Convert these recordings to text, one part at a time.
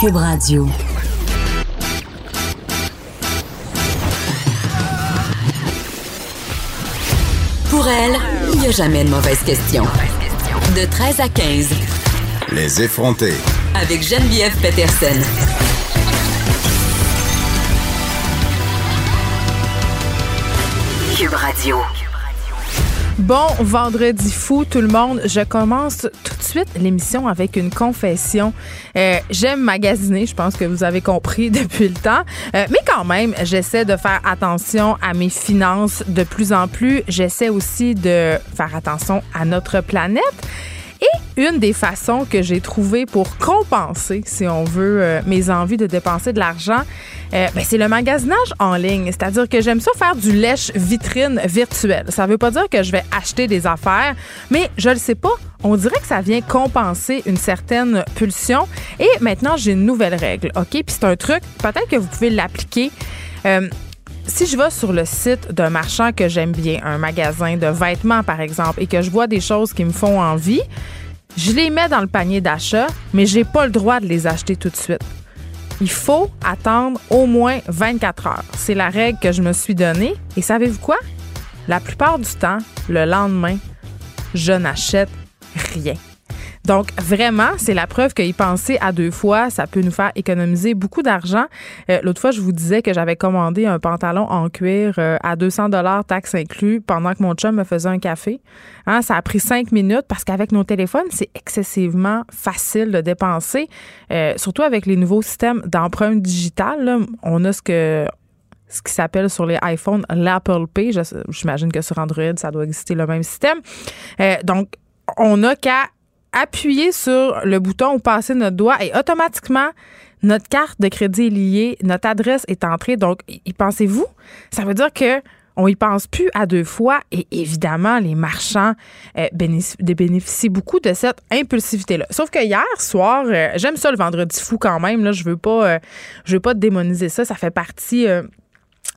Cube Radio. Pour elle, il n'y a jamais de mauvaise question. De 13 à 15. Les effronter. Avec Geneviève Peterson. Cube Radio. Bon vendredi fou tout le monde. Je commence tout suite l'émission avec une confession. Euh, J'aime magasiner, je pense que vous avez compris depuis le temps. Euh, mais quand même, j'essaie de faire attention à mes finances de plus en plus. J'essaie aussi de faire attention à notre planète. Et une des façons que j'ai trouvé pour compenser, si on veut, euh, mes envies de dépenser de l'argent, euh, ben, c'est le magasinage en ligne. C'est-à-dire que j'aime ça faire du lèche vitrine virtuel. Ça veut pas dire que je vais acheter des affaires, mais je le sais pas. On dirait que ça vient compenser une certaine pulsion. Et maintenant, j'ai une nouvelle règle, OK? Puis c'est un truc, peut-être que vous pouvez l'appliquer. Euh, si je vais sur le site d'un marchand que j'aime bien, un magasin de vêtements par exemple, et que je vois des choses qui me font envie, je les mets dans le panier d'achat, mais j'ai pas le droit de les acheter tout de suite. Il faut attendre au moins 24 heures. C'est la règle que je me suis donnée. Et savez-vous quoi? La plupart du temps, le lendemain, je n'achète rien. Donc, vraiment, c'est la preuve qu'y penser à deux fois, ça peut nous faire économiser beaucoup d'argent. Euh, l'autre fois, je vous disais que j'avais commandé un pantalon en cuir euh, à 200 dollars, taxes inclus, pendant que mon chum me faisait un café. Hein, ça a pris cinq minutes parce qu'avec nos téléphones, c'est excessivement facile de dépenser, euh, surtout avec les nouveaux systèmes d'empreinte digitale. on a ce que ce qui s'appelle sur les iPhones l'Apple Pay. J'imagine que sur Android, ça doit exister le même système. donc, on n'a qu'à appuyer sur le bouton ou passer notre doigt et automatiquement, notre carte de crédit est liée, notre adresse est entrée. Donc, y pensez-vous? Ça veut dire que on y pense plus à deux fois et évidemment les marchands euh, bénéficient, beaucoup de cette impulsivité là. Sauf que hier soir, euh, j'aime ça le vendredi fou quand même là, je veux pas euh, je veux pas démoniser ça, ça fait partie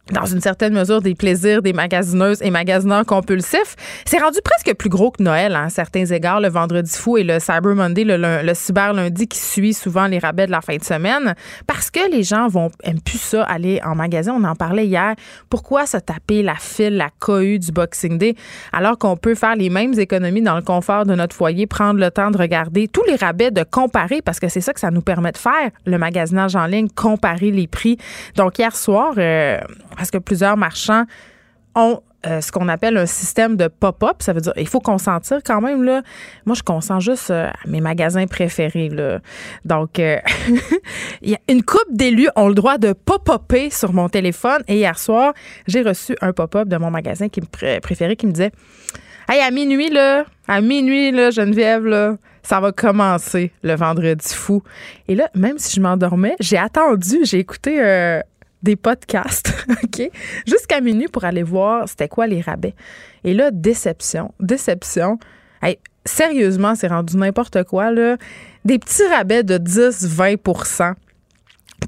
dans une certaine mesure des plaisirs des magasineuses et magasineurs compulsifs. C'est rendu presque plus gros que Noël hein, à certains égards, le vendredi fou et le Cyber Monday, le, cyber lundi qui suit souvent les rabais de la fin de semaine, parce que les gens vont aiment plus ça aller en magasin. On en parlait hier. Pourquoi se taper la file, la cohue du Boxing Day, alors qu'on peut faire les mêmes économies dans le confort de notre foyer, prendre le temps de regarder tous les rabais, de comparer, parce que c'est ça que ça nous permet de faire, le magasinage en ligne, comparer les prix. Donc hier soir, euh, parce que plusieurs marchands ont euh, ce qu'on appelle un système de pop-up. Ça veut dire il faut consentir quand même. Là. Moi, je consens juste euh, à mes magasins préférés. Là. Donc, euh, il y a une coupe d'élus ont le droit de pop-upper sur mon téléphone. Et hier soir, j'ai reçu un pop-up de mon magasin qui me préféré qui me disait Hey, à minuit, là, à minuit, là, Geneviève, là, ça va commencer le vendredi fou. Et là, même si je m'endormais, j'ai attendu, j'ai écouté des podcasts, OK? Jusqu'à minuit pour aller voir c'était quoi les rabais. Et là, déception, déception. sérieusement, c'est rendu n'importe quoi, là. Des petits rabais de 10, 20%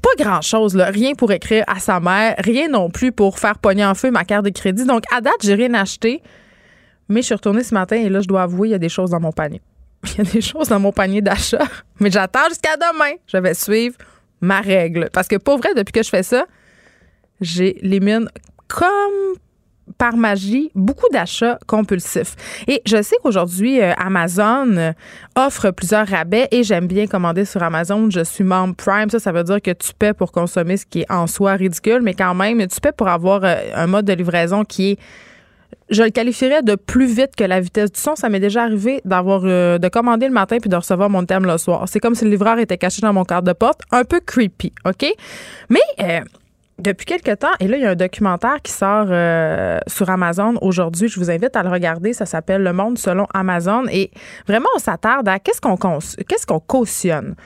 pas grand-chose, là. Rien pour écrire à sa mère, rien non plus pour faire pogner en feu ma carte de crédit. Donc, à date, j'ai rien acheté. Mais je suis retournée ce matin et là, je dois avouer, il y a des choses dans mon panier. Il y a des choses dans mon panier d'achat. Mais j'attends jusqu'à demain. Je vais suivre ma règle. Parce que, pour vrai, depuis que je fais ça, j'élimine comme par magie beaucoup d'achats compulsifs. Et je sais qu'aujourd'hui, euh, Amazon offre plusieurs rabais et j'aime bien commander sur Amazon. Je suis membre Prime. Ça, ça veut dire que tu paies pour consommer ce qui est en soi ridicule, mais quand même, tu paies pour avoir euh, un mode de livraison qui est je le qualifierais de plus vite que la vitesse du son. Ça m'est déjà arrivé d'avoir euh, de commander le matin puis de recevoir mon thème le soir. C'est comme si le livreur était caché dans mon carte de porte. Un peu creepy, OK? Mais depuis quelques temps, et là, il y a un documentaire qui sort euh, sur Amazon aujourd'hui. Je vous invite à le regarder. Ça s'appelle Le monde selon Amazon. Et vraiment, on s'attarde à qu'est-ce qu'on cautionne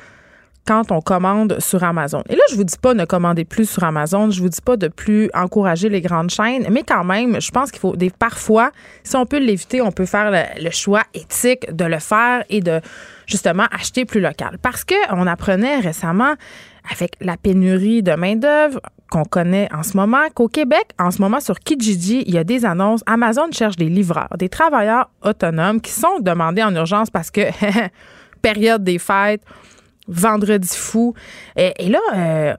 quand on commande sur Amazon. Et là, je vous dis pas ne commandez plus sur Amazon, je vous dis pas de plus encourager les grandes chaînes, mais quand même, je pense qu'il faut des parfois, si on peut l'éviter, on peut faire le, choix éthique de le faire et de justement acheter plus local. Parce que on apprenait récemment avec la pénurie de main-d'œuvre qu'on connaît en ce moment qu'au Québec, en ce moment sur Kijiji, il y a des annonces. Amazon cherche des livreurs, des travailleurs autonomes qui sont demandés en urgence parce que période des fêtes, vendredi fou. Et, là, euh,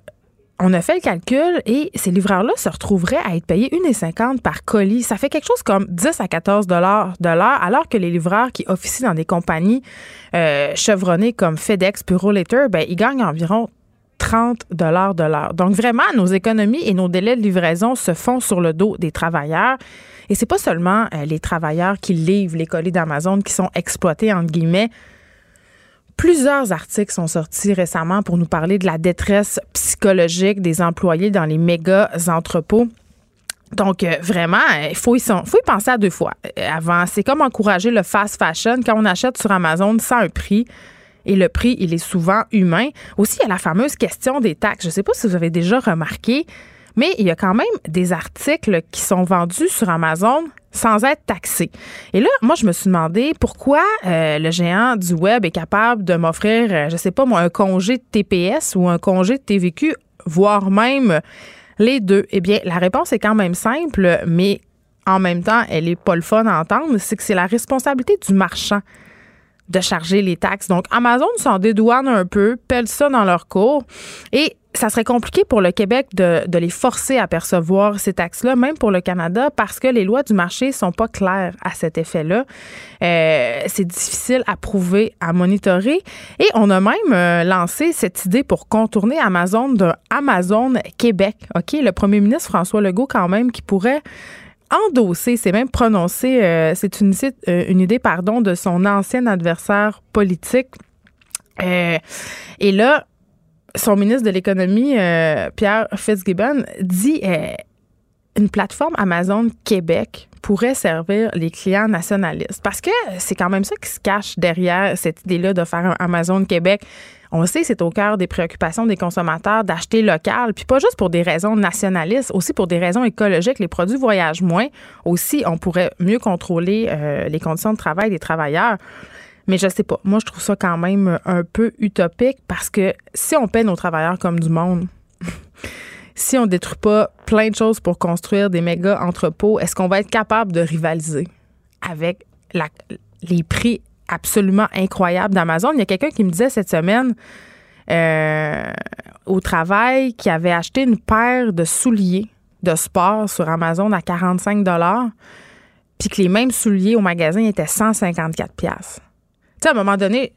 on a fait le calcul et ces livreurs-là se retrouveraient à être payés 1,50 par colis. Ça fait quelque chose comme 10 à 14 dollars de l'heure, alors que les livreurs qui officient dans des compagnies euh, chevronnées comme FedEx, Puro Later, ben, ils gagnent environ 30 dollars de l'heure. Donc vraiment, nos économies et nos délais de livraison se font sur le dos des travailleurs. Et c'est pas seulement euh, les travailleurs qui livrent les colis d'Amazon qui sont exploités entre guillemets. Plusieurs articles sont sortis récemment pour nous parler de la détresse psychologique des employés dans les méga entrepôts. Donc, euh, vraiment, il faut, y, faut y penser à deux fois. Euh, avant, c'est comme encourager le fast fashion. Quand on achète sur Amazon sans un prix, et le prix, il est souvent humain. Aussi, il y a la fameuse question des taxes. Je ne sais pas si vous avez déjà remarqué, mais il y a quand même des articles qui sont vendus sur Amazon sans être taxés. Et là, moi, je me suis demandé pourquoi euh, le géant du web est capable de m'offrir, euh, je ne sais pas moi, un congé de TPS ou un congé de TVQ, voire même les deux. Eh bien, la réponse est quand même simple, mais en même temps, elle n'est pas le fun à entendre, c'est que c'est la responsabilité du marchand de charger les taxes. Donc, Amazon s'en dédouane un peu, pèle ça dans leur cours. Et ça serait compliqué pour le Québec de, les forcer à percevoir ces taxes-là, même pour le Canada, parce que les lois du marché sont pas claires à cet effet-là. Euh, c'est difficile à prouver, à monitorer. Et on a même euh, lancé cette idée pour contourner Amazon d'un Amazon Québec. OK? Le premier ministre François Legault, quand même, qui pourrait endossé, c'est même prononcé, euh, c'est une, euh, une, idée pardon, de son ancien adversaire politique. Euh, et là, son ministre de l'économie, Pierre Fitzgibbon, dit une plateforme Amazon Québec pourrait servir les clients nationalistes. Parce que c'est quand même ça qui se cache derrière cette idée-là de faire un Amazon Québec. On sait, c'est au cœur des préoccupations des consommateurs d'acheter local, puis pas juste pour des raisons nationalistes, aussi pour des raisons écologiques. Les produits voyagent moins. Aussi, on pourrait mieux contrôler euh, les conditions de travail des travailleurs. Mais je sais pas. Moi, je trouve ça quand même un peu utopique parce que si on paie nos travailleurs comme du monde, si on détruit pas plein de choses pour construire des méga entrepôts, est-ce qu'on va être capable de rivaliser avec les prix absolument incroyable d'Amazon. Il y a quelqu'un qui me disait cette semaine euh, au travail qui avait acheté une paire de souliers de sport sur Amazon à 45 puis que les mêmes souliers au magasin étaient 154 pièces. Tu sais, à un moment donné,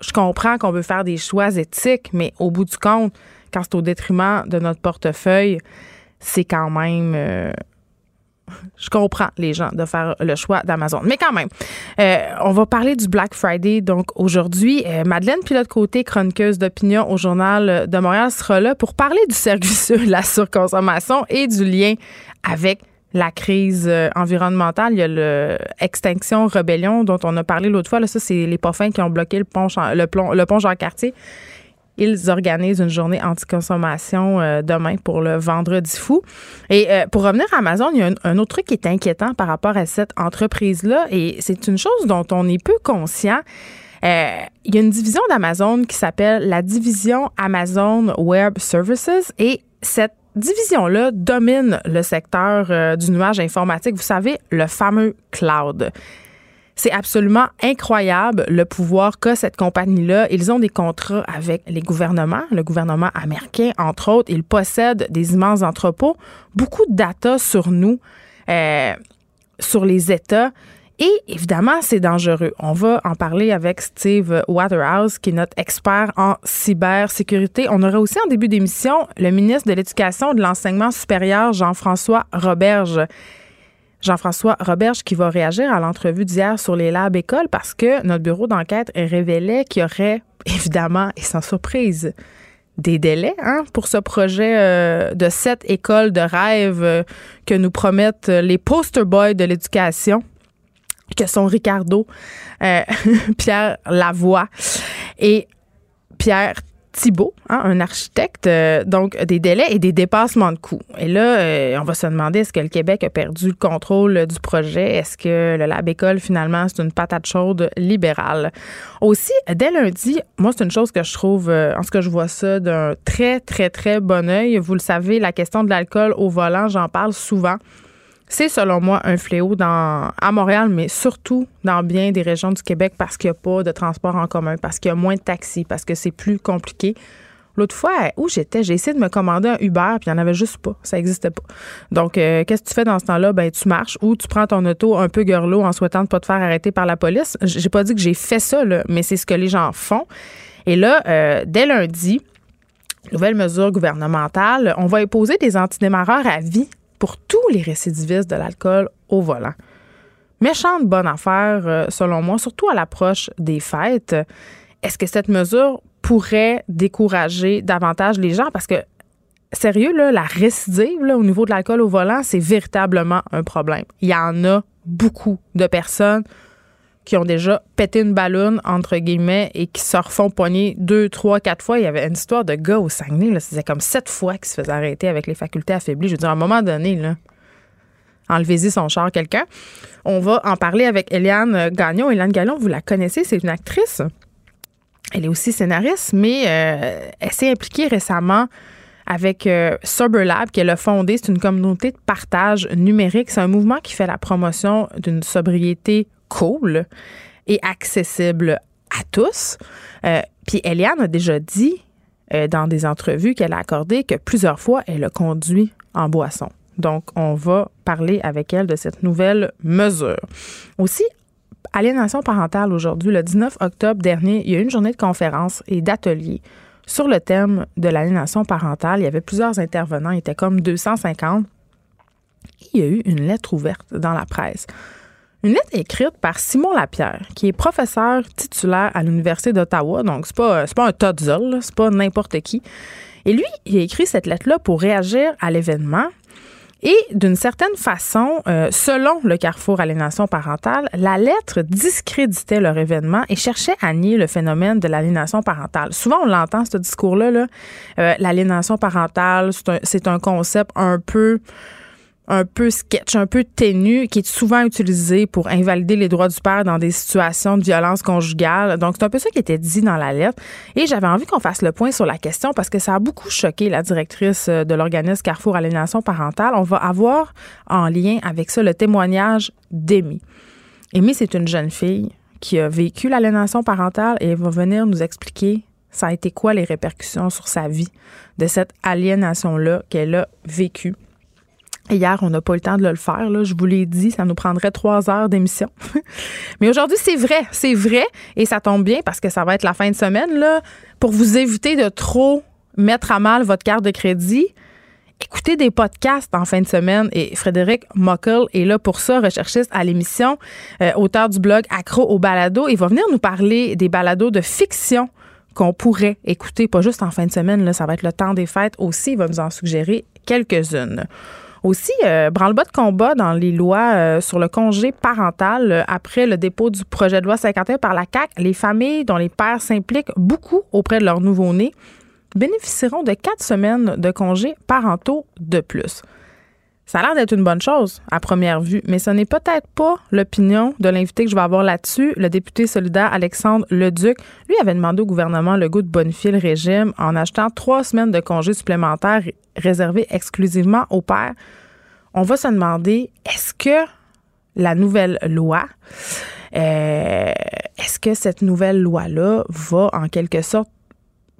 je comprends qu'on veut faire des choix éthiques, mais au bout du compte, quand c'est au détriment de notre portefeuille, c'est quand même euh, je comprends les gens de faire le choix d'Amazon. Mais quand même, euh, on va parler du Black Friday. Donc aujourd'hui, euh, Madeleine Pilote-Côté, chroniqueuse d'opinion au Journal de Montréal, sera là pour parler du service de la surconsommation et du lien avec la crise euh, environnementale. Il y a le Extinction Rebellion dont on a parlé l'autre fois. Là, ça, c'est les parfums qui ont bloqué le pont, le, plomb, le pont Jean-Cartier. Ils organisent une journée anti-consommation euh, demain pour le vendredi fou. Et euh, pour revenir à Amazon, il y a un, autre truc qui est inquiétant par rapport à cette entreprise-là et c'est une chose dont on est peu conscient. Euh, il y a une division d'Amazon qui s'appelle la division Amazon Web Services et cette division-là domine le secteur du nuage informatique. Vous savez, le fameux cloud. C'est absolument incroyable le pouvoir qu'a cette compagnie-là. Ils ont des contrats avec les gouvernements, le gouvernement américain, entre autres. Ils possèdent des immenses entrepôts, beaucoup de data sur nous, euh, sur les États. Et évidemment, c'est dangereux. On va en parler avec Steve Waterhouse, qui est notre expert en cybersécurité. On aura aussi en début d'émission le ministre de l'Éducation et de l'Enseignement supérieur, Jean-François Roberge. Jean-François Roberge qui va réagir à l'entrevue d'hier sur les labs écoles parce que notre bureau d'enquête révélait qu'il y aurait évidemment et sans surprise des délais hein, pour ce projet euh, de sept écoles de rêve euh, que nous promettent les poster boys de l'éducation que sont Ricardo, euh, Pierre Lavoie et Pierre Thibault, hein, un architecte, euh, donc des délais et des dépassements de coûts. Et là, euh, on va se demander est-ce que le Québec a perdu le contrôle du projet? Est-ce que le Lab École, finalement, c'est une patate chaude libérale? Aussi, dès lundi, moi, c'est une chose que je trouve, euh, en ce que je vois ça d'un très, très, très bon oeil. Vous le savez, la question de l'alcool au volant, j'en parle souvent. C'est selon moi un fléau dans, à Montréal, mais surtout dans bien des régions du Québec parce qu'il n'y a pas de transport en commun, parce qu'il y a moins de taxis, parce que c'est plus compliqué. L'autre fois, où j'étais, j'ai essayé de me commander un Uber, puis il n'y en avait juste pas. Ça n'existait pas. Donc, euh, qu'est-ce que tu fais dans ce temps-là? Ben, tu marches ou tu prends ton auto un peu gurlot en souhaitant ne pas te faire arrêter par la police. J'ai pas dit que j'ai fait ça, mais c'est ce que les gens font. Et là, euh, dès lundi, nouvelle mesure gouvernementale, on va imposer des antidémarreurs à vie pour tous les récidivistes de l'alcool au volant. Méchante bonne affaire, euh, selon moi, surtout à l'approche des fêtes. Est-ce que cette mesure pourrait décourager davantage les gens? Parce que, sérieux, là, la récidive au niveau de l'alcool au volant, c'est véritablement un problème. Il y en a beaucoup de personnes qui ont déjà pété une ballonne, entre guillemets, et qui se refont poigner deux, trois, quatre fois. Il y avait une histoire de gars au Saguenay, c'était comme sept fois qu'il se faisait arrêter avec les facultés affaiblies. Je veux dire, à un moment donné, là, enlevez-y son char, quelqu'un. On va en parler avec Eliane Gagnon. Eliane Gagnon, vous la connaissez, c'est une actrice. Elle est aussi scénariste, mais euh, elle s'est impliquée récemment avec euh, SoberLab, qu'elle a fondé. C'est une communauté de partage numérique. C'est un mouvement qui fait la promotion d'une sobriété cool et accessible à tous. Euh, puis Eliane a déjà dit euh, dans des entrevues qu'elle a accordées que plusieurs fois, elle a conduit en boisson. Donc, on va parler avec elle de cette nouvelle mesure. Aussi, aliénation parentale aujourd'hui, le 19 octobre dernier, il y a eu une journée de conférence et d'atelier sur le thème de l'aliénation parentale. Il y avait plusieurs intervenants, il était comme 250. Il y a eu une lettre ouverte dans la presse une lettre écrite par Simon Lapierre, qui est professeur titulaire à l'Université d'Ottawa. Donc, c'est pas, pas un Todzol, c'est pas n'importe qui. Et lui, il a écrit cette lettre-là pour réagir à l'événement. Et d'une certaine façon, euh, selon le Carrefour Aliénation parentale, la lettre discréditait leur événement et cherchait à nier le phénomène de l'aliénation parentale. Souvent, on l'entend, ce discours-là. Là. Euh, parentale, c'est un, concept un peu un peu sketch, un peu ténu, qui est souvent utilisé pour invalider les droits du père dans des situations de violence conjugale. Donc, c'est un peu ça qui était dit dans la lettre. Et j'avais envie qu'on fasse le point sur la question parce que ça a beaucoup choqué la directrice euh, de l'organisme Carrefour Aliénation parentale. On va avoir en lien avec ça le témoignage d'Amy. Amy, c'est une jeune fille qui a vécu l'aliénation parentale et elle va venir nous expliquer ça a été quoi les répercussions sur sa vie de cette aliénation-là qu'elle a vécue. Hier, on n'a pas eu le temps de le faire. Je vous l'ai dit, ça nous prendrait trois heures d'émission. Mais aujourd'hui, c'est vrai, c'est vrai. Et ça tombe bien parce que ça va être la fin de semaine. Pour vous éviter de trop mettre à mal votre carte de crédit, écoutez des podcasts en fin de semaine. Et Frédéric Mockel est là pour ça, recherchiste à l'émission, euh, auteur du blog Accro au balado. Il va venir nous parler des balados de fiction qu'on pourrait écouter, pas juste en fin de semaine. Là, ça va être le temps des fêtes aussi. Il va nous en suggérer quelques-unes. Aussi, euh, branle-bas de combat dans les lois euh, sur le congé parental euh, après le dépôt du projet de loi 51 par la CAC. Les familles dont les pères s'impliquent beaucoup auprès de leur nouveau-né bénéficieront de quatre semaines de congés parentaux de plus. Ça a l'air d'être une bonne chose à première vue, mais ce n'est peut-être pas l'opinion de l'invité que je vais avoir là-dessus. Le député solidaire Alexandre Leduc, lui, avait demandé au gouvernement le goût de bonifier le régime en achetant trois semaines de congés supplémentaires réservés exclusivement aux pères. On va se demander, est-ce que la nouvelle loi, euh, est-ce que cette nouvelle loi-là va en quelque sorte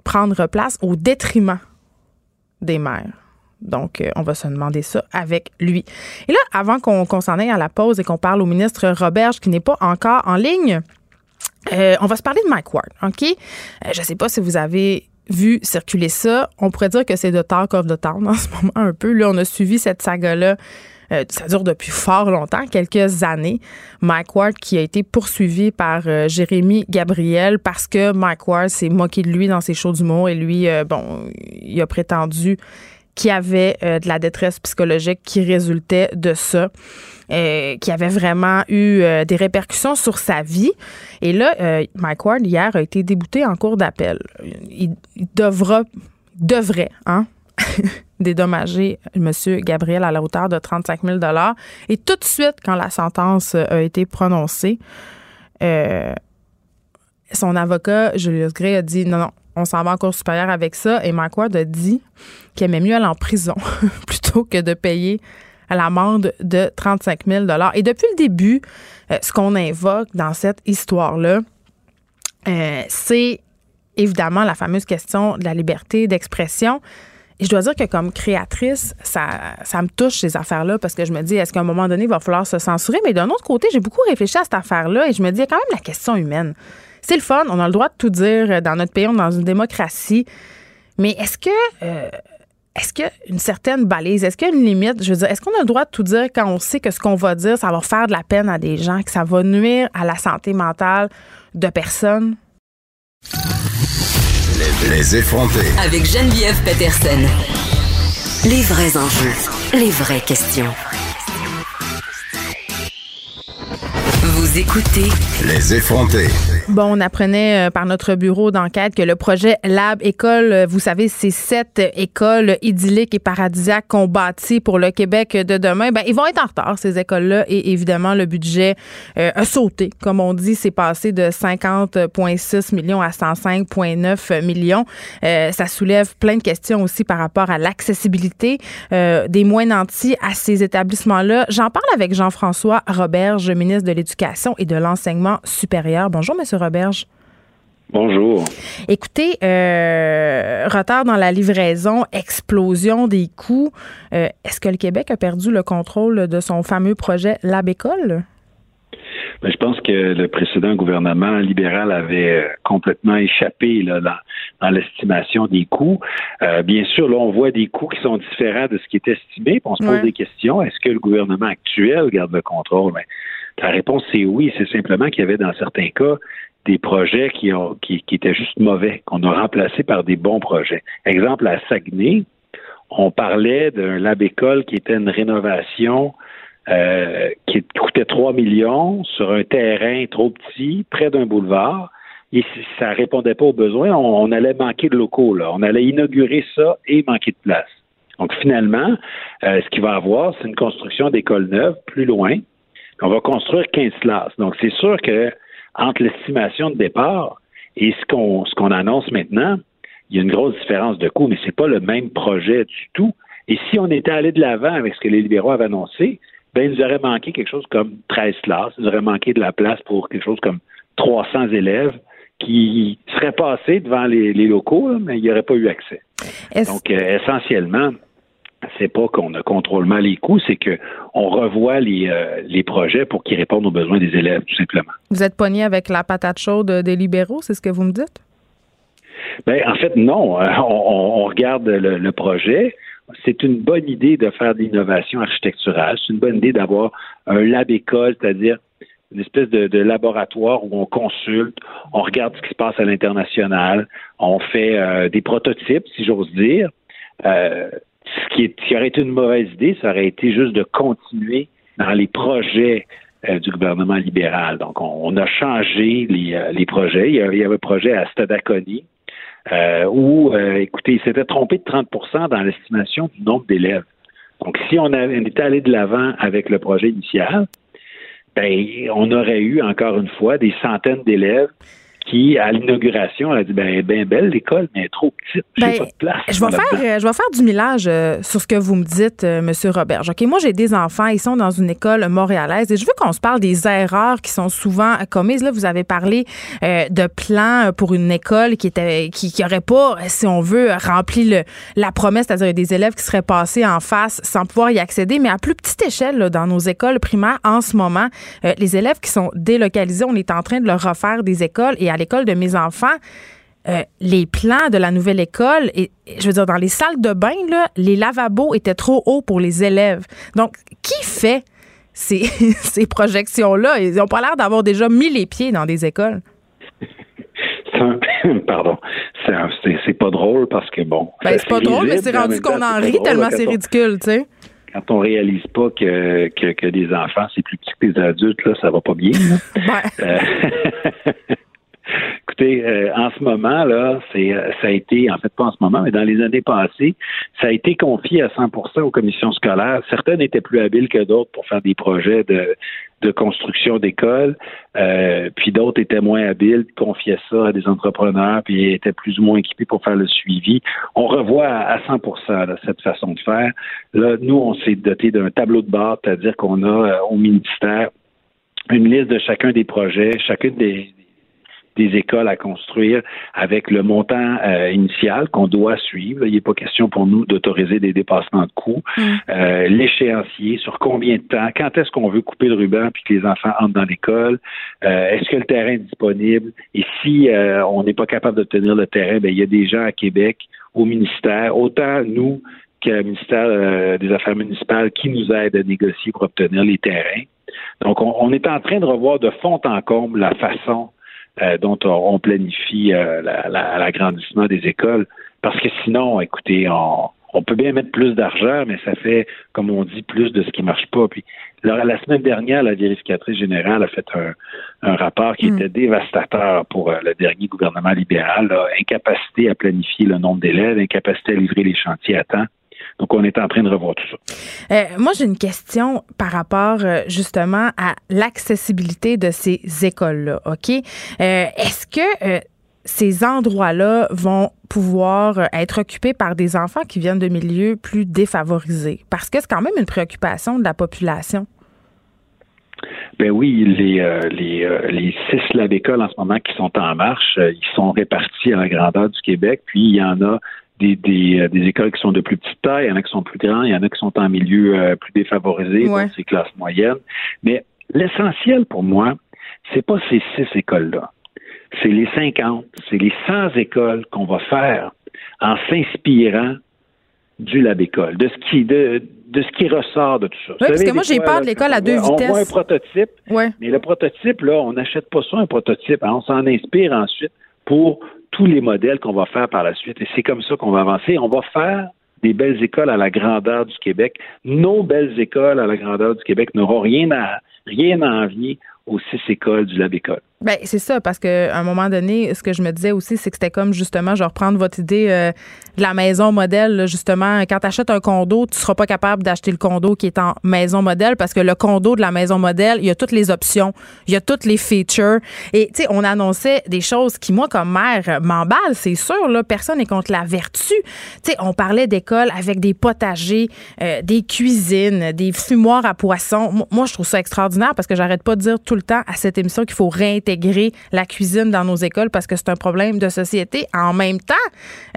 prendre place au détriment des mères? Donc, euh, on va se demander ça avec lui. Et là, avant qu'on s'en aille à la pause et qu'on parle au ministre Roberge, qui n'est pas encore en ligne, euh, on va se parler de Mike Ward, OK? Euh, je ne sais pas si vous avez vu circuler ça. On pourrait dire que c'est de talk of the town en ce moment un peu. Là, on a suivi cette saga-là. ça dure depuis fort longtemps, quelques années. Mike Ward qui a été poursuivi par Jérémy Gabriel parce que Mike Ward s'est moqué de lui dans ses shows d'humour et lui, bon, il a prétendu qui avait euh, de la détresse psychologique qui résultait de ça. Euh, qui avait vraiment eu euh, des répercussions sur sa vie. Et là, Mike Ward, hier, a été débouté en cours d'appel. Il, devra, devrait, hein, dédommager M. Gabriel à la hauteur de 35 000 Et tout de suite, quand la sentence a été prononcée, son avocat, Julius Gray, a dit non, non, on s'en va en cours supérieur avec ça. Et Mike dit qu'il aimait mieux aller en prison plutôt que de payer l'amende de 35 000 Et depuis le début, euh, ce qu'on invoque dans cette histoire-là, euh, c'est évidemment la fameuse question de la liberté d'expression. Et je dois dire que comme créatrice, ça, ça me touche ces affaires-là parce que je me dis, est-ce qu'à un moment donné, il va falloir se censurer? Mais d'un autre côté, j'ai beaucoup réfléchi à cette affaire-là et je me dis, il y a quand même la question humaine. C'est le fun, on a le droit de tout dire dans notre pays, on est dans une démocratie. Mais est-ce que euh, est-ce qu'il y a une certaine balise? Est-ce qu'il y a une limite? Je veux dire, est-ce qu'on a le droit de tout dire quand on sait que ce qu'on va dire, ça va faire de la peine à des gens, que ça va nuire à la santé mentale de personnes? Les, les effrontés. Avec Geneviève Peterson. Les vrais enjeux, les vraies questions. Vous écoutez Les effrontés. Bon, on apprenait euh, par notre bureau d'enquête que le projet Lab École, euh, vous savez, c'est sept écoles idylliques et paradisiaques qu'on bâtit pour le Québec de demain. Ben, ils vont être en retard, ces écoles-là, et évidemment, le budget euh, a sauté. Comme on dit, c'est passé de 50,6 millions à 105,9 millions. ça soulève plein de questions aussi par rapport à l'accessibilité des moins nantis à ces établissements-là. J'en parle avec Jean-François Roberge, ministre de l'Éducation et de l'Enseignement supérieur. Bonjour, Monsieur Roberge? Bonjour. Écoutez, euh, retard dans la livraison, explosion des coûts. Euh, est-ce que le Québec a perdu le contrôle de son fameux projet Lab École? Ben, je pense que le précédent gouvernement libéral avait euh, complètement échappé là, dans, l'estimation des coûts. bien sûr, là, on voit des coûts qui sont différents de ce qui est estimé. on se pose des questions. Est-ce que le gouvernement actuel garde le contrôle? Ben, la réponse, c'est oui. C'est simplement qu'il y avait dans certains cas des projets qui, étaient juste mauvais, qu'on a remplacés par des bons projets. Exemple, à Saguenay, on parlait d'un lab école qui était une rénovation euh, qui coûtait 3 millions sur un terrain trop petit, près d'un boulevard. Et si ça répondait pas aux besoins, on, allait manquer de locaux. Là. On allait inaugurer ça et manquer de place. Donc finalement, euh, ce qu'il va avoir, c'est une construction d'écoles neuves plus loin, on va construire 15 classes. Donc, c'est sûr que entre l'estimation de départ et ce qu'on ce qu'on annonce maintenant, il y a une grosse différence de coût, mais c'est pas le même projet du tout. Et si on était allé de l'avant avec ce que les libéraux avaient annoncé, ben, il nous aurait manqué quelque chose comme 13 classes, il nous aurait manqué de la place pour quelque chose comme 300 élèves qui seraient passés devant les, locaux, mais il n'y aurait pas eu accès. Donc, euh, essentiellement, c'est pas qu'on ne contrôle mal les coûts, c'est qu'on revoit les, euh, les projets pour qu'ils répondent aux besoins des élèves, tout simplement. Vous êtes pogné avec la patate chaude des libéraux, c'est ce que vous me dites? Ben, en fait, non. On, regarde le, projet. C'est une bonne idée de faire de l'innovation architecturale. C'est une bonne idée d'avoir un lab école, c'est-à-dire une espèce de, laboratoire où on consulte, on regarde ce qui se passe à l'international, on fait euh, des prototypes, si j'ose dire. Euh, ce qui, aurait été une mauvaise idée, ça aurait été juste de continuer dans les projets euh, du gouvernement libéral. Donc, on, a changé les, euh, projets. Il y, avait, un projet à Stadaconi euh, où, écoutez, il s'était trompé de 30% dans l'estimation du nombre d'élèves. Donc, si on, avait, on était allé de l'avant avec le projet initial, ben, on aurait eu encore une fois des centaines d'élèves qui, à l'inauguration, a dit ben, ben belle l'école, mais trop petite. Ben, pas de place. Je vais, faire, euh, je vais faire du millage euh, sur ce que vous me dites, euh, M. Robert. OK, moi, j'ai des enfants, ils sont dans une école montréalaise et je veux qu'on se parle des erreurs qui sont souvent commises. Là, vous avez parlé de plans pour une école qui était qui, qui aurait pas, si on veut, rempli le, la promesse, c'est-à-dire des élèves qui seraient passés en face sans pouvoir y accéder. Mais à plus petite échelle, là, dans nos écoles primaires, en ce moment, les élèves qui sont délocalisés, on est en train de leur refaire des écoles et à l'école de mes enfants, euh, les plans de la nouvelle école, et, je veux dire, dans les salles de bain, là, les lavabos étaient trop hauts pour les élèves. Donc, qui fait ces, ces projections-là? Ils n'ont pas l'air d'avoir déjà mis les pieds dans des écoles. pardon, c'est pas drôle parce que bon. Ben, c'est pas drôle, mais c'est rendu qu'on en rit tellement c'est ridicule, tu sais. Quand on réalise pas que, que, des enfants, c'est plus petit que des adultes, là, ça va pas bien. Euh, écoutez, euh, en ce moment, là, c'est, euh, ça a été, en fait, pas en ce moment, mais dans les années passées, ça a été confié à 100% aux commissions scolaires. Certaines étaient plus habiles que d'autres pour faire des projets de, construction d'écoles, euh, puis d'autres étaient moins habiles, confiaient ça à des entrepreneurs, puis étaient plus ou moins équipés pour faire le suivi. On revoit à 100% cette façon de faire. Là, nous, on s'est doté d'un tableau de bord, c'est-à-dire qu'on a au ministère une liste de chacun des projets, chacune des, des écoles à construire avec le montant euh, initial qu'on doit suivre. Il n'est pas question pour nous d'autoriser des dépassements de coûts. Mm. Euh, l'échéancier, sur combien de temps, quand est-ce qu'on veut couper le ruban puis que les enfants entrent dans l'école, euh, est-ce que le terrain est disponible? Et si on n'est pas capable d'obtenir le terrain, ben, il y a des gens à Québec, au ministère, autant nous que le ministère des Affaires municipales qui nous aident à négocier pour obtenir les terrains. Donc, on, on, est en train de revoir de fond en comble la façon euh, dont on, planifie euh, l'agrandissement des écoles. Parce que sinon, écoutez, on, peut bien mettre plus d'argent, mais ça fait, comme on dit, plus de ce qui marche pas. Puis la, semaine dernière, la vérificatrice générale a fait un, rapport qui hmm. était dévastateur pour euh, le dernier gouvernement libéral. incapacité à planifier le nombre d'élèves, incapacité à livrer les chantiers à temps. Donc, on est en train de revoir tout ça. Euh, moi, j'ai une question par rapport euh, justement à l'accessibilité de ces écoles-là. OK? Euh, est-ce que ces endroits-là vont pouvoir être occupés par des enfants qui viennent de milieux plus défavorisés? Parce que c'est quand même une préoccupation de la population. Ben oui, les, les, les six labs écoles en ce moment qui sont en marche, ils sont répartis à la grandeur du Québec, puis il y en a des, des, euh, des, écoles qui sont de plus petite taille, il y en a qui sont plus grands, il y en a qui sont en milieu euh, plus défavorisé, ouais. ces classes moyennes. Mais l'essentiel pour moi, c'est pas ces six écoles-là. C'est les 50, c'est les 100 écoles qu'on va faire en s'inspirant du lab école, de ce qui de, de ce qui ressort de tout ça. Oui, parce que moi j'ai peur de l'école à deux vitesses. On voit un prototype, ouais. mais le prototype là, on n'achète pas ça un prototype, hein. on s'en inspire ensuite pour tous les modèles qu'on va faire par la suite. Et c'est comme ça qu'on va avancer. On va faire des belles écoles à la grandeur du Québec. Nos belles écoles à la grandeur du Québec n'auront rien à rien à envier aux six écoles du Lab École. Ben, c'est ça, parce qu'à un moment donné, ce que je me disais aussi, c'est que c'était comme justement, je vais reprendre votre idée euh, de la maison modèle. justement, quand tu achètes un condo, tu seras pas capable d'acheter le condo qui est en maison modèle parce que le condo de la maison modèle, il y a toutes les options, il y a toutes les features. Et tu sais, on annonçait des choses qui, moi, comme mère, m'emballent, c'est sûr. Là, personne n'est contre la vertu. Tu sais, on parlait d'école avec des potagers, euh, des cuisines, des fumoirs à poissons. Moi, je trouve ça extraordinaire parce que j'arrête pas de dire tout le temps à cette émission qu'il faut réintégrer la cuisine dans nos écoles parce que c'est un problème de société. En même temps,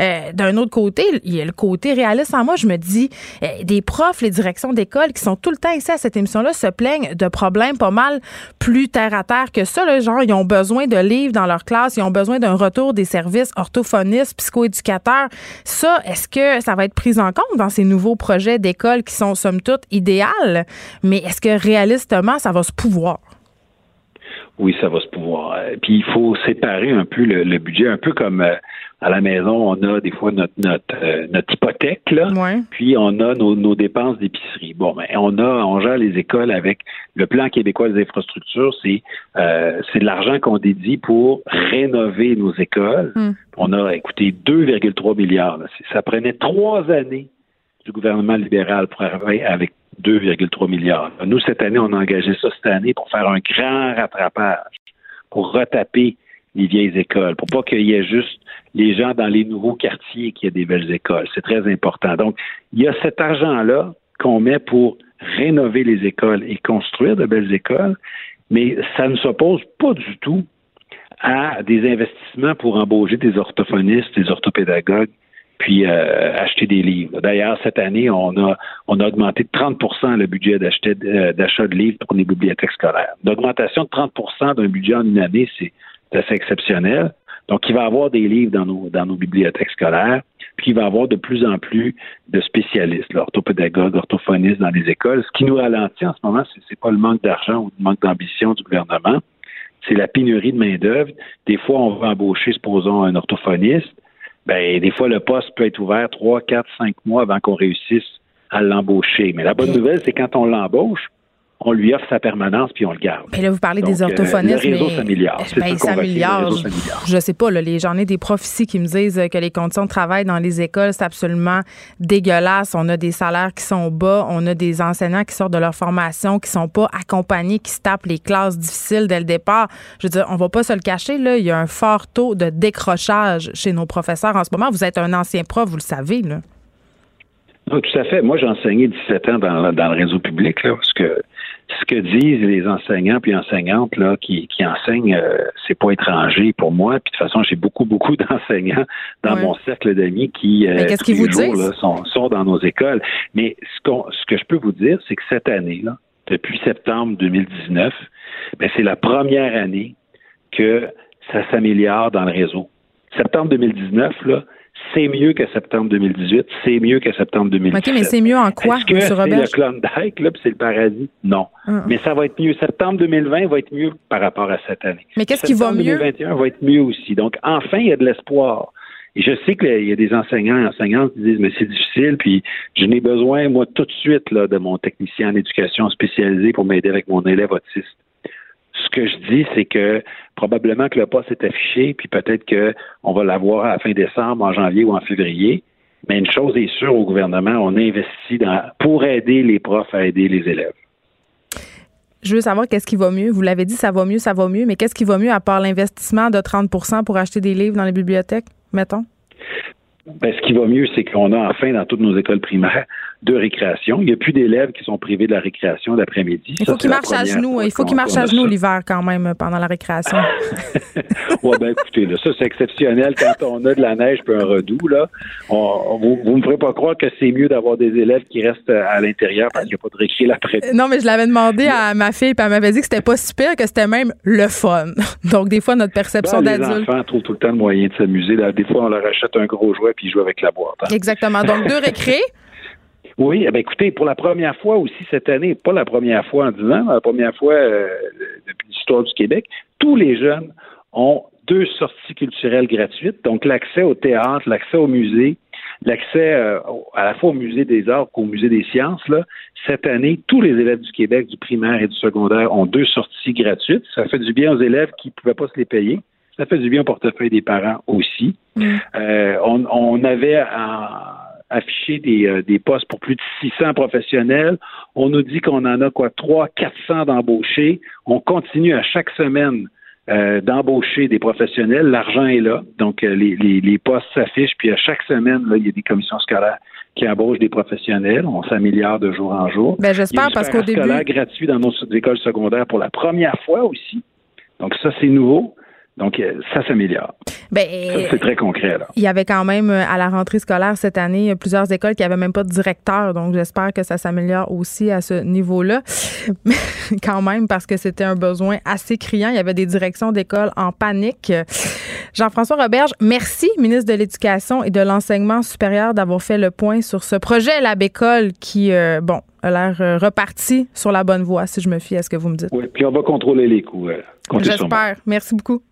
euh, d'un autre côté, il y a le côté réaliste en moi. Je me dis, euh, des profs, les directions d'école qui sont tout le temps ici à cette émission-là se plaignent de problèmes pas mal plus terre à terre que ça. Là, genre, ils ont besoin de livres dans leur classe, ils ont besoin d'un retour des services orthophonistes, psychoéducateurs. Ça, est-ce que ça va être pris en compte dans ces nouveaux projets d'école qui sont somme toute idéales? Mais est-ce que réalistement, ça va se pouvoir? Oui, ça va se pouvoir. Euh, puis il faut séparer un peu le, budget, un peu comme euh, à la maison, on a des fois notre notre, euh, notre hypothèque là, puis on a nos, nos dépenses d'épicerie. Bon, ben on a on gère les écoles avec le plan québécois des infrastructures, c'est c'est de l'argent qu'on dédie pour rénover nos écoles. Hmm. On a écoutez 2,3 milliards. Ça prenait trois années du gouvernement libéral pour arriver avec 2,3 milliards. Nous, cette année, on a engagé ça cette année pour faire un grand rattrapage, pour retaper les vieilles écoles, pour pas qu'il y ait juste les gens dans les nouveaux quartiers qui aient des belles écoles. C'est très important. Donc, il y a cet argent-là qu'on met pour rénover les écoles et construire de belles écoles, mais ça ne s'oppose pas du tout à des investissements pour embaucher des orthophonistes, des orthopédagogues, puis euh, acheter des livres. D'ailleurs, cette année, on a on a augmenté de 30% le budget euh, d'achat de livres pour les bibliothèques scolaires. L'augmentation de 30% d'un budget en une année, c'est assez exceptionnel. Donc, il va y avoir des livres dans nos dans nos bibliothèques scolaires, puis il va y avoir de plus en plus de spécialistes, orthopédagogues, orthophonistes dans les écoles. Ce qui nous ralentit en ce moment, c'est, c'est pas le manque d'argent ou le manque d'ambition du gouvernement, c'est la pénurie de main-d'œuvre. Des fois, on va embaucher, supposons, un orthophoniste ben, des fois, le poste peut être ouvert trois, quatre, cinq mois avant qu'on réussisse à l'embaucher. Mais la bonne nouvelle, c'est quand on l'embauche, on lui offre sa permanence puis on le garde. Mais là, vous parlez des orthophonistes. le réseau mais... s'améliore. C'est Ben, le réseau je, s'améliore. je sais pas, là, les, j'en ai des profs ici qui me disent que les conditions de travail dans les écoles, c'est absolument dégueulasse. On a des salaires qui sont bas, on a des enseignants qui sortent de leur formation, qui sont pas accompagnés, qui se tapent les classes difficiles dès le départ. Je veux dire, on va pas se le cacher, là, il y a un fort taux de décrochage chez nos professeurs en ce moment. Vous êtes un ancien prof, vous le savez, là. Non, tout à fait. Moi, j'ai enseigné 17 ans dans, dans le réseau public, là, parce que ce que disent les enseignants puis enseignantes là, qui, qui enseignent, euh, c'est pas étranger pour moi. Puis de toute façon, j'ai beaucoup, beaucoup d'enseignants dans Ouais. mon cercle d'amis qui, euh, tous les vous jours, là, sont, sont dans nos écoles. Mais ce, qu'on, ce que je peux vous dire, c'est que cette année, là, depuis septembre 2019, ben, c'est la première année que ça s'améliore dans le réseau. Septembre 2019, là, c'est mieux que septembre 2018, c'est mieux que septembre 2017. OK, mais c'est mieux en quoi, Est-ce que c'est le Klondike, là, puis c'est le paradis? Non. Ah. Mais ça va être mieux. Septembre 2020 va être mieux par rapport à cette année. Mais qu'est-ce qui va mieux? 2021 va être mieux aussi. Donc, enfin, il y a de l'espoir. Et je sais qu'il y a des enseignants et enseignantes qui disent, mais c'est difficile, puis je n'ai besoin, moi, tout de suite, là, de mon technicien en éducation spécialisé pour m'aider avec mon élève autiste. Ce que je dis, c'est que probablement que le poste est affiché, puis peut-être qu'on va l'avoir à la fin décembre, en janvier ou en février. Mais une chose est sûre au gouvernement, on investit dans, pour aider les profs à aider les élèves. Je veux savoir qu'est-ce qui va mieux. Vous l'avez dit, ça va mieux, ça va mieux, mais qu'est-ce qui va mieux à part l'investissement de 30% pour acheter des livres dans les bibliothèques, mettons? Ben, ce qui va mieux, c'est qu'on a enfin dans toutes nos écoles primaires de récréation. Il n'y a plus d'élèves qui sont privés de la récréation l'après-midi. Il faut qu'ils marchent à genoux. Il faut qu'ils marchent à genoux l'hiver quand même pendant la récréation. ouais, ben écoutez, là, ça c'est exceptionnel quand on a de la neige puis un redoux. Là, on, vous ne me ferez pas croire que c'est mieux d'avoir des élèves qui restent à l'intérieur parce qu'il n'y a pas de récré l'après. Non, mais je l'avais demandé à ma fille, puis elle m'avait dit que c'était pas super, que c'était même le fun. Donc, des fois, notre perception Ben, les d'adulte. enfants trouvent tout le temps le moyen de s'amuser. Des fois, on leur achète un gros jouet puis ils jouent avec la boîte. hein. Exactement. Donc, deux récrés. Oui, eh bien, écoutez, pour la première fois aussi cette année, pas la première fois en 10 ans, la première fois euh, depuis l'histoire du Québec, tous les jeunes ont deux sorties culturelles gratuites, donc l'accès au théâtre, l'accès au musée, l'accès euh, à la fois au musée des arts qu'au musée des sciences. Là. Cette année, tous les élèves du Québec, du primaire et du secondaire, ont deux sorties gratuites. Ça fait du bien aux élèves qui ne pouvaient pas se les payer. Ça fait du bien au portefeuille des parents aussi. Euh, on, on avait en- affiché des, euh, des postes pour plus de 600 professionnels. On nous dit qu'on en a quoi 3 400 d'embauchés. On continue à chaque semaine euh, d'embaucher des professionnels. L'argent est là. Donc, euh, les, les, les postes s'affichent. Puis, à chaque semaine, là, il y a des commissions scolaires qui embauchent des professionnels. On s'améliore de jour en jour. Ben, j'espère, parce qu'au début- scolaire gratuit dans nos écoles secondaires pour la première fois aussi. Donc, ça, c'est nouveau. Donc, euh, ça s'améliore. Ben, Ça, c'est très concret, là. il y avait quand même, euh, à la rentrée scolaire cette année, plusieurs écoles qui n'avaient même pas de directeur. Donc, j'espère que ça s'améliore aussi à ce niveau-là. Mais quand même, parce que c'était un besoin assez criant. Il y avait des directions d'école en panique. Jean-François Roberge, merci, ministre de l'Éducation et de l'Enseignement supérieur, d'avoir fait le point sur ce projet La Bécole qui, euh, bon, a l'air euh, reparti sur la bonne voie, si je me fie à ce que vous me dites. Oui, puis on va contrôler les coûts. euh. J'espère. Merci beaucoup.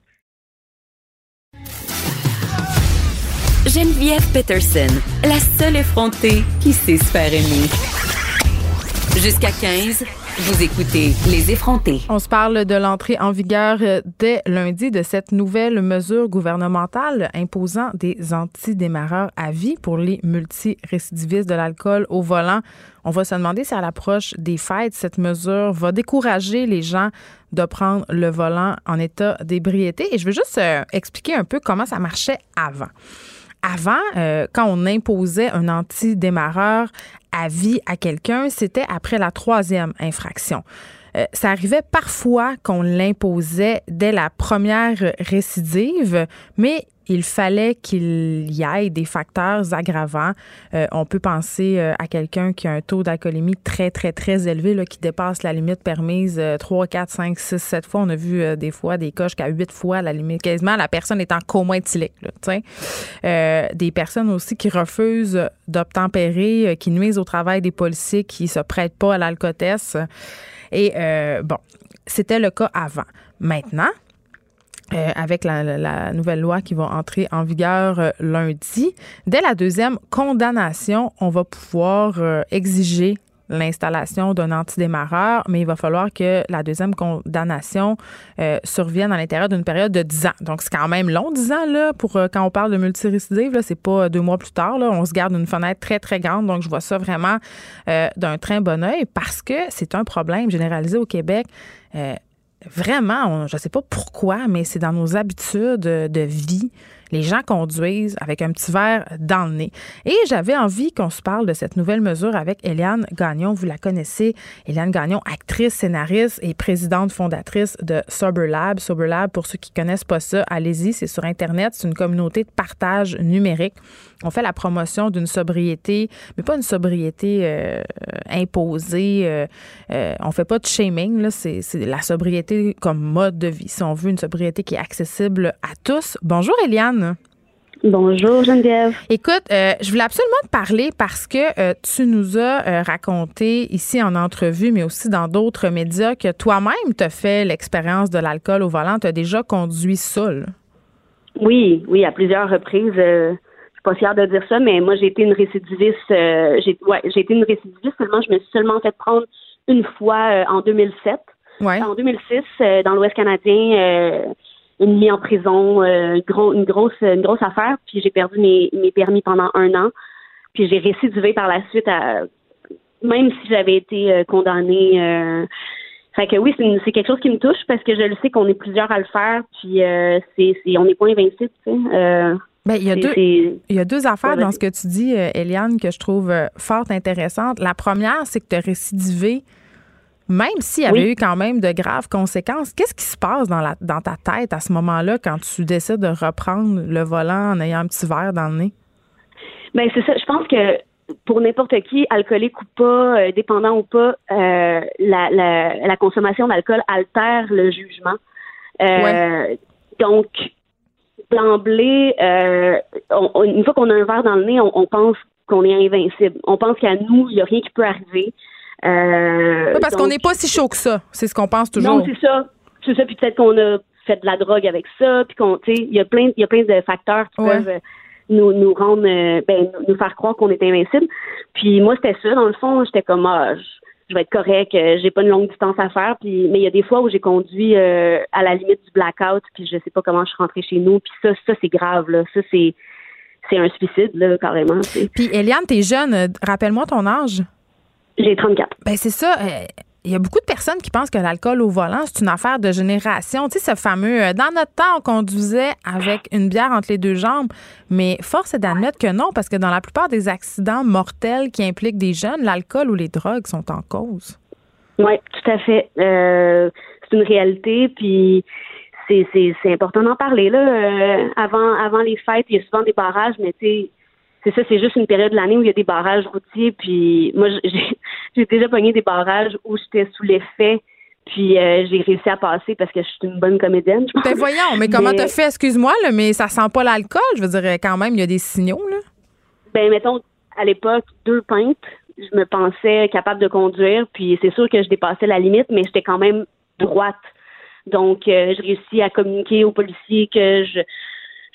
Geneviève Peterson, la seule effrontée qui sait se aimer. Jusqu'à 15, vous écoutez Les effrontés. On se parle de l'entrée en vigueur euh, dès lundi de cette nouvelle mesure gouvernementale imposant des antidémarreurs à vie pour les multirécidivistes de l'alcool au volant. On va se demander si à l'approche des fêtes, cette mesure va décourager les gens de prendre le volant en état d'ébriété. Et je veux juste euh, expliquer un peu comment ça marchait avant. Avant, euh, quand on imposait un antidémarreur à vie à quelqu'un, c'était après la troisième infraction. Euh, ça arrivait parfois qu'on l'imposait dès la première récidive, mais il fallait qu'il y ait des facteurs aggravants. Euh, on peut penser euh, à quelqu'un qui a un taux d'alcoolémie très, très, très élevé, là, qui dépasse la limite permise euh, 3, 4, 5, 6, 7 fois. On a vu euh, des fois des cas jusqu'à 8 fois la limite. Quasiment, la personne est en coma éthylique. Euh, des personnes aussi qui refusent d'obtempérer, euh, qui nuisent au travail des policiers, qui se prêtent pas à l'alcotesse. Et euh, bon, c'était le cas avant. Maintenant, euh, avec la, la- nouvelle loi qui va entrer en vigueur euh, lundi, dès la deuxième condamnation, on va pouvoir euh, exiger l'installation d'un antidémarreur, mais il va falloir que la deuxième condamnation euh, survienne à l'intérieur d'une période de 10 ans. Donc, c'est quand même long, 10 ans, là, pour euh, quand on parle de multirécidive. Là, c'est pas deux mois plus tard. Là, on se garde une fenêtre très, très grande. Donc, je vois ça vraiment euh, d'un très bon oeil parce que c'est un problème généralisé au Québec vraiment, je ne sais pas pourquoi, mais c'est dans nos habitudes de vie les gens conduisent avec un petit verre dans le nez. Et j'avais envie qu'on se parle de cette nouvelle mesure avec Eliane Gagnon. Vous la connaissez, Eliane Gagnon, actrice, scénariste et présidente fondatrice de Sober Lab. Sober Lab, pour ceux qui connaissent pas ça, allez-y, c'est sur Internet. C'est une communauté de partage numérique. On fait la promotion d'une sobriété, mais pas une sobriété euh, imposée. Euh, euh, on fait pas de shaming. Là. C'est, c'est la sobriété comme mode de vie. Si on veut une sobriété qui est accessible à tous. Bonjour, Eliane. Bonjour Geneviève. Écoute, euh, je voulais absolument te parler parce que euh, tu nous as euh, raconté ici en entrevue, mais aussi dans d'autres médias, que toi-même tu as fait l'expérience de l'alcool au volant. Tu as déjà conduit seul. Oui, oui, à plusieurs reprises. Suis pas fière de dire ça, mais moi j'ai été une récidiviste. j'ai ouais, j'ai été une récidiviste seulement. Je me suis seulement fait prendre une fois en 2007. Ouais. En 2006, dans l'Ouest canadien une mise en prison, euh, une grosse une grosse affaire. Puis j'ai perdu mes, mes permis pendant un an. Puis j'ai récidivé par la suite, à, même si j'avais été euh, condamnée. Euh, fait que oui, c'est quelque chose qui me touche parce que je le sais qu'on est plusieurs à le faire. Puis euh, c'est on n'est pas invincible. Tu sais. Euh, ben, il, y a deux, il y a deux affaires dans ce que tu dis, Eliane, que je trouve fort intéressantes. La première, c'est que tu as récidivé même s'il y avait eu quand même de graves conséquences, qu'est-ce qui se passe dans, la, dans ta tête à ce moment-là quand tu décides de reprendre le volant en ayant un petit verre dans le nez? Bien, c'est ça. Je pense que pour n'importe qui, alcoolique ou pas, euh, dépendant ou pas, euh, la, la, consommation d'alcool altère le jugement. Euh, donc, d'emblée, une fois qu'on a un verre dans le nez, on, on pense qu'on est invincible. On pense qu'à nous, il n'y a rien qui peut arriver. Euh, parce qu'on n'est pas si chaud que ça. C'est ce qu'on pense toujours. Non, c'est ça. C'est ça. Puis peut-être qu'on a fait de la drogue avec ça. Puis qu'on, tu sais, il y a plein, il y a plein de facteurs qui peuvent euh, nous, nous rendre, euh, ben, nous faire croire qu'on est invincible. Puis moi, c'était ça. Dans le fond, j'étais comme, ah, je vais être correct, j'ai pas une longue distance à faire. Puis, mais il y a des fois où j'ai conduit à la limite du blackout, puis je sais pas comment je suis rentrée chez nous. Puis ça, ça c'est grave là. Ça c'est, c'est un suicide là carrément. Puis Eliane, t'es jeune. Rappelle-moi ton âge. J'ai 34. Ben c'est ça. Euh, il y a beaucoup de personnes qui pensent que l'alcool au volant, c'est une affaire de génération. Tu sais, ce fameux, euh, dans notre temps, on conduisait avec une bière entre les deux jambes. Mais force est d'admettre que non, parce que dans la plupart des accidents mortels qui impliquent des jeunes, l'alcool ou les drogues sont en cause. Oui, tout à fait. Euh, c'est une réalité, puis c'est, important d'en parler. Là. avant, avant les fêtes, il y a souvent des barrages, mais tu sais, c'est ça, c'est juste une période de l'année où il y a des barrages routiers. Puis moi, j'ai déjà pogné des barrages où j'étais sous l'effet. Puis euh, j'ai réussi à passer parce que je suis une bonne comédienne. Ben voyons, mais comment t'as fait, excuse-moi, mais ça sent pas l'alcool. Je veux dire, quand même, il y a des signaux, là. Ben, mettons, à l'époque, deux pintes, je me pensais capable de conduire. Puis c'est sûr que je dépassais la limite, mais j'étais quand même droite. Donc, euh, je réussis à communiquer aux policiers que je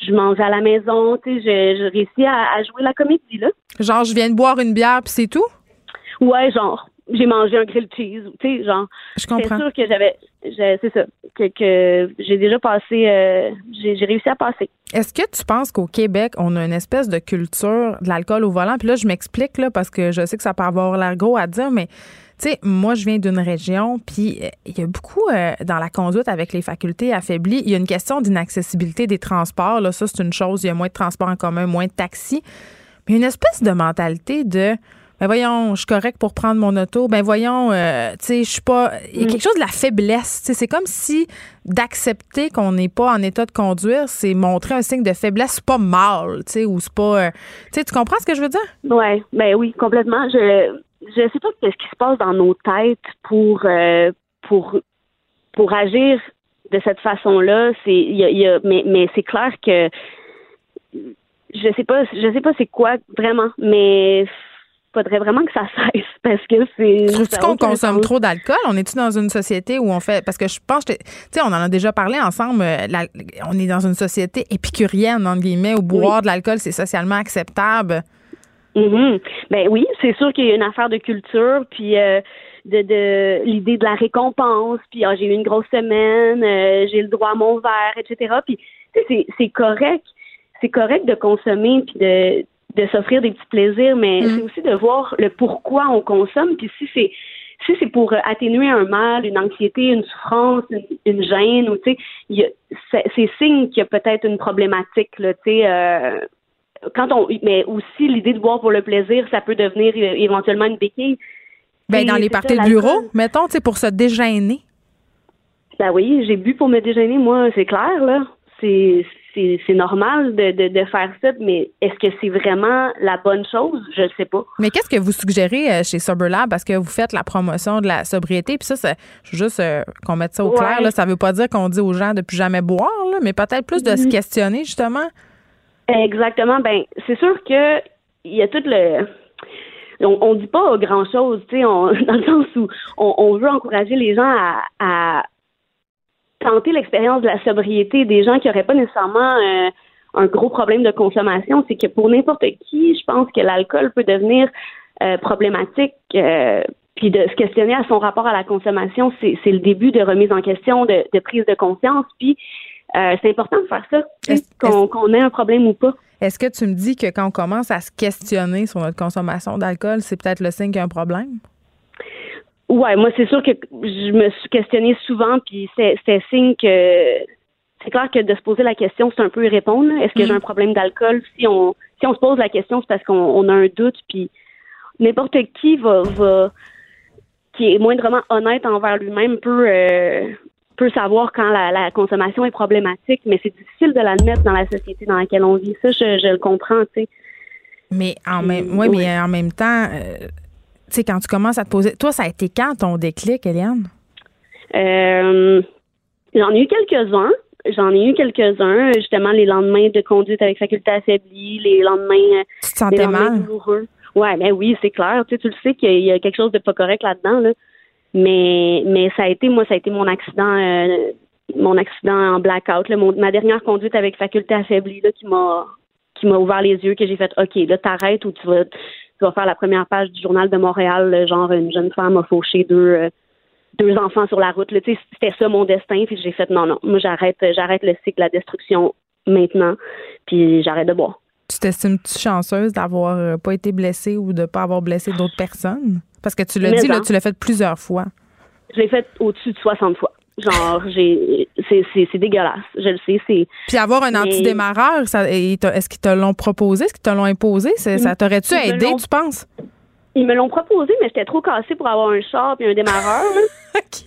je mange à la maison, tu sais, je, réussis à, jouer la comédie, là. Genre, je viens de boire une bière, puis c'est tout? Ouais, genre, j'ai mangé un grilled cheese, tu sais, genre. Je comprends. C'est sûr que j'avais, c'est ça, que, j'ai déjà passé, euh, j'ai réussi à passer. Est-ce que tu penses qu'au Québec, on a une espèce de culture de l'alcool au volant? Puis là, je m'explique, là, parce que je sais que ça peut avoir l'air gros à dire, mais tu sais, moi, je viens d'une région, puis euh, il y a beaucoup euh, dans la conduite avec les facultés affaiblies. Il y a une question d'inaccessibilité des transports. Là, ça, c'est une chose. Il y a moins de transports en commun, moins de taxis. Mais une espèce de mentalité de ben voyons, je suis correct pour prendre mon auto. Ben voyons, euh, tu sais, je suis pas. Il y a mm. quelque chose de la faiblesse. C'est comme si d'accepter qu'on n'est pas en état de conduire, c'est montrer un signe de faiblesse. C'est pas mal, tu sais, ou c'est pas. tu comprends ce que je veux dire? Ouais, ben oui, complètement. Je je sais pas ce qui se passe dans nos têtes pour euh, pour pour agir de cette façon-là. C'est y y a, mais mais c'est clair que je sais pas je sais pas c'est quoi vraiment, mais faudrait vraiment que ça cesse parce que c'est. Trouves-tu qu'on consomme trop d'alcool? On est-tu dans une société où on fait. Parce que je pense, tu sais, on en a déjà parlé ensemble. Euh, on est dans une société épicurienne, entre guillemets, où boire de l'alcool, c'est socialement acceptable. Mhm. Ben oui, c'est sûr qu'il y a une affaire de culture, puis euh, de, de l'idée de la récompense, puis ah, j'ai eu une grosse semaine, euh, j'ai le droit à mon verre, etc. Puis c'est, c'est correct, c'est correct de consommer puis de, de s'offrir des petits plaisirs, mais Mm. c'est aussi de voir le pourquoi on consomme, puis si c'est si c'est pour atténuer un mal, une anxiété, une souffrance, une, une gêne, ou tu sais, il y a- c'est, c'est signe qu'il y a peut-être une problématique, là, tu sais. euh, quand on, mais aussi l'idée de boire pour le plaisir, ça peut devenir éventuellement une béquille. Ben, dans les parties de bureau, mettons, tu pour se dégêner. Ben oui, j'ai bu pour me déjeuner, moi, c'est clair, là. C'est, c'est, c'est normal de, de, de faire ça, mais est-ce que c'est vraiment la bonne chose? Je ne sais pas. Mais qu'est-ce que vous suggérez euh, chez SoberLab parce que vous faites la promotion de la sobriété puis ça c'est je veux juste euh, qu'on mette ça au Ouais. clair là, ça veut pas dire qu'on dit aux gens de plus jamais boire là, mais peut-être plus de se questionner justement. Exactement. Ben, c'est sûr que il y a tout le. On, on dit pas grand chose, tu sais, dans le sens où on, veut encourager les gens à, tenter l'expérience de la sobriété des gens qui n'auraient pas nécessairement euh, un gros problème de consommation. C'est que pour n'importe qui, je pense que l'alcool peut devenir euh, problématique. euh, puis de se questionner à son rapport à la consommation, c'est c'est le début de remise en question, de, de prise de conscience. Puis euh, c'est important de faire ça, qu'on ait un problème ou pas. Est-ce que tu me dis que quand on commence à se questionner sur notre consommation d'alcool, c'est peut-être le signe qu'il y a un problème? Ouais, moi c'est sûr que je me suis questionnée souvent, puis c'est signe que c'est clair que de se poser la question, c'est un peu y répondre. Est-ce que j'ai un problème d'alcool? Si on si on se pose la question, c'est parce qu'on on a un doute, puis n'importe qui va va qui est moindrement honnête envers lui-même peut euh, peut savoir quand la, la consommation est problématique, mais c'est difficile de l'admettre dans la société dans laquelle on vit. Ça, je, je le comprends, tu sais. Mais en même ouais, oui. mais en même temps euh, tu sais quand tu commences à te poser toi ça a été quand ton déclic Eliane? Euh, j'en ai eu quelques-uns. J'en ai eu quelques-uns, justement, les lendemains de conduite avec faculté affaiblie, les lendemains, euh, Tu te sentais lendemains mal? douloureux. Ouais, ben oui, c'est clair. Tu sais, tu le sais qu'il y a quelque chose de pas correct là-dedans, là. Mais, mais ça a été, moi, ça a été mon accident, euh, mon accident en blackout, mon- ma dernière conduite avec faculté affaiblie, là, qui m'a, qui m'a ouvert les yeux, que j'ai fait, OK, là, t'arrêtes ou tu vas, tu vas faire la première page du journal de Montréal, genre, une jeune femme a fauché deux, euh, deux enfants sur la route. C'était ça mon destin. Puis j'ai fait non, non, moi j'arrête, j'arrête le cycle de la destruction maintenant. Puis j'arrête de boire. Tu t'estimes-tu chanceuse d'avoir euh, pas été blessée ou de pas avoir blessé d'autres personnes? Parce que tu l'as dit, là, tu l'as fait plusieurs fois. Je l'ai fait au-dessus de 60 fois. Genre, j'ai c'est, dégueulasse. Je le sais. C'est Puis avoir un antidémarreur, ça- est-ce qu'ils te l'ont proposé? Est-ce qu'ils te l'ont imposé? Ça t'aurait-tu aidé, tu penses? Ils me l'ont proposé, mais j'étais trop cassée pour avoir un char et un démarreur. OK.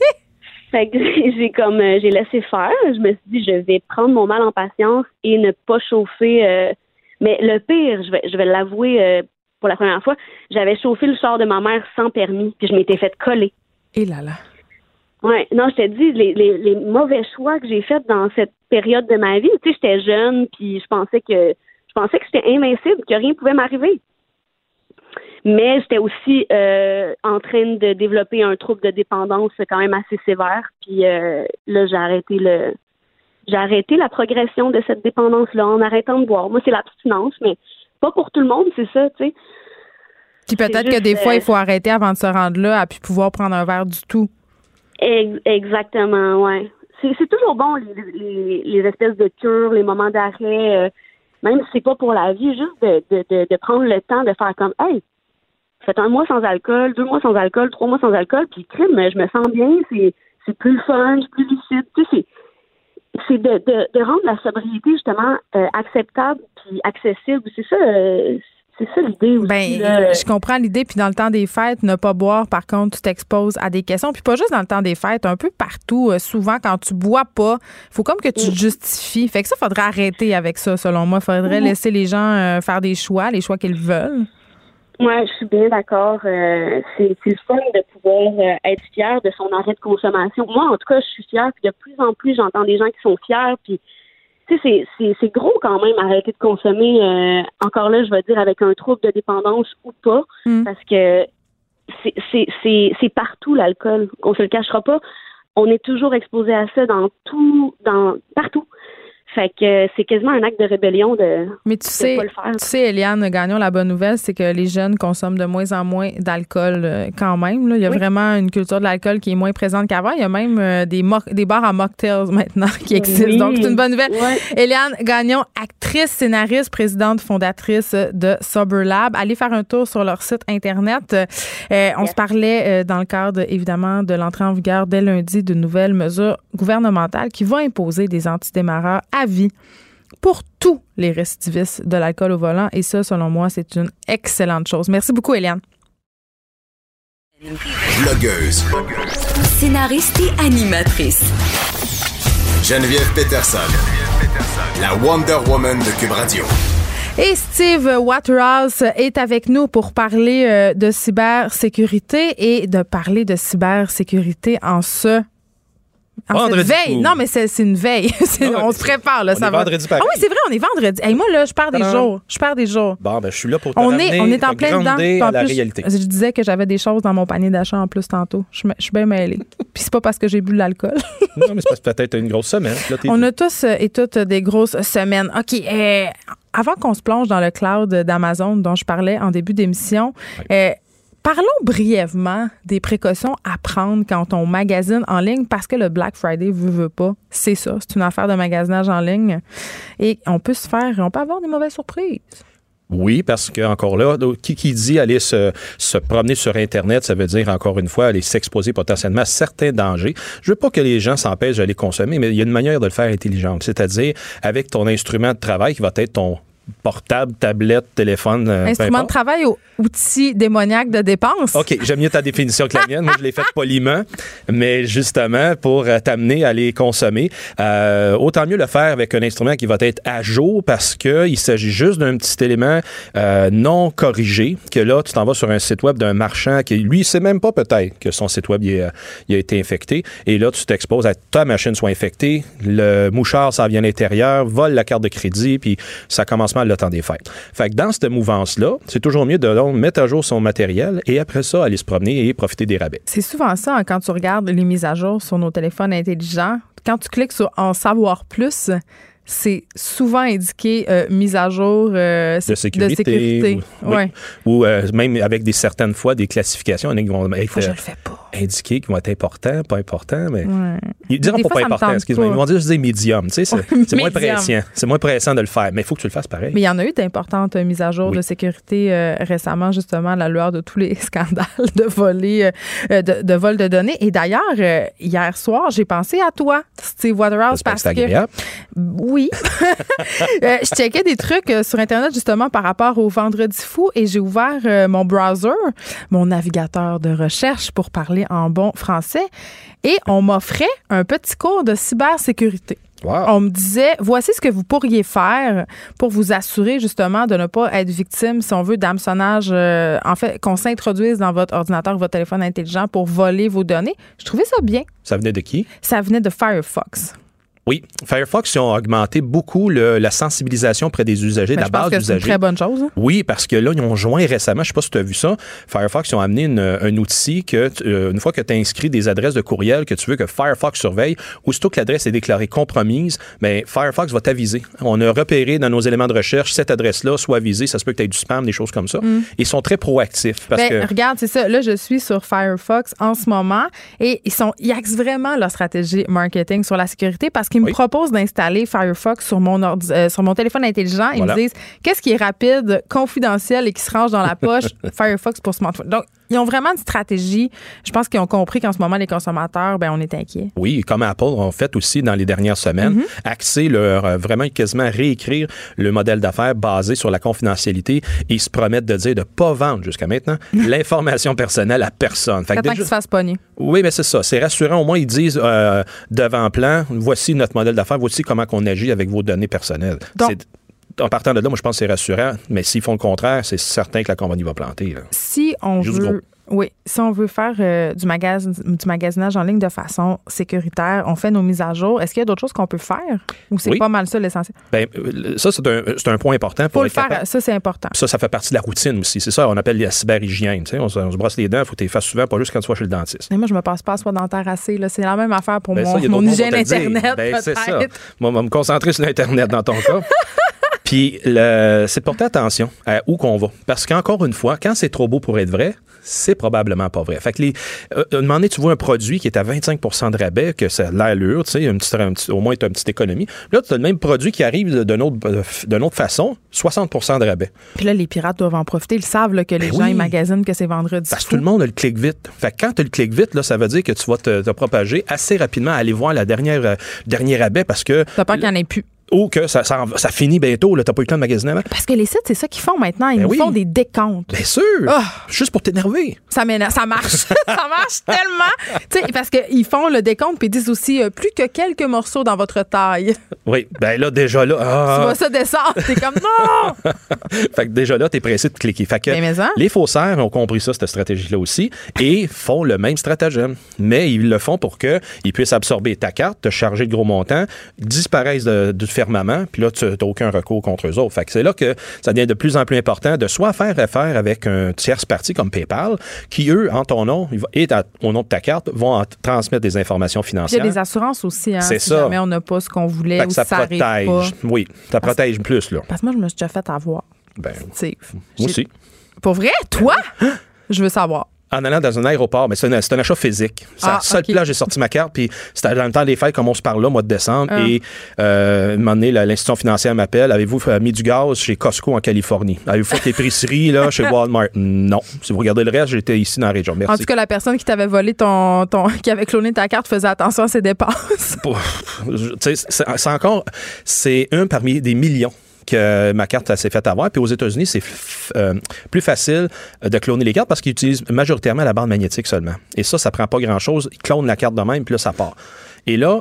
Fait que j'ai comme euh, j'ai laissé faire. Je me suis dit je vais prendre mon mal en patience et ne pas chauffer. euh, mais le pire, je vais je vais l'avouer euh, pour la première fois, j'avais chauffé le char de ma mère sans permis, puis je m'étais fait coller. Et là là. Ouais, non, je te dis les, les, les mauvais choix que j'ai faits dans cette période de ma vie. Tu sais, j'étais jeune, puis je pensais que je pensais que j'étais invincible, que rien pouvait m'arriver. Mais j'étais aussi euh, en train de développer un trouble de dépendance quand même assez sévère. Puis euh, là, j'ai arrêté le j'ai arrêté la progression de cette dépendance-là en arrêtant de boire. Moi, c'est l'abstinence, mais pas pour tout le monde, c'est ça, tu sais. Puis peut-être que des fois, euh, il faut arrêter avant de se rendre là, à puis pouvoir prendre un verre du tout. Ex- Exactement, ouais. C'est toujours bon les, les, les espèces de cures, les moments d'arrêt, euh, même si c'est pas pour la vie, juste de, de, de, de prendre le temps de faire comme Hey, faites un mois sans alcool, deux mois sans alcool, trois mois sans alcool, puis crime, je me sens bien, c'est c'est plus fun, c'est plus lucide. Tu sais, c'est de, de, de rendre la sobriété justement euh, acceptable puis accessible. C'est ça, euh, c'est ça l'idée aussi. Ben, là. je comprends l'idée. Puis dans le temps des fêtes, ne pas boire, par contre, tu t'exposes à des questions. Puis pas juste dans le temps des fêtes, un peu partout. euh, souvent, quand tu bois pas, faut comme que tu te justifies. Fait que ça, faudrait arrêter avec ça, selon moi. Faudrait laisser les gens faire des choix, les choix qu'ils veulent. Ouais, je suis bien d'accord. Euh, c'est le fun de pouvoir euh, être fier de son arrêt de consommation. Moi, en tout cas, je suis fière. Puis de plus en plus, j'entends des gens qui sont fiers. Puis, tu sais, c'est- gros quand même arrêter de consommer. euh, encore là, je vais dire avec un trouble de dépendance ou pas, Mm. parce que c'est- c'est c'est c'est partout l'alcool. On se le cachera pas. On est toujours exposé à ça dans tout, dans partout. Fait que c'est quasiment un acte de rébellion de Mais tu sais, pas le faire. tu sais, Eliane Gagnon, la bonne nouvelle, c'est que les jeunes consomment de moins en moins d'alcool euh, quand même. là. Il y a Oui. vraiment une culture de l'alcool qui est moins présente qu'avant. Il y a même euh, des, bars à mocktails maintenant qui existent. Oui. Donc, c'est une bonne nouvelle. Ouais. Eliane Gagnon, actrice, scénariste, présidente fondatrice de Sober Lab. Allez faire un tour sur leur site Internet. Euh, on se parlait euh, dans le cadre, évidemment, de l'entrée en vigueur dès lundi de nouvelles mesures gouvernementales qui vont imposer des antidémarreurs à vie pour tous les récidivistes de l'alcool au volant. Et ça, selon moi, c'est une excellente chose. Merci beaucoup, Eliane. Blogueuse. Scénariste et animatrice. Geneviève Peterson. La Wonder Woman de Cube Radio. Et Steve Waterhouse est avec nous pour parler euh, de cybersécurité et de parler de cybersécurité en ce. En cette Vendredi veille. Non, mais c'est une veille. Ah, on se prépare, là. on ça est va. vendredi pareil. Ah oui, c'est vrai, on est vendredi. Hey, moi, là, je perds des jours. Je perds des jours. Bon, ben, je suis là pour te On est, on est en plein dedans. en la plus, réalité. Je, je disais que j'avais des choses dans mon panier d'achat en plus tantôt. Je, suis bien mêlée. Puis c'est pas parce que j'ai bu de l'alcool. non, mais c'est parce que peut-être une grosse semaine. Là, On a tous euh, et toutes des grosses semaines. OK. euh, avant qu'on se plonge dans le cloud d'Amazon dont je parlais en début d'émission, euh, parlons brièvement des précautions à prendre quand on magasine en ligne parce que le Black Friday veut, veut pas. C'est ça. C'est une affaire de magasinage en ligne. Et on peut se faire, on peut avoir des mauvaises surprises. Oui, parce que encore là, qui, dit aller se, se promener sur Internet, ça veut dire encore une fois aller s'exposer potentiellement à certains dangers. Je veux pas que les gens s'empêchent d'aller consommer, mais il y a une manière de le faire intelligente, c'est-à-dire avec ton instrument de travail qui va être ton portable, tablette, téléphone. euh, Instrument de travail ou outil démoniaque de dépense? OK, j'aime mieux ta définition que la mienne. Moi, je l'ai faite poliment, mais justement pour euh, t'amener à les consommer. Euh, autant mieux le faire avec un instrument qui va être à jour parce que il s'agit juste d'un petit élément euh, non corrigé que là, tu t'en vas sur un site web d'un marchand qui, lui, sait même pas peut-être que son site web il a, il a été infecté. Et là, tu t'exposes à ta machine soit infectée, le mouchard s'en vient à l'intérieur, vole la carte de crédit, puis ça commence le temps des fêtes. Fait que dans cette mouvance-là, c'est toujours mieux de donc, mettre à jour son matériel et après ça, aller se promener et profiter des rabais. C'est souvent ça hein, quand tu regardes les mises à jour sur nos téléphones intelligents. Quand tu cliques sur En savoir plus, c'est souvent indiqué euh, mise à jour euh, De sécurité. sécurité. ou, oui. Ouais. Ou euh, même avec des certaines fois des classifications, il Faut je le fais pas. Indiquées, qui vont être importants, pas importants, mais Ouais. ils diront pas fois, pas ça me important, tente excuse-moi. Ils vont dire médium, tu sais, c'est moins pressant. C'est moins pressant de le faire, mais il faut que tu le fasses pareil. Mais il y en a eu d'importantes euh, mises à jour Oui. de sécurité euh, récemment, justement, à la lueur de tous les scandales de voler, euh, de, de vol de données. Et d'ailleurs, euh, hier soir, j'ai pensé à toi, Steve Waterhouse, parce que agréable. Oui. Je checkais des trucs sur Internet justement par rapport au Vendredi fou et j'ai ouvert mon browser, mon navigateur de recherche pour parler en bon français et on m'offrait un petit cours de cybersécurité. Wow. On me disait, voici ce que vous pourriez faire pour vous assurer justement de ne pas être victime, si on veut, d'hameçonnage, euh, en fait, qu'on s'introduise dans votre ordinateur ou votre téléphone intelligent pour voler vos données. Je trouvais ça bien. Ça venait de qui? Ça venait de Firefox. Oui, Firefox, ils ont augmenté beaucoup le- la sensibilisation auprès des usagers, de Ben, la je pense base que c'est une d'usagers. très bonne chose. hein. Oui, parce que là, ils ont joint récemment, je ne sais pas si tu as vu ça, Firefox, ils ont amené une- un outil que, euh, une fois que tu as inscrit des adresses de courriel que tu veux que Firefox surveille, aussitôt que l'adresse est déclarée compromise, mais Firefox va t'aviser. On a repéré dans nos éléments de recherche cette adresse-là, soit visée, ça se peut que tu aies du spam, des choses comme ça. Ils sont très proactifs parce Ben, que. Regarde, c'est ça. Là, je suis sur Firefox en ce moment et ils sont, ils axent vraiment leur stratégie marketing sur la sécurité parce qu'ils me Oui. proposent d'installer Firefox sur mon ordi- euh, sur mon téléphone intelligent. Ils Voilà. me disent qu'est-ce qui est rapide, confidentiel et qui se range dans la poche? Firefox pour smartphone. Donc, ils ont vraiment une stratégie. Je pense qu'ils ont compris qu'en ce moment, les consommateurs, ben, on est inquiets. Oui, comme Apple ont fait aussi dans les dernières semaines, axer leur euh, vraiment quasiment réécrire le modèle d'affaires basé sur la confidentialité et ils se promettent de dire de pas vendre jusqu'à maintenant l'information personnelle à personne. Fait que déjà- qu'ils se fassent pogner. oui, mais c'est ça. C'est rassurant. Au moins, ils disent euh, devant plan, voici notre modèle d'affaires, voici comment on agit avec vos données personnelles. Donc- en partant de là, moi, je pense que c'est rassurant. Mais s'ils font le contraire, c'est certain que la compagnie va planter. là. Si on Juste veut. Oui, si on veut faire euh, du, magasin, du magasinage en ligne de façon sécuritaire, on fait nos mises à jour. Est-ce qu'il y a d'autres choses qu'on peut faire? Ou c'est Oui. pas mal ça l'essentiel? Ben, euh, ça, c'est un, point important Faut pour le être faire, capable- ça c'est important. Ça, ça fait partie de la routine aussi. C'est ça, on appelle la cyberhygiène. On, se, on se brosse les dents, il faut que tu fasses souvent, pas juste quand tu vas chez le dentiste. Mais moi, je me passe pas à soie dentaire assez. C'est la même affaire pour Ben, mon, ça, hygiène le. Internet. Ben, c'est ça. Moi, on va me concentrer sur l'Internet dans ton cas. Puis, c'est de porter attention à où qu'on va. Parce qu'encore une fois, quand c'est trop beau pour être vrai, c'est probablement pas vrai. Fait que les, euh, un moment donné, tu vois un produit qui est à 25% de rabais, que ça a l'allure, tu sais, une petite- un petit- au moins, tu as une petite économie. Là, tu as le même produit qui arrive d'une autre, euh, d'une autre façon, 60% de rabais. Puis là, les pirates doivent en profiter. Ils savent là, que les Ben gens oui. ils magasinent que c'est vendredi. Parce que tout le monde a le clic vite. Fait que quand tu le clic vite, là, ça veut dire que tu vas te, te propager assez rapidement, aller voir la dernière, euh, le dernier rabais parce que. T'as peur qu'il n'y en ait plus. Ou que ça, ça, en- ça finit bientôt, là, t'as pas eu le temps de magasiner avant. Parce que les sites, c'est ça qu'ils font maintenant. Ils Ben nous oui. font des décomptes. Bien sûr! Ah! Juste pour t'énerver. Ça. Ça marche. ça marche tellement. Tu sais, parce qu'ils font le décompte puis ils disent aussi euh, plus que quelques morceaux dans votre taille. Oui, ben là, déjà là. Tu ah, vois ça descendre. T'es comme non! fait que déjà là, t'es pressé de cliquer. Fait que mais hein? les faussaires ont compris ça, cette stratégie-là aussi, et font le même stratagème. Mais ils le font pour qu'ils puissent absorber ta carte, te charger de gros montants, disparaissent de- du firmament, puis là, tu n'as aucun recours contre eux autres. Fait que c'est là que ça devient de plus en plus important de soit faire affaire avec un tierce parti comme PayPal, qui, eux, en ton nom et au nom de ta carte, vont transmettre des informations Puis il y a financières. des assurances aussi. Hein, C'est si ça. jamais on n'a pas ce qu'on voulait Fait ou ça ça arrive protège. pas. Oui, ça protège plus, là. Parce que moi, je me suis déjà fait avoir. Ben, Steve. moi aussi. Pour vrai? Toi? Je veux savoir. En allant dans un aéroport, mais c'est un, achat physique. C'est Ah, seule ok. place, j'ai sorti ma carte, puis c'était dans le temps des fêtes, comme on se parle là, mois de décembre. Ah. Et euh, un moment donné, l'institution financière m'appelle Avez-vous euh, mis du gaz chez Costco en Californie? Avez-vous fait l'épicerie là, chez Walmart? Non. Si vous regardez le reste, j'étais ici dans la région. En Merci. tout cas, la personne qui t'avait volé ton, ton. qui avait cloné ta carte faisait attention à ses dépenses. C'est encore. C'est un parmi des millions que ma carte s'est fait avoir. Puis aux États-Unis, c'est euh, plus facile de cloner les cartes parce qu'ils utilisent majoritairement la bande magnétique seulement. Et ça, ça prend pas grand-chose. Ils clonent la carte de même, puis là, ça part. Et là,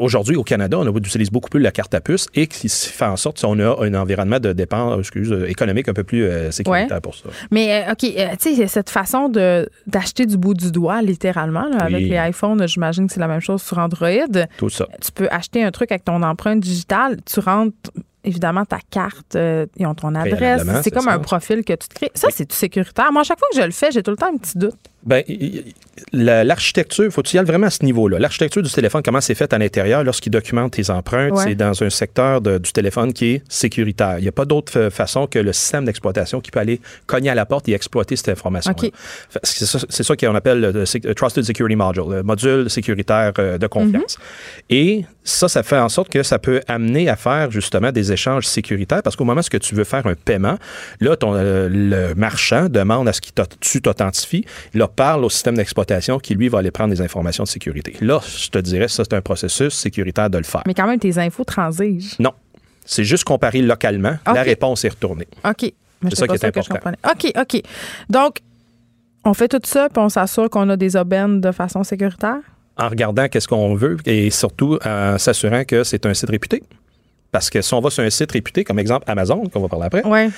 aujourd'hui, au Canada, on utilise beaucoup plus la carte à puce et qui fait en sorte qu'on a un environnement de dépenses excuse, euh, économique un peu plus euh, sécuritaire Ouais. pour ça. Mais, euh, OK, euh, tu sais, cette façon d'acheter du bout du doigt, littéralement, là, avec les iPhones, j'imagine que c'est la même chose sur Android. Tout ça. Tu peux acheter un truc avec ton empreinte digitale, tu rentres évidemment ta carte, euh, ils ont ton adresse. C'est comme ça. un profil que tu te crées. Ça, c'est sécuritaire? Moi, à chaque fois que je le fais, j'ai tout le temps un petit doute. Ben, l'architecture, il faut que tu y ailles vraiment à ce niveau-là. L'architecture du téléphone, comment c'est fait à l'intérieur lorsqu'il documente tes empreintes, Ouais. c'est dans un secteur de- du téléphone qui est sécuritaire. Il n'y a pas d'autre fa- façon que le système d'exploitation qui peut aller cogner à la porte et exploiter cette information. OK. C'est ça, qu'on appelle le, le Trusted Security Module, le module sécuritaire euh, de confiance. Et ça, ça fait en sorte que ça peut amener à faire justement des échanges sécuritaires parce qu'au moment où tu veux faire un paiement, là, ton, euh, le marchand demande à ce que tu t'authentifies. Parle au système d'exploitation qui, lui, va aller prendre des informations de sécurité. Là, je te dirais, ça, c'est un processus sécuritaire de le faire. Mais quand même, tes infos transigent. Non. C'est juste comparé localement. La réponse est retournée. OK. C'est ça qui est ça important. OK, OK. Donc, on fait tout ça, puis on s'assure qu'on a des aubaines de façon sécuritaire? en regardant qu'est-ce qu'on veut et surtout en s'assurant que c'est un site réputé. Parce que si on va sur un site réputé, comme exemple Amazon, qu'on va parler après, Oui.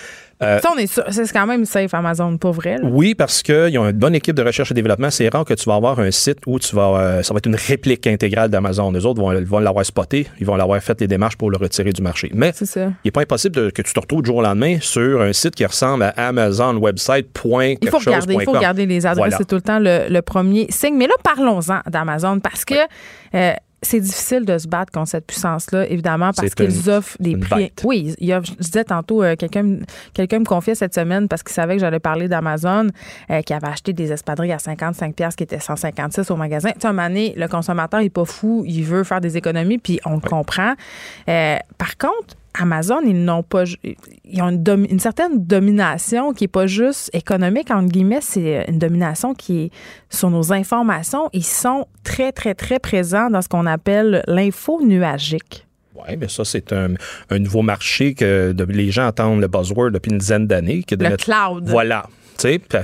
Euh, ça, on est sûr. C'est quand même safe, Amazon, pas vrai. là. oui, parce qu'ils ont une bonne équipe de recherche et développement. C'est rare que tu vas avoir un site où tu vas, euh, ça va être une réplique intégrale d'Amazon. Les autres vont, vont l'avoir spoté, ils vont l'avoir fait les démarches pour le retirer du marché. Mais ça. il n'est pas impossible de- que tu te retrouves du jour au lendemain sur un site qui ressemble à Amazon website. Il faut regarder, il faut regarder les adresses. Voilà. C'est tout le temps le, le premier signe. Mais là, parlons-en d'Amazon parce que euh, c'est difficile de se battre contre cette puissance-là, évidemment, parce qu'ils offrent des prix. bête. Oui, il y a- je disais tantôt, euh, quelqu'un me- quelqu'un me confiait cette semaine parce qu'il savait que j'allais parler d'Amazon, euh, qui avait acheté des espadrilles à 55 pièces qui étaient 156 au magasin. Tu sais, à un moment donné, le consommateur, il n'est pas fou, il veut faire des économies, puis on le comprend. Euh, par contre, Amazon, ils n'ont pas. Ils ont une, certaine domination qui n'est pas juste économique, entre guillemets, c'est une domination qui est sur nos informations. Ils sont très, très, très présents dans ce qu'on appelle l'info nuagique. Oui, mais ça, c'est un, un nouveau marché que de- les gens entendent le buzzword depuis une dizaine d'années. Le cloud. Voilà.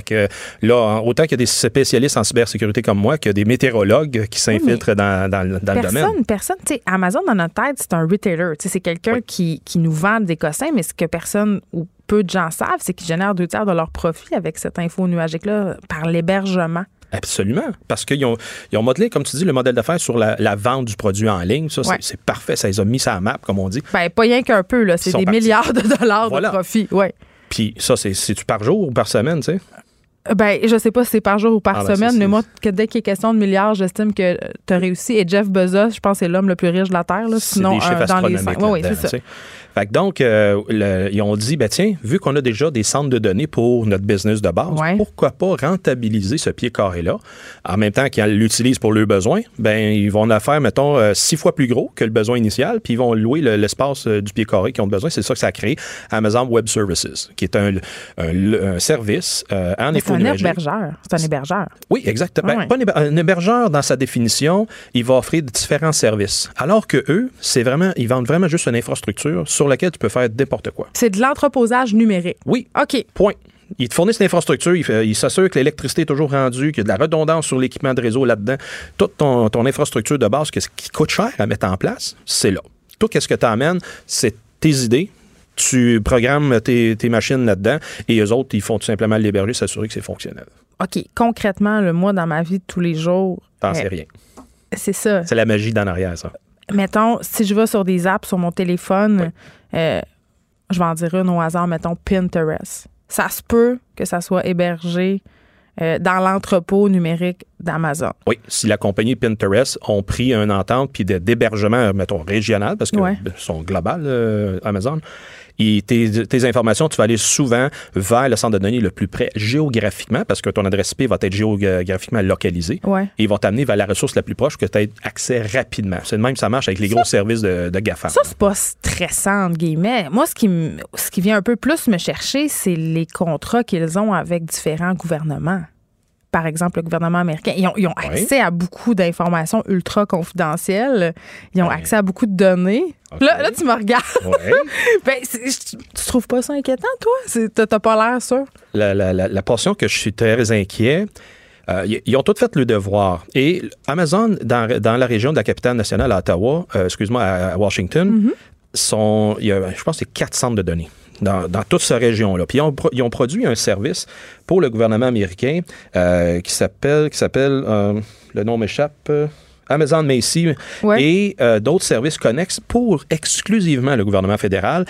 Que là, autant qu'il y a des spécialistes en cybersécurité comme moi que des météorologues qui s'infiltrent dans, dans le- domaine. Personne, personne, tu sais, Amazon dans notre tête, c'est un retailer. C'est quelqu'un Oui. qui, qui nous vend des cossins, mais ce que personne ou peu de gens savent, c'est qu'ils génèrent deux tiers de leur profit avec cette info nuagique-là par l'hébergement. Absolument. Parce qu'ils ont, ils ont modelé, comme tu dis, le modèle d'affaires sur la, la vente du produit en ligne. Ça, c'est- Ouais. c'est parfait. Ça les a mis sur la map, comme on dit. Ben, pas rien qu'un peu, là. C'est des partis. milliards de dollars Voilà. de profit. Ouais. Puis ça, c'est- c'est-tu par jour ou par semaine, tu sais? Ben, je sais pas si c'est par jour ou par Ah, ben, semaine, mais moi, que dès qu'il est question de milliards, j'estime que tu as réussi. Et Jeff Bezos, je pense, c'est l'homme le plus riche de la Terre. Là, sinon, des euh, dans les cinq. Oui, oui, c'est ça. Fait que donc, euh, le- ils ont dit, ben tiens, vu qu'on a déjà des centres de données pour notre business de base, Ouais. pourquoi pas rentabiliser ce pied carré-là? En même temps qu'ils l'utilisent pour leurs besoins? Ben, ils vont en faire, mettons, euh, six fois plus gros que le besoin initial, puis ils vont louer le- l'espace euh, du pied carré qu'ils ont besoin. C'est ça que ça a créé Amazon Web Services, qui est un, un- un service euh, en C'est un hébergeur. C'est un hébergeur. Oui, exactement. Pas héber- un hébergeur, dans sa définition, il va offrir différents services. Alors que eux, c'est vraiment, ils vendent vraiment juste une infrastructure sur laquelle tu peux faire n'importe quoi. C'est de l'entreposage numérique. Oui, OK. point. Ils te fournissent l'infrastructure, ils, s'assurent que l'électricité est toujours rendue, qu'il y a de la redondance sur l'équipement de réseau là-dedans. Toute ton, ton infrastructure de base, que ce qui coûte cher à mettre en place, c'est là. Tout ce que tu amènes, c'est tes idées. Tu programmes tes, tes machines là-dedans et eux autres, ils font tout simplement l'héberger, s'assurer que c'est fonctionnel. OK. Concrètement, le moi, dans ma vie de tous les jours, T'en sais euh, rien. c'est ça. C'est la magie d'en arrière, ça. Mettons, si je vais sur des apps sur mon téléphone, euh, je vais en dire une au hasard, mettons Pinterest. Ça se peut que ça soit hébergé euh, dans l'entrepôt numérique d'Amazon. Oui, si la compagnie Pinterest ont pris une entente puis d'hébergement, mettons, régional, parce que Ouais. sont globales, euh, Amazon, et tes, tes informations, tu vas aller souvent vers le centre de données le plus près géographiquement, parce que ton adresse IP va être géographiquement localisée. Ouais. Et ils vont t'amener vers la ressource la plus proche que tu aies accès rapidement. C'est de même que ça marche avec les gros services de, de GAFA. Ça, c'est pas stressant, entre guillemets. Moi, ce qui, ce qui vient un peu plus me chercher, c'est les contrats qu'ils ont avec différents gouvernements. Par exemple, le gouvernement américain. Ils ont, ils ont Ouais. accès à beaucoup d'informations ultra confidentielles. Ils ont accès à beaucoup de données. Là, là, tu me regardes. Ben, tu trouves pas ça inquiétant, toi? T'as pas l'air sûr? la, la- la- la portion que je suis très inquiet, euh, ils- ont tous fait le devoir. Et Amazon, dans, dans la région de la capitale nationale à Ottawa, euh, excuse-moi, à, Washington, sont, il y a, je pense c'est quatre centres de données. Dans, dans toute cette région-là. Puis ils ont, pro- ils ont produit un service pour le gouvernement américain euh, qui s'appelle, qui s'appelle, euh, le nom m'échappe, euh, Amazon Macy Ouais. et euh, d'autres services connexes pour exclusivement le gouvernement fédéral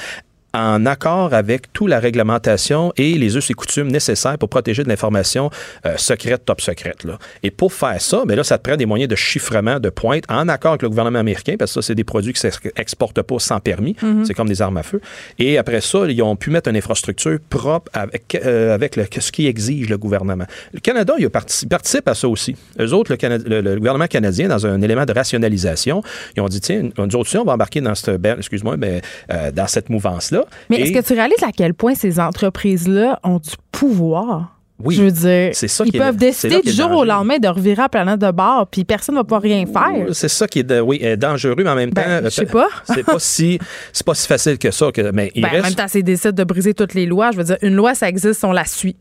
en accord avec toute la réglementation et les us et coutumes nécessaires pour protéger de l'information euh, secrète, top secrète. Là. Et pour faire ça, ben là, ça te prend des moyens de chiffrement, de pointe, en accord avec le gouvernement américain, parce que ça, c'est des produits qui ne s'exportent pas sans permis. C'est comme des armes à feu. Et après ça, ils ont pu mettre une infrastructure propre avec, euh, avec le- ce qui exige le gouvernement. Le Canada, il participe à ça aussi. Eux autres, le, Cana- le- le gouvernement canadien, dans un élément de rationalisation, ils ont dit, tiens, nous autres aussi, on va embarquer dans cette, excuse-moi, mais, euh, dans cette mouvance-là. Mais est-ce que tu réalises à quel point ces entreprises-là ont du pouvoir? Oui. Je veux dire, C'est ça ils qui est- peuvent décider du jour au lendemain de revirer la planète de bord, puis personne ne va pouvoir rien faire. C'est ça qui est de- oui, euh, dangereux, mais en même Ben, temps, euh, je sais pas. c'est pas si c'est pas si facile que ça. Que, mais il Ben, En même temps, s'ils décident de briser toutes les lois, je veux dire, une loi, ça existe, on la suit.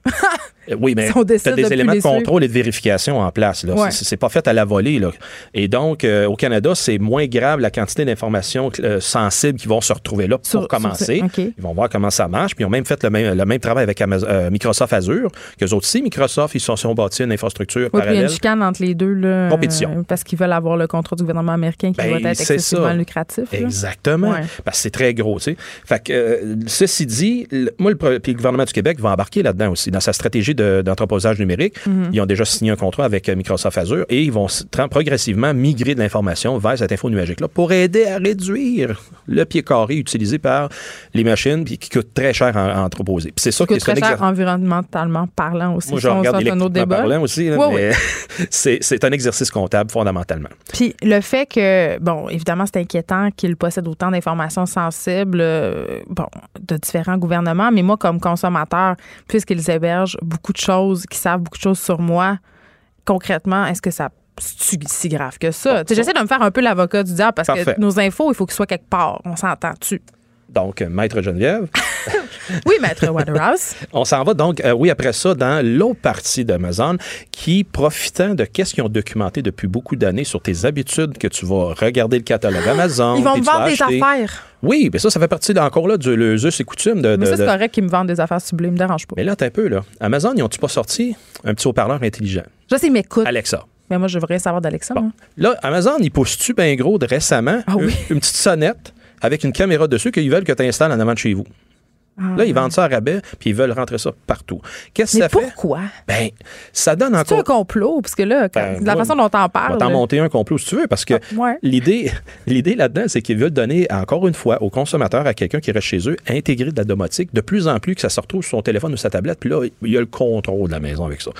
euh, oui, mais si tu as de des éléments de contrôle et de vérification en place. Là. Ouais. C'est, pas fait à la volée. Là. Et donc, euh, au Canada, c'est moins grave la quantité d'informations euh, sensibles qui vont se retrouver là pour Sur- commencer. Ils vont voir comment ça marche. Puis ils ont même fait le même, le même travail avec Amaz- euh, Microsoft Azure. Qu'eux autres aussi, Microsoft, ils se sont, sont bâtis une infrastructure Oui, puis il y a une chicane entre les deux. Là, Compétition. euh, parce qu'ils veulent avoir le contrôle du gouvernement américain qui Ben, va être c'est excessivement lucratif. là. Exactement. Ouais. Parce que c'est très gros, tu sais. Fait que, euh, ceci dit, le- moi, le, le gouvernement du Québec va embarquer là-dedans aussi. Dans sa stratégie de- d'entreposage numérique, Mhm. ils ont déjà signé un contrat avec euh, Microsoft Azure et ils vont progressivement migrer de l'information vers cette info nuagique-là pour aider à réduire le pied carré utilisé par les machines puis qui coûte très cher à, à entreposer. C'est ça qui coûte est très cher environnementalement parlant aussi. Moi, je on regarde électriquement parlant aussi, là, Oui, mais c'est c'est un exercice comptable fondamentalement. Puis le fait que, bon, évidemment, c'est inquiétant qu'ils possèdent autant d'informations sensibles, euh, bon, de différents gouvernements, mais moi, comme consommateur, puisqu'ils hébergent beaucoup de choses, qui savent beaucoup de choses sur moi, concrètement, est-ce que ça c'est si grave que ça? J'essaie de me faire un peu l'avocat du diable parce Parfait. que nos infos, il faut qu'ils soient quelque part. On s'entend-tu? Donc, Maître Geneviève. oui, Maître Waterhouse. On s'en va donc, euh, oui, après ça, dans l'autre partie d'Amazon qui, profitant de qu'est-ce qu'ils ont documenté depuis beaucoup d'années sur tes habitudes, que tu vas regarder le catalogue Amazon. Ils vont me vendre des affaires. Oui, mais ça, ça fait partie encore là du le us et coutume de. Mais ça, c'est de- correct qu'ils me vendent des affaires sublimes, me dérange pas. Mais là, t'as un peu, là. Amazon, ils ont-tu pas sorti un petit haut-parleur intelligent? Je sais, ils m'écoutent. Alexa. Mais moi, je veux rien savoir d'Alexa. Bon. Là, Amazon, ils poussent-tu bien gros de récemment? Ah oui. une, une petite sonnette? Avec une caméra dessus qu'ils veulent que tu installes en avant de chez vous. Là, ils vendent ça à rabais, puis ils veulent rentrer ça partout. Qu'est-ce que Ah. Ça fait? pourquoi? Ben, ça donne C'est un encore. complot, parce que là, quand- Ben, de la moi, façon dont t'en On va parles. t'en monter un complot si tu veux, parce que Ah, ouais. l'idée, l'idée là-dedans, c'est qu'ils veulent donner encore une fois aux consommateurs, à quelqu'un qui reste chez eux, intégrer de la domotique, de plus en plus que ça se retrouve sur son téléphone ou sa tablette, puis là, il y a le contrôle de la maison avec ça.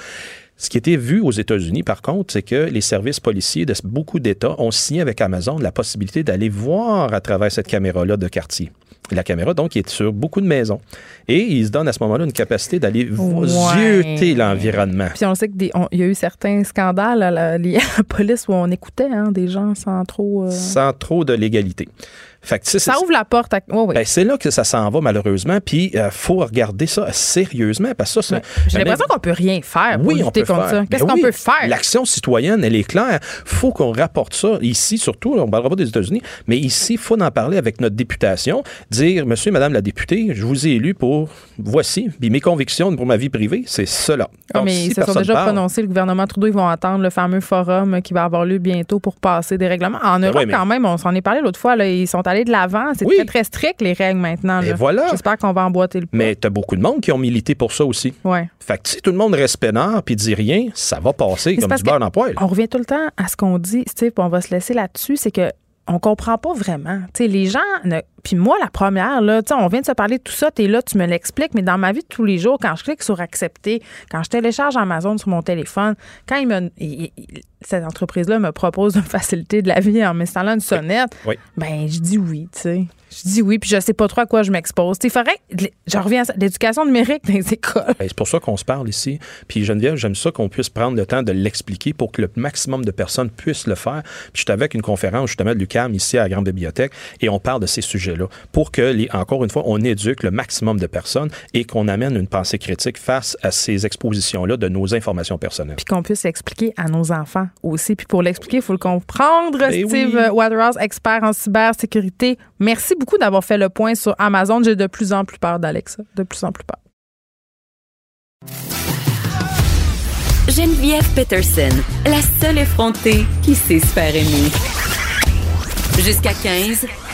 Ce qui était vu aux États-Unis, par contre, c'est que les services policiers de beaucoup d'États ont signé avec Amazon la possibilité d'aller voir à travers cette caméra-là de quartier. La caméra, donc, est sur beaucoup de maisons. Et ils se donnent à ce moment-là une capacité d'aller Ouais. l'environnement. Puis on sait qu'il y a eu certains scandales à la- liés à la police où on écoutait hein, des gens sans trop. euh, Sans trop de légalité. Fait que, Ça ouvre la porte à. Ben, c'est là que ça s'en va, malheureusement. Puis, il faut regarder ça sérieusement, parce que ça. J'ai l'impression qu'on peut rien faire pour Oui, on lutter peut contre faire. ça. Qu'est-ce Ben qu'on oui, peut faire? L'action citoyenne, elle est claire. faut qu'on rapporte ça ici, surtout, on ne parlera pas des États-Unis, mais ici, il faut en parler avec notre députation, dire, monsieur et madame la députée, je vous ai élu pour, voici, puis mes convictions pour ma vie privée, c'est cela. Ah, Donc, mais si ils se sont déjà parle- prononcés. Le gouvernement Trudeau, ils vont attendre le fameux forum qui va avoir lieu bientôt pour passer des règlements. En Europe, Ben mais- quand même, on s'en est parlé l'autre fois, là, ils sont allés de l'avant. C'est Oui. très, très strict, les règles maintenant. Et là. voilà. J'espère qu'on va emboîter le pas. Mais tu as beaucoup de monde qui ont milité pour ça aussi. Ouais. Fait que si tout le monde reste peinard puis dit rien, ça va passer comme du beurre dans le poêle. On revient tout le temps à ce qu'on dit, Steve, puis on va se laisser là-dessus, c'est que on comprend pas vraiment. Tu sais, les gens, ne- puis moi, la première, là, tu on vient de se parler de tout ça, t'es là, tu me l'expliques, mais dans ma vie de tous les jours, quand je clique sur accepter, quand je télécharge Amazon sur mon téléphone, quand il me, il- il- cette entreprise-là me propose de me faciliter de la vie en m'installant une sonnette, Oui. ben, je dis oui, tu sais. Je dis oui, puis je sais pas trop à quoi je m'expose. Tu sais, il faudrait, je reviens à l'éducation numérique dans les écoles. Ben, c'est pour ça qu'on se parle ici. Puis Geneviève, j'aime ça qu'on puisse prendre le temps de l'expliquer pour que le maximum de personnes puissent le faire. Puis j'étais avec une conférence justement de l'UQAM ici à la Grande Bibliothèque et on parle de ces sujets-là pour que, les, encore une fois, on éduque le maximum de personnes et qu'on amène une pensée critique face à ces expositions-là de nos informations personnelles. puis qu'on puisse l'expliquer à nos enfants aussi. Puis pour l'expliquer, il faut le comprendre. Ben Steve oui. Waterhouse, expert en cybersécurité. Merci beaucoup d'avoir fait le point sur Amazon. J'ai de plus en plus peur d'Alexa. De plus en plus peur. Geneviève Peterson, la seule effrontée qui sait se faire aimer. Jusqu'à 15,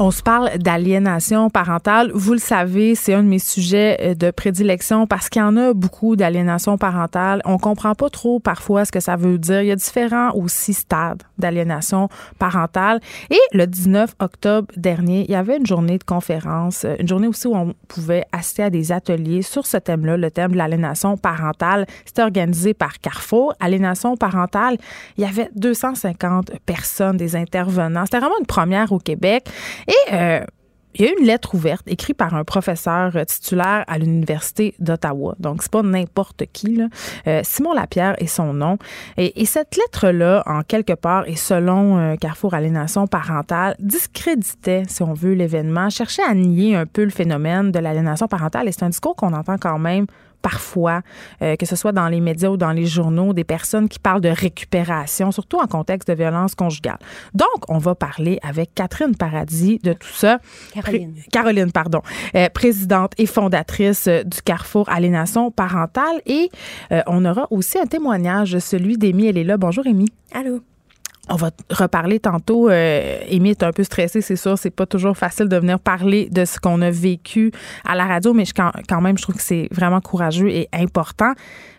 On se parle d'aliénation parentale. Vous le savez, c'est un de mes sujets euh, de prédilection parce qu'il y en a beaucoup d'aliénation parentale. On comprend pas trop parfois ce que ça veut dire. Il y a différents aussi stades d'aliénation parentale. Et le 19 octobre dernier, il y avait une journée de conférence, euh, une journée aussi où on pouvait assister à des ateliers sur ce thème-là, le thème de l'aliénation parentale. C'était organisé par Carrefour. Aliénation parentale, il y avait 250 personnes, des intervenants. C'était vraiment une première au Québec. Et euh, il y a eu une lettre ouverte écrite par un professeur euh, titulaire à l'Université d'Ottawa. Donc, c'est pas n'importe qui. Là. Euh, Simon Lapierre est son nom. Et, et cette lettre-là, en quelque part, et selon Carrefour Aliénation parentale, discréditait, si on veut, l'événement, cherchait à nier un peu le phénomène de l'aliénation parentale. Et c'est un discours qu'on entend quand même parfois, euh, que ce soit dans les médias ou dans les journaux, des personnes qui parlent de récupération, surtout en contexte de violence conjugale. Donc, on va parler avec Catherine Paradis de tout ça. Caroline. Pré- Caroline, pardon. Euh, présidente et fondatrice euh, du Carrefour Aliénation parentale. Et euh, on aura aussi un témoignage, celui d'Émy. Elle est là. Bonjour, Émy. Allô? On va reparler tantôt. Euh, Amy est un peu stressée, c'est sûr. C'est pas toujours facile de venir parler de ce qu'on a vécu à la radio, mais je, quand, même, je trouve que c'est vraiment courageux et important.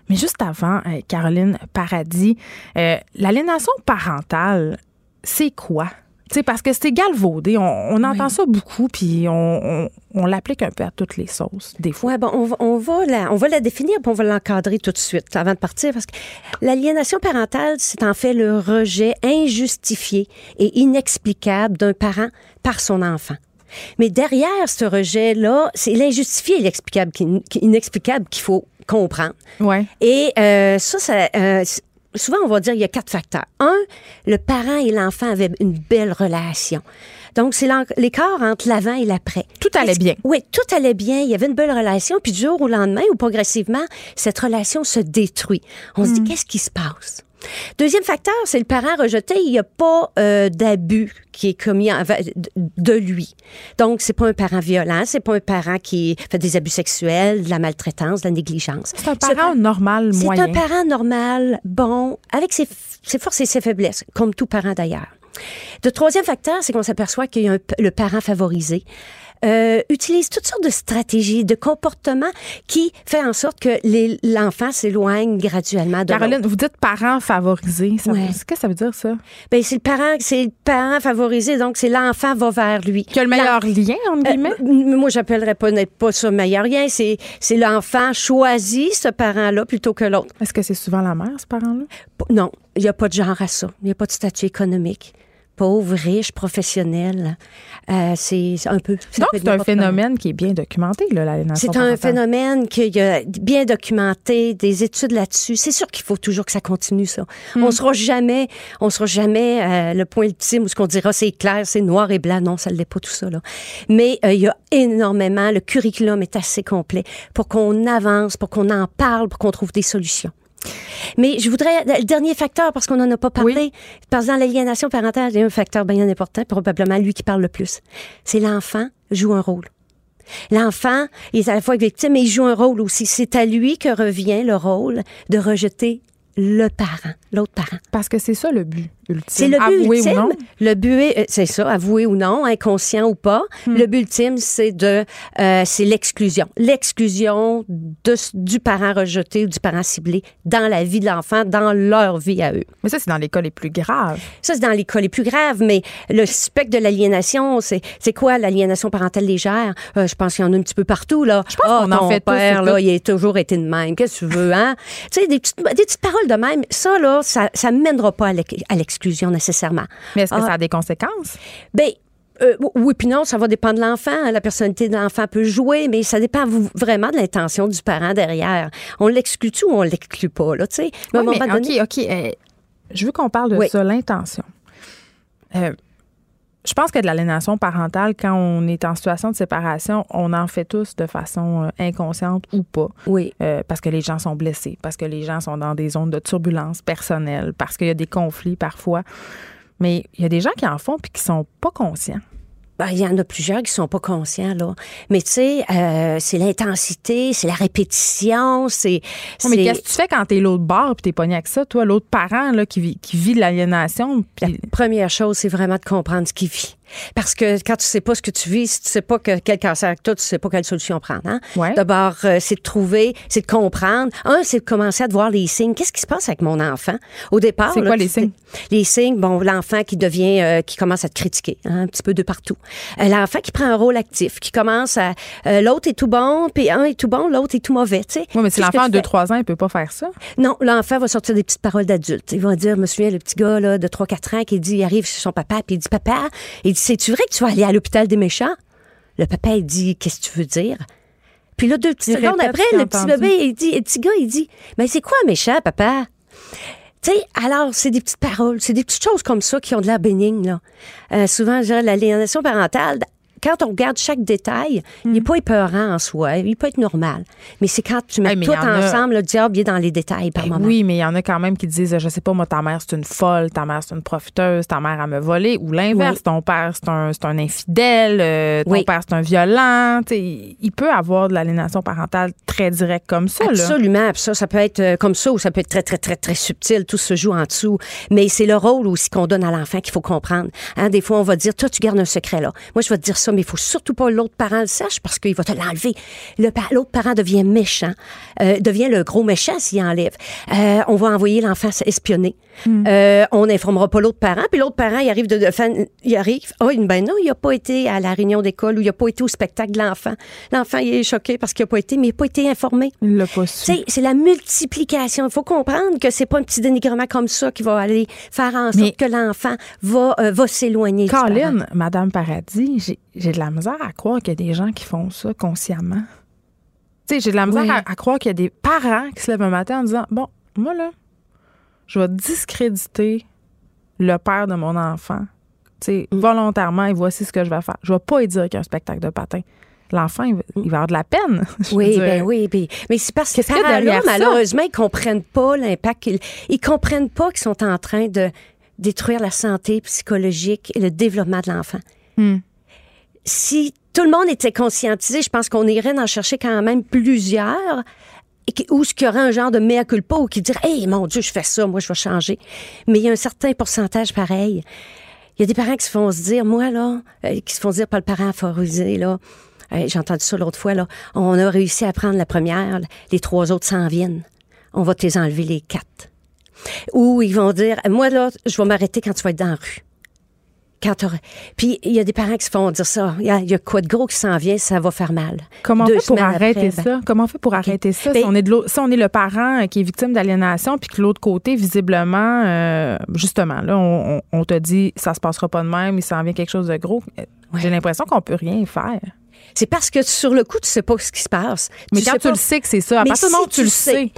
Mais juste avant, euh, Caroline Paradis, euh, l'aliénation parentale, c'est quoi? Sais, parce que c'est galvaudé. On, on entend ça beaucoup, puis on, on, on l'applique un peu à toutes les sauces, des fois. Ouais, bon, on va, on va la, on va la définir, puis on va l'encadrer tout de suite avant de partir, parce que l'aliénation parentale, c'est en fait le rejet injustifié et inexplicable d'un parent par son enfant. Mais derrière ce rejet-là, c'est l'injustifié et l'inexplicable qui- qui- inexplicable qu'il faut comprendre. Ouais. Et euh, ça, ça, euh, souvent, on va dire il y a quatre facteurs. Un, le parent et l'enfant avaient une belle relation. Donc, c'est l'écart entre l'avant et l'après. Tout allait bien. Oui, tout allait bien. Il y avait une belle relation. Puis du jour au lendemain, ou progressivement, cette relation se détruit. On se dit, qu'est-ce qui se passe? Deuxième facteur, c'est le parent rejeté. Il n'y a pas euh, d'abus qui est commis de- lui. Donc, c'est pas un parent violent, c'est pas un parent qui fait des abus sexuels, de la maltraitance, de la négligence. C'est un Ce parent normal, c'est moyen. un parent normal, bon, avec ses, ses forces et ses faiblesses, comme tout parent d'ailleurs. Le troisième facteur, c'est qu'on s'aperçoit qu'il y a un le parent favorisé. Euh, utilise toutes sortes de stratégies, de comportements qui fait en sorte que l'enfant s'éloigne graduellement de Caroline, vous dites parents favorisés. Ça, Ouais. Qu'est-ce que ça veut dire, ça? Ben, c'est le parent, c'est le parent favorisé, donc c'est l'enfant va vers lui. Qui a le meilleur lien, entre Euh, guillemets? m- moi, j'appellerais pas, n'être pas ça meilleur rien. C'est, c'est l'enfant choisit ce parent-là plutôt que l'autre. Est-ce que c'est souvent la mère, ce parent-là? Non, il n'y a pas de genre à ça. Il n'y a pas de statut économique. Pauvre, riche, professionnel. Euh, c'est un peu. Donc, c'est un phénomène qui est bien documenté, là, l'aliénation C'est un phénomène qui a bien documenté, des études là-dessus. C'est sûr qu'il faut toujours que ça continue, ça. On sera jamais, on sera jamais euh, le point ultime où ce qu'on dira c'est clair, c'est noir et blanc. Non, ça ne l'est pas tout ça, là. Mais euh, il y a énormément, le curriculum est assez complet pour qu'on avance, pour qu'on en parle, pour qu'on trouve des solutions. Mais je voudrais, le dernier facteur, parce qu'on n'en a pas parlé, parce que dans l'aliénation parentale, il y a un facteur bien important, probablement lui qui parle le plus. C'est l'enfant joue un rôle. L'enfant il est à la fois victime, mais il joue un rôle aussi. C'est à lui que revient le rôle de rejeter le parent, l'autre parent. Parce que c'est ça le but ultime. C'est le but ultime. ou non? Le but, euh, c'est ça, avoué ou non, inconscient ou pas. Hmm. Le but ultime, c'est de, euh, c'est l'exclusion, l'exclusion de- du parent rejeté ou du parent ciblé dans la vie de l'enfant, dans leur vie à eux. Mais ça, c'est dans les cas les plus graves. Ça, c'est dans les cas les plus graves, mais le spectre de l'aliénation, c'est, c'est quoi l'aliénation parentale légère? Euh, je pense qu'il y en a un petit peu partout, là. Je pense qu'on en fait père, là, il a toujours été de même. Qu'est-ce que tu veux, hein? tu sais, des petites, des petites paroles de même, ça, là, ça, ça mènera pas à, l'ex- à l'exclusion nécessairement. Mais est-ce que Ah. ça a des conséquences? Ben, euh, oui, puis non, ça va dépendre de l'enfant. La personnalité de l'enfant peut jouer, mais ça dépend vraiment de l'intention du parent derrière. On l'exclut-tu ou on l'exclut pas, là, tu sais? Oui, donné- OK, OK. euh, je veux qu'on parle de Oui. ça, l'intention. Euh, je pense que de l'aliénation parentale, quand on est en situation de séparation, on en fait tous de façon euh, inconsciente ou pas. Oui. Euh, parce que les gens sont blessés, parce que les gens sont dans des zones de turbulence personnelle, parce qu'il y a des conflits parfois. Mais il y a des gens qui en font puis qui sont pas conscients. Ben, il y en a plusieurs qui sont pas conscients, là. Mais tu sais, euh, c'est l'intensité, c'est la répétition, c'est... Mais qu'est-ce que tu fais quand t'es l'autre bord puis t'es pogné avec ça, toi, l'autre parent là, qui, vit, qui vit l'aliénation? La Puis première chose, c'est vraiment de comprendre ce qu'il vit. Parce que quand tu sais pas ce que tu vis, si tu sais pas que, quel cancer que tu tu sais pas quelle solution prendre. Hein? Ouais. D'abord, euh, c'est de trouver, c'est de comprendre. Un, c'est de commencer à te voir les signes. Qu'est-ce qui se passe avec mon enfant? Au départ, C'est quoi les signes? Les signes, bon, l'enfant qui devient, euh, qui commence à te critiquer, hein, un petit peu de partout. Euh, l'enfant qui prend un rôle actif, qui commence à, l'autre est tout bon, puis un est tout bon, l'autre est tout mauvais, tu sais. Oui, mais si l'enfant a tu fais? 2-3 ans, il peut pas faire ça. Non, l'enfant va sortir des petites paroles d'adulte. Il va dire, je me souviens, le petit gars là, de 3-4 ans qui dit, il arrive chez son papa, puis il dit, papa, il dit, c'est-tu vrai que tu vas aller à l'hôpital des méchants? Le papa, il dit, qu'est-ce que tu veux dire? Puis là, deux petites secondes après, le petit entendu. bébé, il dit, le petit gars, il dit, mais c'est quoi un méchant, papa? Tu sais, alors, c'est des petites paroles, c'est des petites choses comme ça qui ont de l'air bénigne, là. Euh, souvent, dirais, l'aliénation parentale, quand on regarde chaque détail, il n'est pas épeurant en soi, il peut être normal. Mais c'est quand tu mets Hey, tout en a- ensemble, le diable il est dans les détails par Ben moment. oui, mais il y en a quand même qui disent, je sais pas, moi, ta mère, c'est une folle, ta mère, c'est une profiteuse, ta mère, elle me volé, ou l'inverse, Oui. ton père, c'est un, c'est un infidèle, euh, ton Oui. père, c'est un violent. Tu sais, il peut avoir de l'aliénation parentale très directe comme ça. Absolument. Ça, ça peut être euh, comme ça ou ça peut être très, très, très, très subtil. Tout se joue en dessous. Mais c'est le rôle aussi qu'on donne à l'enfant qu'il faut comprendre. Hein, des fois, on va dire, toi, tu gardes un secret là. Moi, je vais te dire ça, mais il faut surtout pas l'autre parent le sache parce qu'il va te l'enlever. L'autre parent devient méchant, euh, devient le gros méchant s'il enlève. Euh, on va envoyer l'enfant espionner. Euh, on n'informera pas l'autre parent. Puis l'autre parent, il arrive de, de fan- il arrive. Oh, ben non, il n'a pas été à la réunion d'école ou il n'a pas été au spectacle de l'enfant. L'enfant, il est choqué parce qu'il n'a pas été, mais il n'a pas été informé. Il l'a pas su. C'est la multiplication. Il faut comprendre que c'est pas un petit dénigrement comme ça qui va aller faire en sorte Mais- que l'enfant va, euh, va s'éloigner. Colin, Madame Paradis, j'ai- j'ai de la misère à croire qu'il y a des gens qui font ça consciemment. Tu sais, j'ai de la misère Oui. à, à croire qu'il y a des parents qui se lèvent un matin en disant Bon, moi, là, je vais discréditer le père de mon enfant, tu sais, volontairement, et voici ce que je vais faire. Je vais pas lui dire qu'il y a un spectacle de patin. L'enfant, il, va- va avoir de la peine. Oui, ben oui, puis- mais c'est parce que parents-là, derrière ça? malheureusement, ils comprennent pas l'impact. Ils, ils comprennent pas qu'ils sont en train de détruire la santé psychologique et le développement de l'enfant. Hmm. Si tout le monde était conscientisé, je pense qu'on irait en chercher quand même plusieurs ou ce qu'il y aurait un genre de mea culpa ou qui dirait Hey, mon Dieu, je fais ça, moi, je vais changer. Mais il y a un certain pourcentage pareil. Il y a des parents qui se font se dire, moi, là, euh, qui se font dire par le parent favorisé, là, euh, j'ai entendu ça l'autre fois, là, on a réussi à prendre la première, les trois autres s'en viennent. On va te les enlever les quatre. Ou ils vont dire, moi, là, je vais m'arrêter quand tu vas être dans la rue. Quand Puis il y a des parents qui se font dire ça. Il y a, il y a quoi de gros qui s'en vient, ça va faire mal. Comment on Deux fait pour arrêter après, ben- ça? Comment on fait pour arrêter ça? Ben- si, on est de l'autre- si on est le parent qui est victime d'aliénation, puis que l'autre côté, visiblement, euh, justement, là, on, on- on te dit ça se passera pas de même, il s'en vient quelque chose de gros. Euh, J'ai l'impression qu'on peut rien faire. C'est parce que sur le coup, tu sais pas ce qui se passe. Mais Tu quand tu pas- le sais que c'est ça, à partir du moment où tu le sais,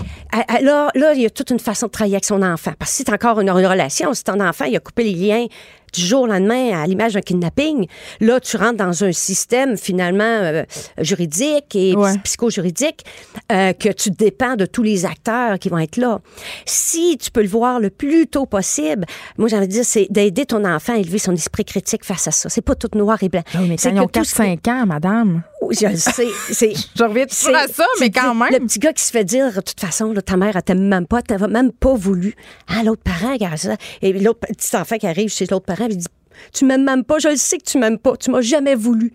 là, là, il y a toute une façon de travailler avec son enfant. Parce que si tu encore une, une relation, si ton enfant, il a coupé les liens du jour au lendemain à l'image d'un kidnapping, là, tu rentres dans un système finalement euh, juridique et Ouais. psychojuridique euh, que tu dépends de tous les acteurs qui vont être là. Si tu peux le voir le plus tôt possible, moi, j'ai envie de dire, c'est d'aider ton enfant à élever son esprit critique face à ça. C'est pas tout noir et blanc. Ah oui, mais C'est quand ils ont que tout ce qui- 4-5 ans, madame. Oui, je le sais. C'est, Je reviens toujours à ça, mais quand même. Le petit gars qui se fait dire, de toute façon, là, ta mère, elle t'aime même pas, t'avais même pas voulu. Ah, l'autre parent, regarde ça. Et l'autre petit enfant qui arrive chez l'autre parent, il dit, tu m'aimes même pas, je le sais que tu m'aimes pas, tu m'as jamais voulu.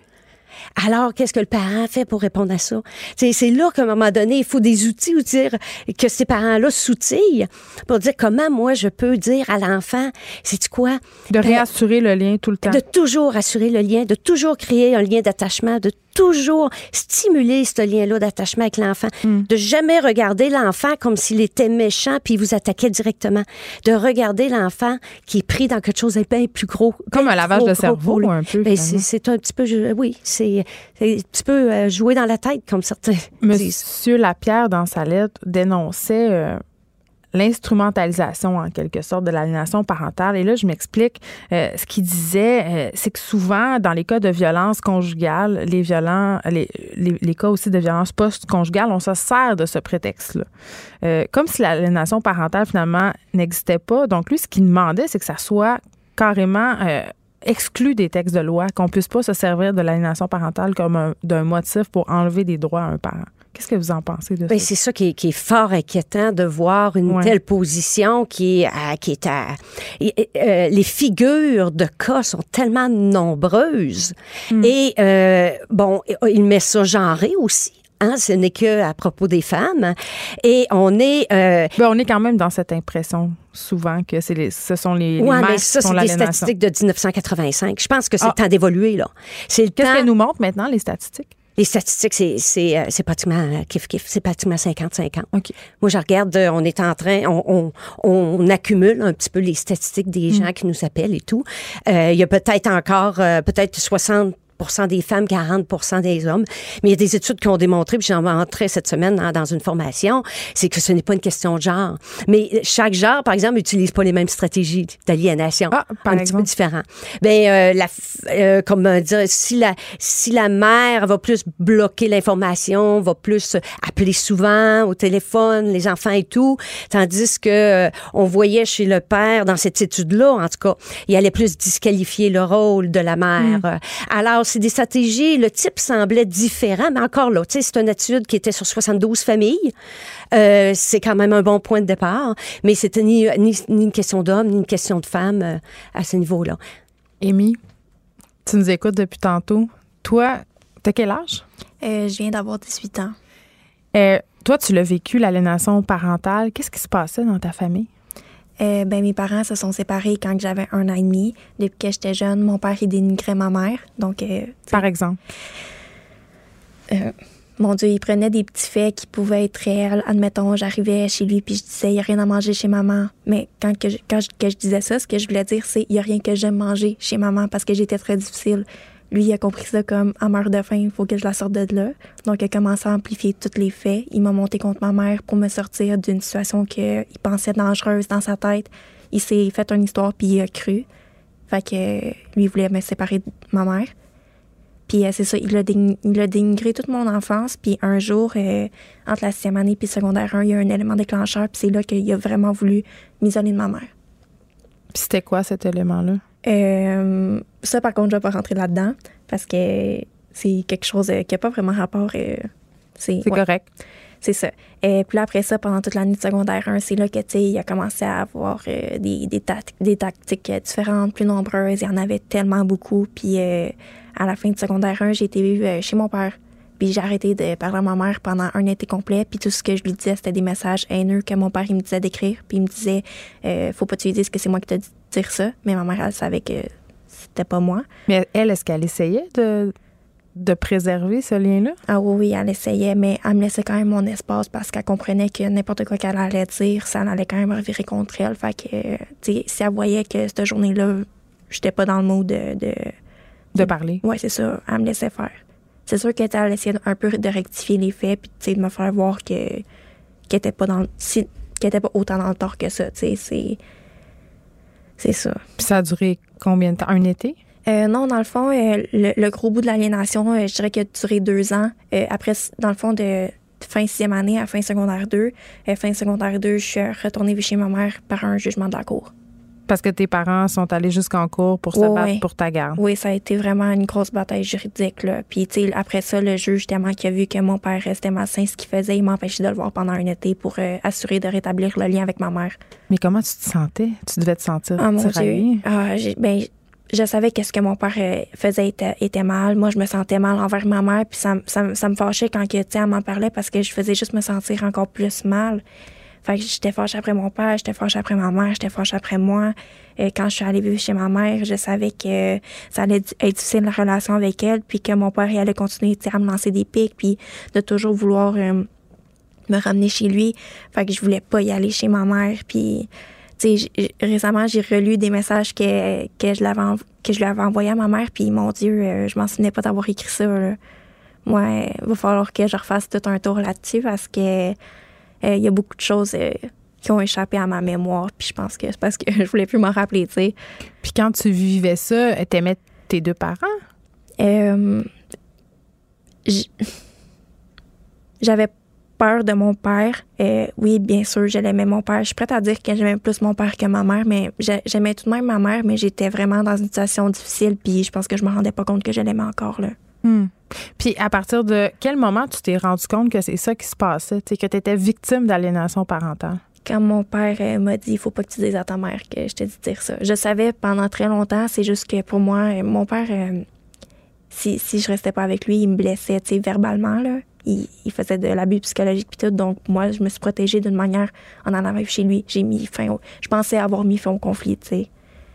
Alors, qu'est-ce que le parent fait pour répondre à ça? C'est, là qu'à un moment donné, il faut des outils ou dire que ces parents-là s'outillent pour dire comment moi je peux dire à l'enfant, c'est quoi? De Euh, réassurer le lien tout le temps. de toujours assurer le lien, de toujours créer un lien d'attachement, de toujours stimuler ce lien-là d'attachement avec l'enfant, Hmm. de jamais regarder l'enfant comme s'il était méchant puis il vous attaquait directement, de regarder l'enfant qui est pris dans quelque chose de bien plus gros. Comme bien un lavage de cerveau, un peu, Ben, c'est, un petit peu, oui, c'est, un petit peu euh, jouer dans la tête comme certains disent. Monsieur Lapierre, dans sa lettre, dénonçait euh, l'instrumentalisation, en quelque sorte, de l'aliénation parentale. Et là, je m'explique. Euh, ce qu'il disait, euh, c'est que souvent, dans les cas de violence conjugale, les violents, les, les, cas aussi de violence post-conjugale, on se sert de ce prétexte-là. Euh, comme si l'aliénation parentale, finalement, n'existait pas. Donc, lui, ce qu'il demandait, c'est que ça soit carrément... exclu des textes de loi, qu'on puisse pas se servir de l'aliénation parentale comme un- d'un motif pour enlever des droits à un parent. Qu'est-ce que vous en pensez de Ben, ça? c'est ça qui est, qui est fort inquiétant de voir une Ouais. telle position qui est à, qui est à et- euh, les figures de cas sont tellement nombreuses Hmm. et euh, bon il met ça genré aussi. Hein, ce n'est que à propos des femmes et on est euh, Ben, on est quand même dans cette impression souvent que c'est les, ce sont les, les ouais, mères mais qui ça font c'est des statistiques de 1985. Je pense que c'est Ah. le temps d'évoluer là. C'est le Qu'est-ce temps qu'elles nous montrent maintenant, les statistiques? Les statistiques, c'est, c'est, euh, c'est pratiquement euh, kiff-kiff, c'est pratiquement 50-50. OK. Moi, je regarde, euh, on est en train, on, on, on accumule un petit peu les statistiques des Mm. gens qui nous appellent et tout. Euh, Il y a peut-être encore, euh, peut-être 60 des femmes, 40 des hommes. Mais il y a des études qui ont démontré, puis j'en montrais cette semaine dans, dans une formation, c'est que ce n'est pas une question de genre. Mais chaque genre, par exemple, n'utilise pas les mêmes stratégies d'aliénation. Ah, par un petit exemple? peu différent. Ben, euh, la, euh, comment dire, si la, si la mère va plus bloquer l'information, va plus appeler souvent au téléphone, les enfants et tout, tandis que euh, on voyait chez le père, dans cette étude-là, en tout cas, il allait plus disqualifier le rôle de la mère. Euh, Alors, c'est des stratégies, le type semblait différent, mais encore là, tu sais, c'est une étude qui était sur 72 familles. Euh, c'est quand même un bon point de départ, mais c'était ni, ni, ni une question d'homme, ni une question de femme euh, à ce niveau-là. Amy, tu nous écoutes depuis tantôt. Toi, t'as quel âge? Euh, je viens d'avoir 18 ans. Euh, toi, tu l'as vécu, l'aliénation parentale. Qu'est-ce qui se passait dans ta famille? Euh, ben, mes parents se sont séparés quand j'avais un an et demi. Depuis que j'étais jeune, mon père, il dénigrait ma mère. Donc, euh, Par exemple? euh, mon Dieu, il prenait des petits faits qui pouvaient être réels. Admettons, j'arrivais chez lui puis je disais, il n'y a rien à manger chez maman. Mais quand, que je, quand je, que je disais ça, ce que je voulais dire, c'est, il n'y a rien que j'aime manger chez maman parce que j'étais très difficile. Lui, a compris ça comme « elle meurt de faim, il faut que je la sorte de là ». Donc, il a commencé à amplifier tous les faits. Il m'a monté contre ma mère pour me sortir d'une situation qu'il pensait dangereuse dans sa tête. Il s'est fait une histoire, puis il a cru. Fait que lui, voulait me séparer de ma mère. Puis euh, c'est ça, il a, dé- il a dénigré toute mon enfance. Puis un jour, euh, entre la sixième année puis secondaire 1, il y a un élément déclencheur. Puis c'est là qu'il a vraiment voulu m'isoler de ma mère. Puis c'était quoi cet élément-là? Euh, ça, par contre, je vais pas rentrer là-dedans parce que c'est quelque chose euh, qui n'a pas vraiment rapport. euh, c'est ouais, correct. c'est ça. Et puis là, après ça, pendant toute l'année de secondaire 1, c'est là que, tu il a commencé à avoir euh, des, des, des tactiques différentes, plus nombreuses. Il y en avait tellement beaucoup. Puis à la fin de secondaire 1, j'ai été chez mon père. Puis j'ai arrêté de parler à ma mère pendant un été complet. Puis tout ce que je lui disais, c'était des messages haineux que mon père, il me disait d'écrire. Puis il me disait, euh, faut pas que tu lui dises que c'est moi qui t'ai dit de dire ça. Mais ma mère, elle savait que c'était pas moi. Mais elle, est-ce qu'elle essayait de, de préserver ce lien-là? Ah oui, oui, elle essayait, mais elle me laissait quand même mon espace parce qu'elle comprenait que n'importe quoi qu'elle allait dire, ça allait quand même revirer contre elle. Fait que, tu sais, si elle voyait que cette journée-là, j'étais pas dans le mood de. de De parler. ouais, c'est ça, elle me laissait faire. C'est sûr qu'elle elle essayait un peu de rectifier les faits, puis, tu sais, de me faire voir que qu'elle était pas dans si, qu'elle était pas autant dans le tort que ça, tu sais, c'est. C'est ça. Puis ça a duré combien de temps? Un été? Euh, non, dans le fond, euh, le, le gros bout de l'aliénation, euh, je dirais qu'il a duré deux ans. Après, dans le fond, de fin sixième année à fin secondaire 2, euh, fin secondaire 2, je suis retournée chez ma mère par un jugement de la cour. Parce que tes parents sont allés jusqu'en cours pour se battre pour ta garde. Oui, ça a été vraiment une grosse bataille juridique. Là. Puis, tu sais, après ça, le juge, tellement qu'il a vu que mon père restait malsain, ce qu'il faisait, il m'empêchait de le voir pendant un été pour euh, assurer de rétablir le lien avec ma mère. Mais comment tu te sentais? Tu devais te sentir Ah mon. Dieu. Ah, ben, je savais que ce que mon père euh, faisait était, était mal. Moi, je me sentais mal envers ma mère. Puis ça, ça, ça me fâchait quand que, elle m'en parlait parce que je faisais juste me sentir encore plus mal. Fait que j'étais fâchée après mon père, j'étais fâchée après ma mère, j'étais fâchée après moi. Et quand je suis allée vivre chez ma mère, je savais que ça allait être difficile la relation avec elle, puis que mon père il allait continuer à me lancer des pics, puis de toujours vouloir euh, me ramener chez lui. Fait que je voulais pas y aller chez ma mère. Puis, récemment, j'ai relu des messages que, que, je l'avais que je lui avais envoyés à ma mère. Puis, mon Dieu, euh, je m'en souvenais pas d'avoir écrit ça. Moi, il va falloir que je refasse tout un tour là-dessus parce que euh, il y a beaucoup de choses euh, qui ont échappé à ma mémoire. Puis, je pense que c'est parce que je voulais plus m'en rappeler, tu sais. Puis quand tu vivais ça, t'aimais tes deux parents? Euh, J'avais peur de mon père. Euh, oui, bien sûr, je l'aimais mon père. Je suis prête à dire que j'aimais plus mon père que ma mère, mais j'ai- j'aimais tout de même ma mère, mais j'étais vraiment dans une situation difficile, puis je pense que je me rendais pas compte que je l'aimais encore. Là. Hmm. Puis à partir de quel moment tu t'es rendu compte que c'est ça qui se passait? Que tu étais victime d'aliénation parentale? Quand mon père euh, m'a dit, il faut pas que tu dises à ta mère que je t'ai dit dire ça. Je savais pendant très longtemps, c'est juste que pour moi, euh, mon père, euh, si, si je restais pas avec lui, il me blessait, verbalement, là. Il, il faisait de l'abus psychologique puis tout. Donc, moi, je me suis protégée d'une manière en allant vivre chez lui. J'ai mis fin au, Je pensais avoir mis fin au conflit, tu sais.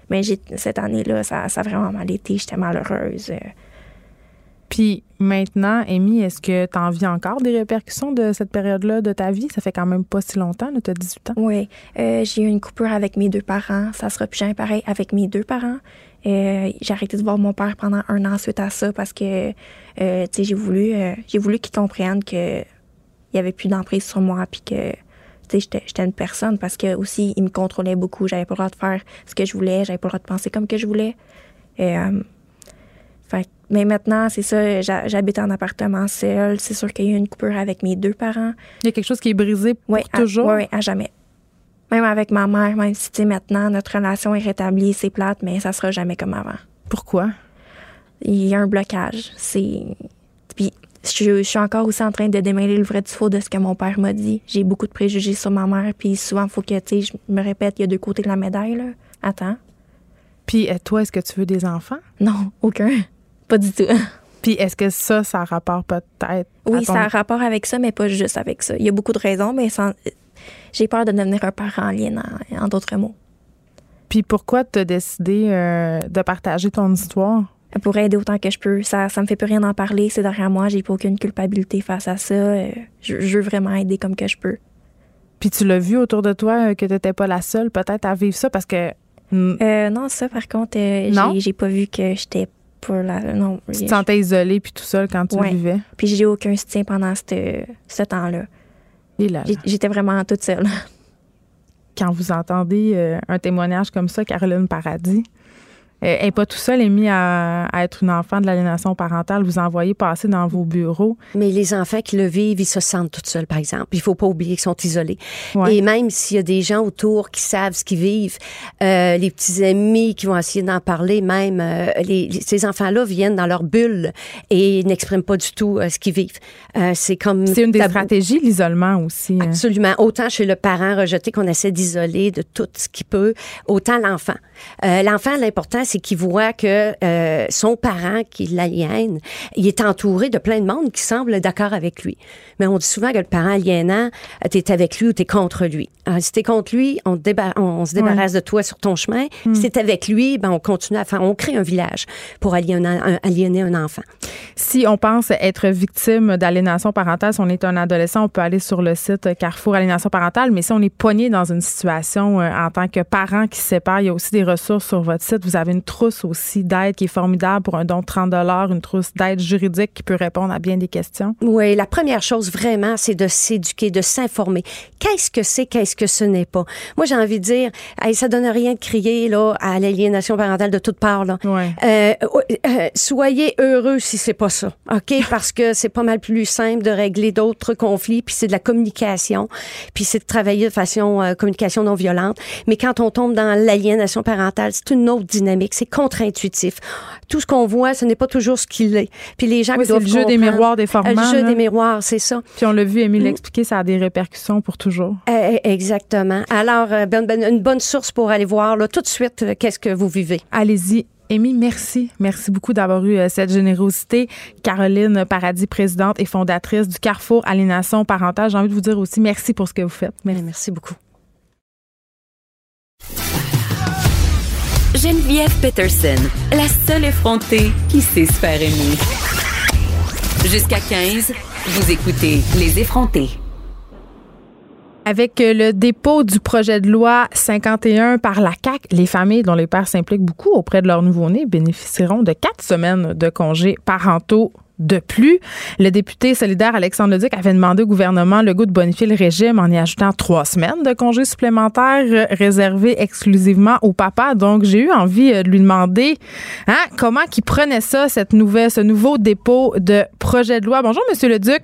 Mais cette année-là, ça, ça a vraiment mal été. J'étais malheureuse. Puis maintenant, Amy, est-ce que tu en vis encore des répercussions de cette période-là de ta vie? Ça fait quand même pas si longtemps, tu as 18 ans. Oui, euh, j'ai eu une coupure avec mes deux parents. Ça sera plus jamais pareil avec mes deux parents. Euh, j'ai arrêté de voir mon père pendant un an suite à ça parce que euh, j'ai voulu, euh, j'ai voulu qu'il comprenne que il y avait plus d'emprise sur moi puis que j'étais, une personne parce que aussi il me contrôlait beaucoup. J'avais pas le droit de faire ce que je voulais, j'avais pas le droit de penser comme que je voulais. Euh, mais maintenant, c'est ça, j'ha- j'habite en appartement seul. C'est sûr qu'il y a eu une coupure avec mes deux parents. Il y a quelque chose qui est brisé pour Oui, à- toujours? ouais, ouais, à jamais. Même avec ma mère, même si tu sais, maintenant notre relation est rétablie, c'est plate, mais ça sera jamais comme avant. Pourquoi? Il y a un blocage. C'est. Puis je, je suis encore aussi en train de démêler le vrai du faux de ce que mon père m'a dit. J'ai beaucoup de préjugés sur ma mère, puis souvent, il faut que tu sais, je me répète, il y a deux côtés de la médaille. Là. Attends. Puis euh, toi, est-ce que tu veux des enfants? Non, aucun. Pas du tout. Puis est-ce que ça, ça a rapport peut-être Oui, ton- ça a rapport avec ça, mais pas juste avec ça. Il y a beaucoup de raisons, mais sans- j'ai peur de devenir un parent aliénant, en d'autres mots. Puis pourquoi tu as décidé euh, de partager ton histoire? pour aider autant que je peux. Ça, ça me fait plus rien d'en parler, c'est derrière moi, j'ai pas aucune culpabilité face à ça. Euh, Je, je veux vraiment aider comme que je peux. Puis tu l'as vu autour de toi euh, que tu n'étais pas la seule peut-être à vivre ça parce que mm, Euh, non, ça par contre, euh, j'ai pas vu que j'étais pour la. Non. Tu te sentais isolée puis tout seul quand tu Ouais. vivais? Puis j'ai eu aucun soutien pendant cette- ce temps-là. J'étais vraiment toute seule. quand vous entendez euh, un témoignage comme ça, Caroline Paradis, elle n'est pas tout seul émis à, à être une enfant de l'aliénation parentale. Vous envoyez passer dans vos bureaux. Mais les enfants qui le vivent, ils se sentent tout seuls, par exemple. Il faut pas oublier qu'ils sont isolés. Ouais. Et même s'il y a des gens autour qui savent ce qu'ils vivent, euh, les petits amis qui vont essayer d'en parler, même euh, les, ces enfants-là viennent dans leur bulle et n'expriment pas du tout euh, ce qu'ils vivent. Euh, c'est comme C'est une des tabou. stratégies, l'isolement aussi. hein. Absolument. Autant chez le parent rejeté qu'on essaie d'isoler de tout ce qu'il peut, autant l'enfant. Euh, l'enfant, l'important, c'est qu'il voit que euh, son parent qui l'aliène, il est entouré de plein de monde qui semble d'accord avec lui. Mais on dit souvent que le parent aliénant, t'es avec lui ou t'es contre lui. Euh, si t'es contre lui, on, te débar- on, on se débarrasse de toi sur ton chemin. Si t'es avec lui, ben on continue à faire, on crée un village pour aliéner un, aliéner un enfant. Si on pense être victime d'aliénation parentale, si on est un adolescent, on peut aller sur le site Carrefour Aliénation parentale. Mais si on est pogné dans une situation euh, en tant que parent qui se sépare, il y a aussi des ressources sur votre site. Vous avez une trousse aussi d'aide qui est formidable pour un don de 30 une trousse d'aide juridique qui peut répondre à bien des questions. Oui, la première chose vraiment, c'est de s'éduquer, de s'informer. Qu'est-ce que c'est, qu'est-ce que ce n'est pas? Moi, j'ai envie de dire, hey, ça donne rien de crier là à l'aliénation parentale de toutes parts. Là. Ouais. Euh, euh, soyez heureux si c'est pas ça, ok? Parce que c'est pas mal plus simple de régler d'autres conflits, puis c'est de la communication, puis c'est de travailler de façon euh, communication non violente. Mais quand on tombe dans l'aliénation parentale, c'est une autre dynamique, c'est contre-intuitif. Tout ce qu'on voit, ce n'est pas toujours ce qu'il est. Puis les gens Oui, qui doivent le jeu des miroirs déformants, Euh, Le jeu là. des miroirs, c'est ça. Puis on l'a vu, Mm. Émile l'expliquer, ça a des répercussions pour toujours. Euh, exactement. Alors, euh, ben- ben, une bonne source pour aller voir là, tout de suite euh, qu'est-ce que vous vivez. Allez-y. Amy, merci. Merci beaucoup d'avoir eu euh, cette générosité. Caroline Paradis, présidente et fondatrice du Carrefour Aliénation Parentale. J'ai envie de vous dire aussi merci pour ce que vous faites. Merci. Merci beaucoup. Geneviève Peterson, la seule effrontée qui sait se faire aimer. Jusqu'à 15, vous écoutez Les effrontés. Avec euh, le dépôt du projet de loi 51 par la CAC, les familles dont les pères s'impliquent beaucoup auprès de leur nouveau-né bénéficieront de quatre semaines de congés parentaux de plus. Le député solidaire Alexandre Leduc avait demandé au gouvernement le goût de bonifier le régime en y ajoutant trois semaines de congés supplémentaires réservés exclusivement au papa. Donc, j'ai eu envie euh, de lui demander hein, comment il prenait ça, cette nouvelle, ce nouveau dépôt de projet de loi. Bonjour, Monsieur Leduc.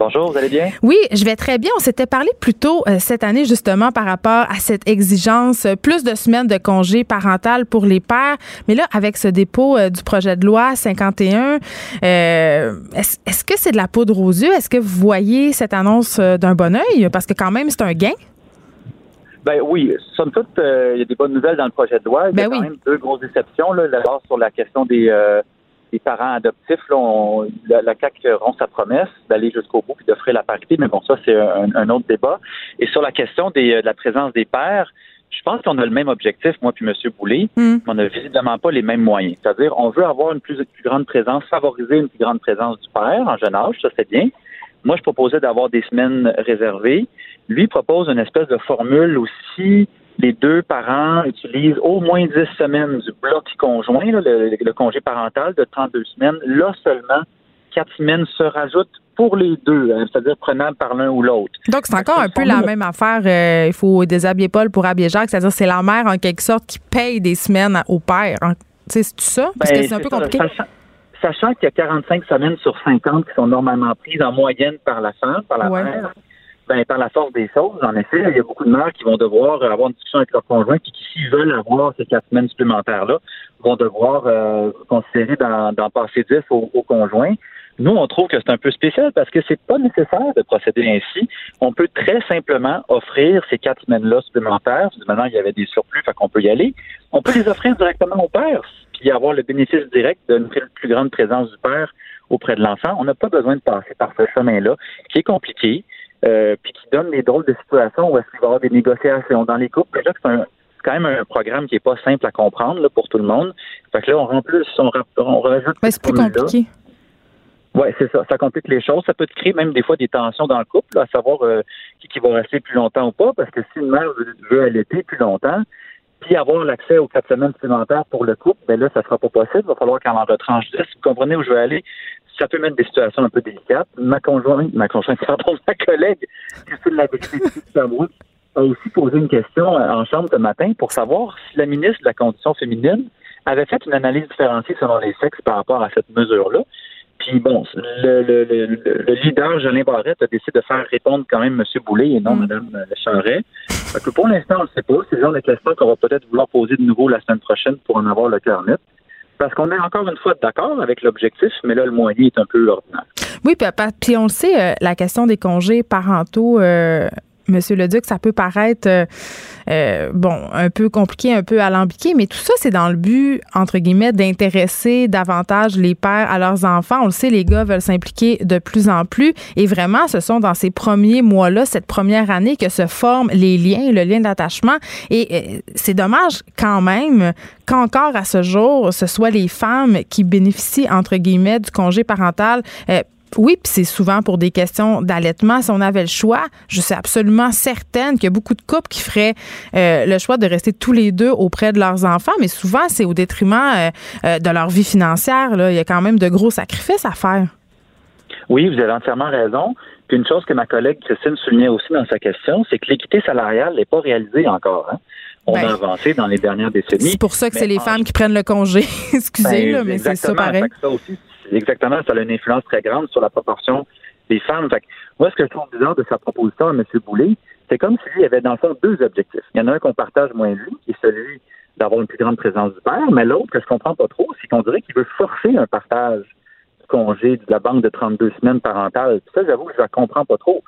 Bonjour, vous allez bien? Oui, je vais très bien. On s'était parlé plus tôt euh, cette année justement par rapport à cette exigence, euh, plus de semaines de congé parental pour les pères. Mais là, avec ce dépôt euh, du projet de loi 51, euh, est-ce que c'est de la poudre aux yeux? Est-ce que vous voyez cette annonce d'un bon oeil? Parce que quand même, c'est un gain. Ben oui, somme toute, il y a des bonnes nouvelles dans le projet de loi. Il y Ben a quand oui. même deux grosses déceptions. Là. D'abord, sur la question des, des parents adoptifs, là, on- la, la CAQ rompt sa promesse d'aller jusqu'au bout et d'offrir la parité, mais bon, ça, c'est un, un autre débat. Et sur la question des, euh, de la présence des pères, je pense qu'on a le même objectif, moi puis M. Boulay, Hmm. mais on n'a visiblement pas les mêmes moyens. C'est-à-dire, on veut avoir une plus, plus grande présence, favoriser une plus grande présence du père en jeune âge, ça c'est bien. Moi, je proposais d'avoir des semaines réservées. Lui propose une espèce de formule aussi. Les deux parents utilisent au moins 10 semaines du bloc conjoint, là, le, le congé parental de 32 semaines. Là seulement, quatre semaines se rajoutent pour les deux, hein, c'est-à-dire prenables par l'un ou l'autre. Donc, c'est encore un peu la même affaire. euh, il faut déshabiller Paul pour habiller Jacques. C'est-à-dire c'est la mère, en quelque sorte, qui paye des semaines au père. C'est tout ça? Parce que Ben, c'est un peu ça. compliqué. Sachant, sachant qu'il y a 45 semaines sur 50 qui sont normalement prises en moyenne par la femme, par la Ouais. mère, ben, par la force des choses, en effet, il y a beaucoup de mères qui vont devoir avoir une discussion avec leur conjoint, puis qui, s'ils veulent avoir ces quatre semaines supplémentaires-là, vont devoir euh, considérer d'en passer 10 au, au conjoint. Nous, on trouve que c'est un peu spécial parce que c'est pas nécessaire de procéder ainsi. On peut très simplement offrir ces quatre semaines-là supplémentaires. Maintenant, il y avait des surplus, fait qu'on peut y aller. On peut les offrir directement au père, puis avoir le bénéfice direct d'une plus grande présence du père auprès de l'enfant. On n'a pas besoin de passer par ce chemin-là, qui est compliqué, euh, puis qui donne des drôles de situations où est-ce qu'il va y avoir des négociations dans les couples. C'est quand même un programme qui est pas simple à comprendre là, pour tout le monde. Fait que là, on rend plus, on, on rajoute cette c'est plus compliqué. Oui, c'est ça. Ça complique les choses. Ça peut te créer même des fois des tensions dans le couple, là, à savoir euh, qui, qui va rester plus longtemps ou pas, parce que si une mère veut, veut allaiter plus longtemps, puis avoir l'accès aux quatre semaines supplémentaires pour le couple, ben là, ça sera pas possible. Il va falloir qu'on en retranche 10. Vous comprenez où je veux aller? Ça peut mettre des situations un peu délicates. Ma conjointe, ma conjointe, pardon, ma collègue, Christine Labrie, a aussi posé une question en chambre ce matin pour savoir si la ministre de la Condition féminine avait fait une analyse différenciée selon les sexes par rapport à cette mesure-là. Puis bon, le, le, le, le, leader, Jolin Barrette, a décidé de faire répondre quand même M. Boulay et non mm. Mme Charret. Que pour l'instant, on ne sait pas. C'est le genre de questions qu'on va peut-être vouloir poser de nouveau la semaine prochaine pour en avoir le cœur net. Parce qu'on est encore une fois d'accord avec l'objectif, mais là, le moyen est un peu ordinaire. Oui, puis, on le sait, euh, la question des congés parentaux, euh, Monsieur le Duc, ça peut paraître euh, euh, bon un peu compliqué, un peu alambiqué, mais tout ça, c'est dans le but, entre guillemets, d'intéresser davantage les pères à leurs enfants. On le sait, les gars veulent s'impliquer de plus en plus. Et vraiment, ce sont dans ces premiers mois-là, cette première année, que se forment les liens, le lien d'attachement. Et euh, c'est dommage quand même qu'encore à ce jour, ce soit les femmes qui bénéficient, entre guillemets, du congé parental. Oui, puis c'est souvent pour des questions d'allaitement. Si on avait le choix, je suis absolument certaine qu'il y a beaucoup de couples qui feraient euh, le choix de rester tous les deux auprès de leurs enfants, mais souvent c'est au détriment euh, euh, de leur vie financière. Là. Il y a quand même de gros sacrifices à faire. Oui, vous avez entièrement raison. Puis une chose que ma collègue Christine soulignait aussi dans sa question, c'est que l'équité salariale n'est pas réalisée encore. Hein. On a ben, avancé dans les dernières décennies. C'est pour ça que c'est les femmes qui prennent le congé. Excusez, ben, mais c'est ça pareil. Ça aussi, exactement, ça a une influence très grande sur la proportion des femmes. moi, ce que je trouve bizarre de sa proposition à M. Boulay, c'est comme s'il y avait dans le fond deux objectifs. Il y en a un qu'on partage moins lui, qui est celui d'avoir une plus grande présence du père, mais l'autre, que je comprends pas trop, c'est qu'on dirait qu'il veut forcer un partage du congé de la banque de 32 semaines parentales. ça, j'avoue que je ne comprends pas trop.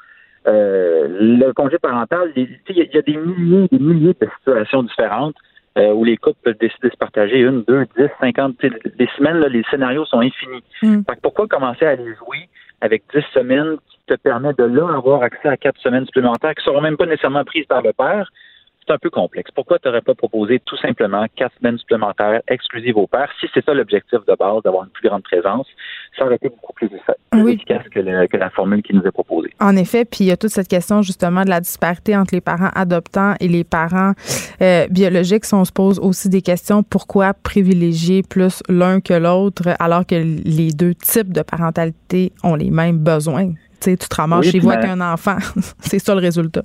Euh, le congé parental, il y, a des milliers des milliers de situations différentes euh, où les couples peuvent décider de se partager une, deux, dix, cinquante. Les semaines, là, les scénarios sont infinis. Mm. pourquoi commencer à les jouer avec dix semaines qui te permet de là avoir accès à quatre semaines supplémentaires qui ne seront même pas nécessairement prises par le père? C'est un peu complexe. Pourquoi tu n'aurais pas proposé tout simplement quatre semaines supplémentaires exclusives au père, si c'est ça l'objectif de base, d'avoir une plus grande présence? Ça aurait été beaucoup plus, efficace que, la formule qui nous est proposée. En effet, puis il y a toute cette question justement de la disparité entre les parents adoptants et les parents euh, biologiques. Si on se pose aussi des questions, pourquoi privilégier plus l'un que l'autre alors que les deux types de parentalité ont les mêmes besoins? Tu sais, tu te ramasses chez vous avec un enfant. c'est ça le résultat.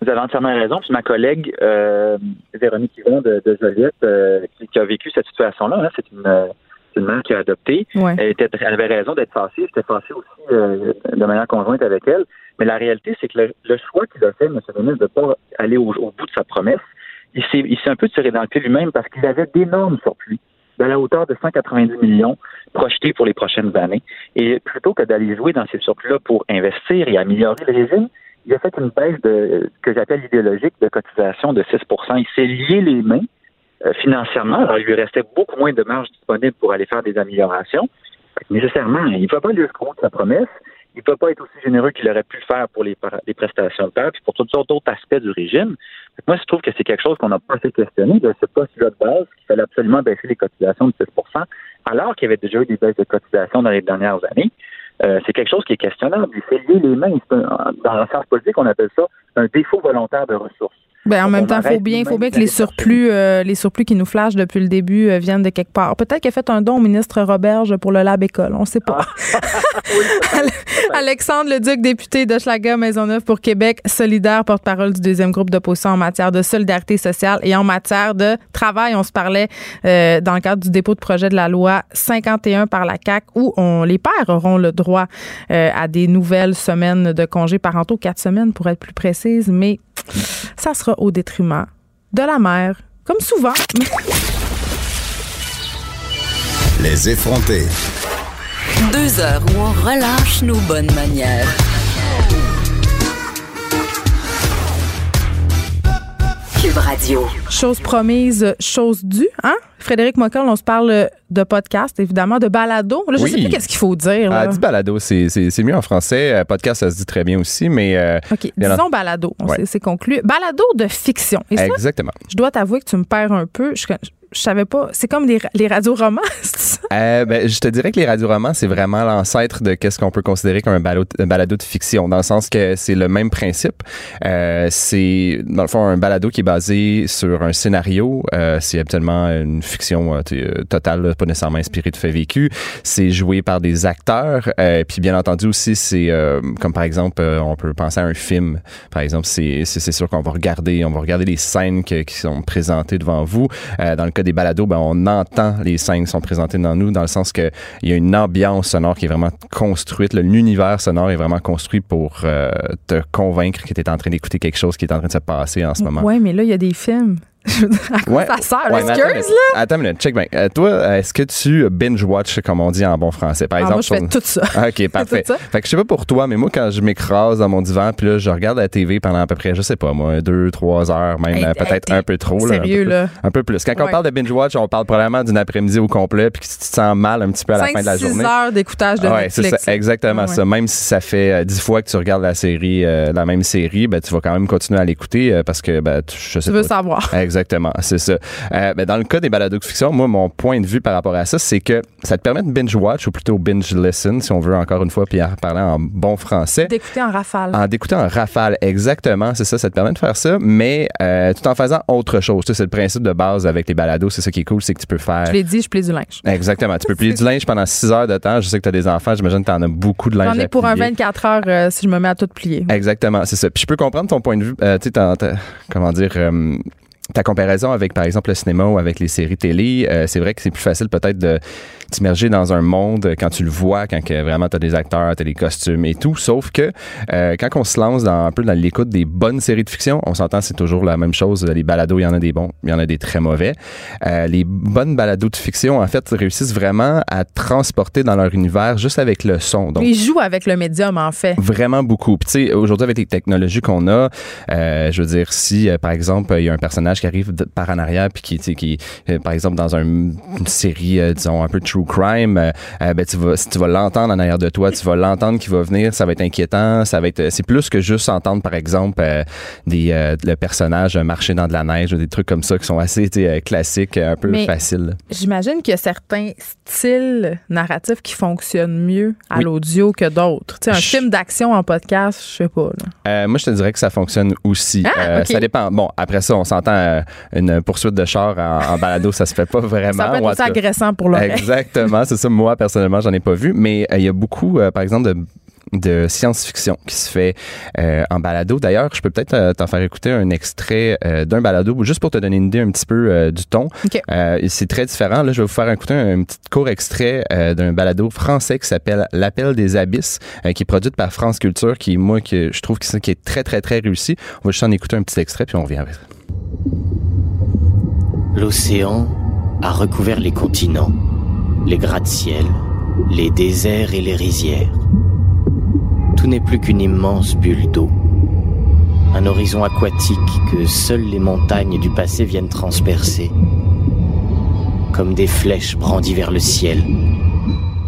Vous avez entièrement raison. Puis ma collègue euh, Véronique Yvon de, de Joliette, euh, qui, a vécu cette situation-là, hein, c'est une, une, mère qui a adopté. Elle, était, elle avait raison d'être fâchée. J'étais fâché aussi euh, de manière conjointe avec elle. Mais la réalité, c'est que le, choix qu'il a fait, M. ministre, de ne pas aller au, bout de sa promesse, il s'est un peu tiré dans le pied lui-même parce qu'il avait d'énormes surplus de la hauteur de 190 millions projetés pour les prochaines années. Et plutôt que d'aller jouer dans ces surplus-là pour investir et améliorer le régime, il a fait une baisse de que j'appelle idéologique de cotisation de 6% Il s'est lié les mains euh, financièrement. Alors, il lui restait beaucoup moins de marge disponible pour aller faire des améliorations. Nécessairement, il ne va pas lui de sa promesse. Il ne peut pas être aussi généreux qu'il aurait pu le faire pour les, les prestations de père, puis pour toutes sortes d'autres aspects du régime. Moi, je trouve que c'est quelque chose qu'on n'a pas assez questionné de ce postulat de base qu'il fallait absolument baisser les cotisations de 6% alors qu'il y avait déjà eu des baisses de cotisations dans les dernières années. Euh, c'est quelque chose qui est questionnable. Il fait lier les mains. dans la science politique, on appelle ça un défaut volontaire de ressources. Ben, en même temps, il faut bien, faut bien que les surplus, euh, les surplus qui nous flashent depuis le début euh, viennent de quelque part. Peut-être qu'il a fait un don au ministre Roberge pour le Lab École. On ne sait pas. Ah. Alexandre Leduc, député de Maisonneuve pour Québec, solidaire, porte-parole du deuxième groupe d'opposition en matière de solidarité sociale et en matière de travail. On se parlait euh, dans le cadre du dépôt de projet de la loi 51 par la CAC où on, les pères auront le droit à des nouvelles semaines de congés parentaux, quatre semaines pour être plus précise, mais ça sera au détriment de la mère, comme souvent. Les effrontés. Deux heures où on relâche nos bonnes manières. Cube Radio. Chose promise, chose due, hein? Frédéric Mockel, on se parle de podcast, évidemment, de balado. Là, je ne sais plus qu'est-ce qu'il faut dire. Ah, dis balado, c'est mieux en français. Euh, podcast, ça se dit très bien aussi, mais... Euh, OK, disons balado, c'est conclu. Balado de fiction. Exactement. je dois t'avouer que tu me perds un peu. Je, je savais pas. C'est comme les, les radioromans? Euh, ben, je te dirais que les radioromans, c'est vraiment l'ancêtre de qu'est-ce qu'on peut considérer comme un balado, un balado de fiction, dans le sens que c'est le même principe. Euh, c'est, dans le fond, un balado qui est basé sur un scénario. Euh, c'est habituellement une fiction euh, euh, totale, pas nécessairement inspirée de faits vécus. C'est joué par des acteurs. Euh, puis bien entendu aussi, c'est comme par exemple, on peut penser à un film. Par exemple, c'est sûr qu'on va regarder, on va regarder les scènes qui sont présentées devant vous. Dans le cas des balados, ben, on entend les scènes qui sont présentées dans nous, dans le sens que il y a une ambiance sonore qui est vraiment construite. L'univers sonore est vraiment construit pour euh, te convaincre que tu es en train d'écouter quelque chose qui est en train de se passer en ce moment. Ouais, mais là, il y a des films. À quoi Ouais. ça sert? Ouais, Excuse, attends, là? Attends une minute, check bien. Euh, toi, est-ce que tu binge-watch, comme on dit en bon français? Par Ah, exemple, moi, je fais tout ça. Ah, OK, parfait. Tout ça. Fait que je sais pas pour toi, mais moi, quand je m'écrase dans mon divan, puis là, je regarde la TV pendant à peu près, je sais pas, moi, deux, trois heures, même Hey, euh, peut-être hey, un peu trop. là, sérieux, un peu, là. Plus, un peu plus. Quand on parle de binge-watch, on parle probablement d'une après-midi au complet, puis que tu te sens mal un petit peu à la fin de la 5-6 journée. heures d'écoutage de Ouais, c'est ça, exactement Ah ça. Même si ça fait euh, dix fois que tu regardes la série, euh, la même série, ben, tu vas quand même continuer à l'écouter euh, parce que, ben, tu, je sais Tu veux pas. savoir. Exactement, c'est ça. Euh, ben, dans le cas des balados de fiction, moi, mon point de vue par rapport à ça, c'est que ça te permet de binge-watch ou plutôt binge-listen, si on veut encore une fois, puis en parler en bon français. D'écouter en rafale. En d'écouter en rafale, exactement, c'est ça, ça te permet de faire ça, mais euh, tout en faisant autre chose. Tu sais, c'est le principe de base avec les balados, c'est ça qui est cool, c'est que tu peux faire... Je l'ai dit, je plie du linge. Exactement, tu peux plier du linge pendant 6 heures de temps. Je sais que tu as des enfants, j'imagine que tu en as beaucoup de linge J'en ai pour un plier. 24 heures euh, si je me mets à tout plier. Exactement, c'est ça. Puis je peux comprendre ton point de vue, tu sais, comment dire, ta comparaison avec, par exemple, le cinéma ou avec les séries télé. euh, c'est vrai que c'est plus facile peut-être de t'immerger dans un monde quand tu le vois, quand que vraiment tu as des acteurs, tu as des costumes et tout. Sauf que euh, quand on se lance dans un peu dans l'écoute des bonnes séries de fiction, on s'entend, c'est toujours la même chose. Les balados, il y en a des bons, il y en a des très mauvais. Euh, les bonnes balados de fiction, en fait, réussissent vraiment à transporter dans leur univers juste avec le son. Donc, Ils jouent avec le médium, en fait. Vraiment beaucoup. Puis tu sais, aujourd'hui avec les technologies qu'on a, euh, je veux dire, si par exemple il y a un personnage qui arrive de- par en arrière puis qui, tu sais, qui, par exemple dans un- une série, disons un peu true crime, euh, euh, ben tu vas, si tu vas l'entendre en arrière de toi, tu vas l'entendre qui va venir, ça va être inquiétant, ça va être, c'est plus que juste entendre par exemple euh, des euh, le personnage marcher dans de la neige ou des trucs comme ça qui sont assez euh, classiques, un peu Mais- faciles. J'imagine qu'il y a certains styles narratifs qui fonctionnent mieux à Oui. l'audio que d'autres. Tu sais, un Je- film d'action en podcast, je sais pas. là. Euh, moi, je te dirais que ça fonctionne aussi. Ah, Euh. Ça dépend. Bon, après ça, on s'entend euh, une poursuite de char en, en balado, ça se fait pas vraiment. Ça peut être aussi agressant pour l'oreille. Exactement, c'est ça. Moi, personnellement, j'en ai pas vu, mais euh, il y a beaucoup, euh, par exemple, de de science-fiction qui se fait euh, en balado. D'ailleurs, je peux peut-être euh, t'en faire écouter un extrait euh, d'un balado, juste pour te donner une idée un petit peu euh, du ton. OK. Euh, et c'est très différent. Là, je vais vous faire écouter un, petit court extrait euh, d'un balado français qui s'appelle L'appel des abysses, euh, qui est produit par France Culture, qui moi que je trouve que c'est qui est très très très réussi. On va juste en écouter un petit extrait puis on revient avec. L'océan a recouvert les continents, les gratte-ciel, les déserts et les rizières. Tout n'est plus qu'une immense bulle d'eau. Un horizon aquatique que seules les montagnes du passé viennent transpercer. Comme des flèches brandies vers le ciel.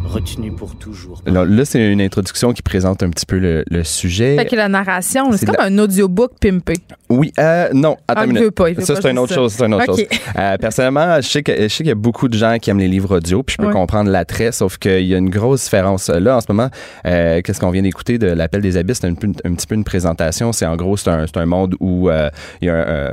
Retenues pour toujours. Alors, là, c'est une introduction qui présente un petit peu le, le sujet. Fait que la narration, c'est C'est comme la- un audiobook pimpé. Oui, euh, non, attends Ah, une il minute. veut pas, il veut ça, c'est une autre ça. chose. C'est une autre OK. chose. Euh, personnellement, je sais, que, je sais qu'il y a beaucoup de gens qui aiment les livres audio, puis je peux comprendre l'attrait, sauf qu'il y a une grosse différence. Là, en ce moment, euh, qu'est-ce qu'on vient d'écouter de l'Appel des Abysses? C'est un, petit peu une présentation. C'est en gros, c'est un, c'est un monde où euh, il y a un, euh,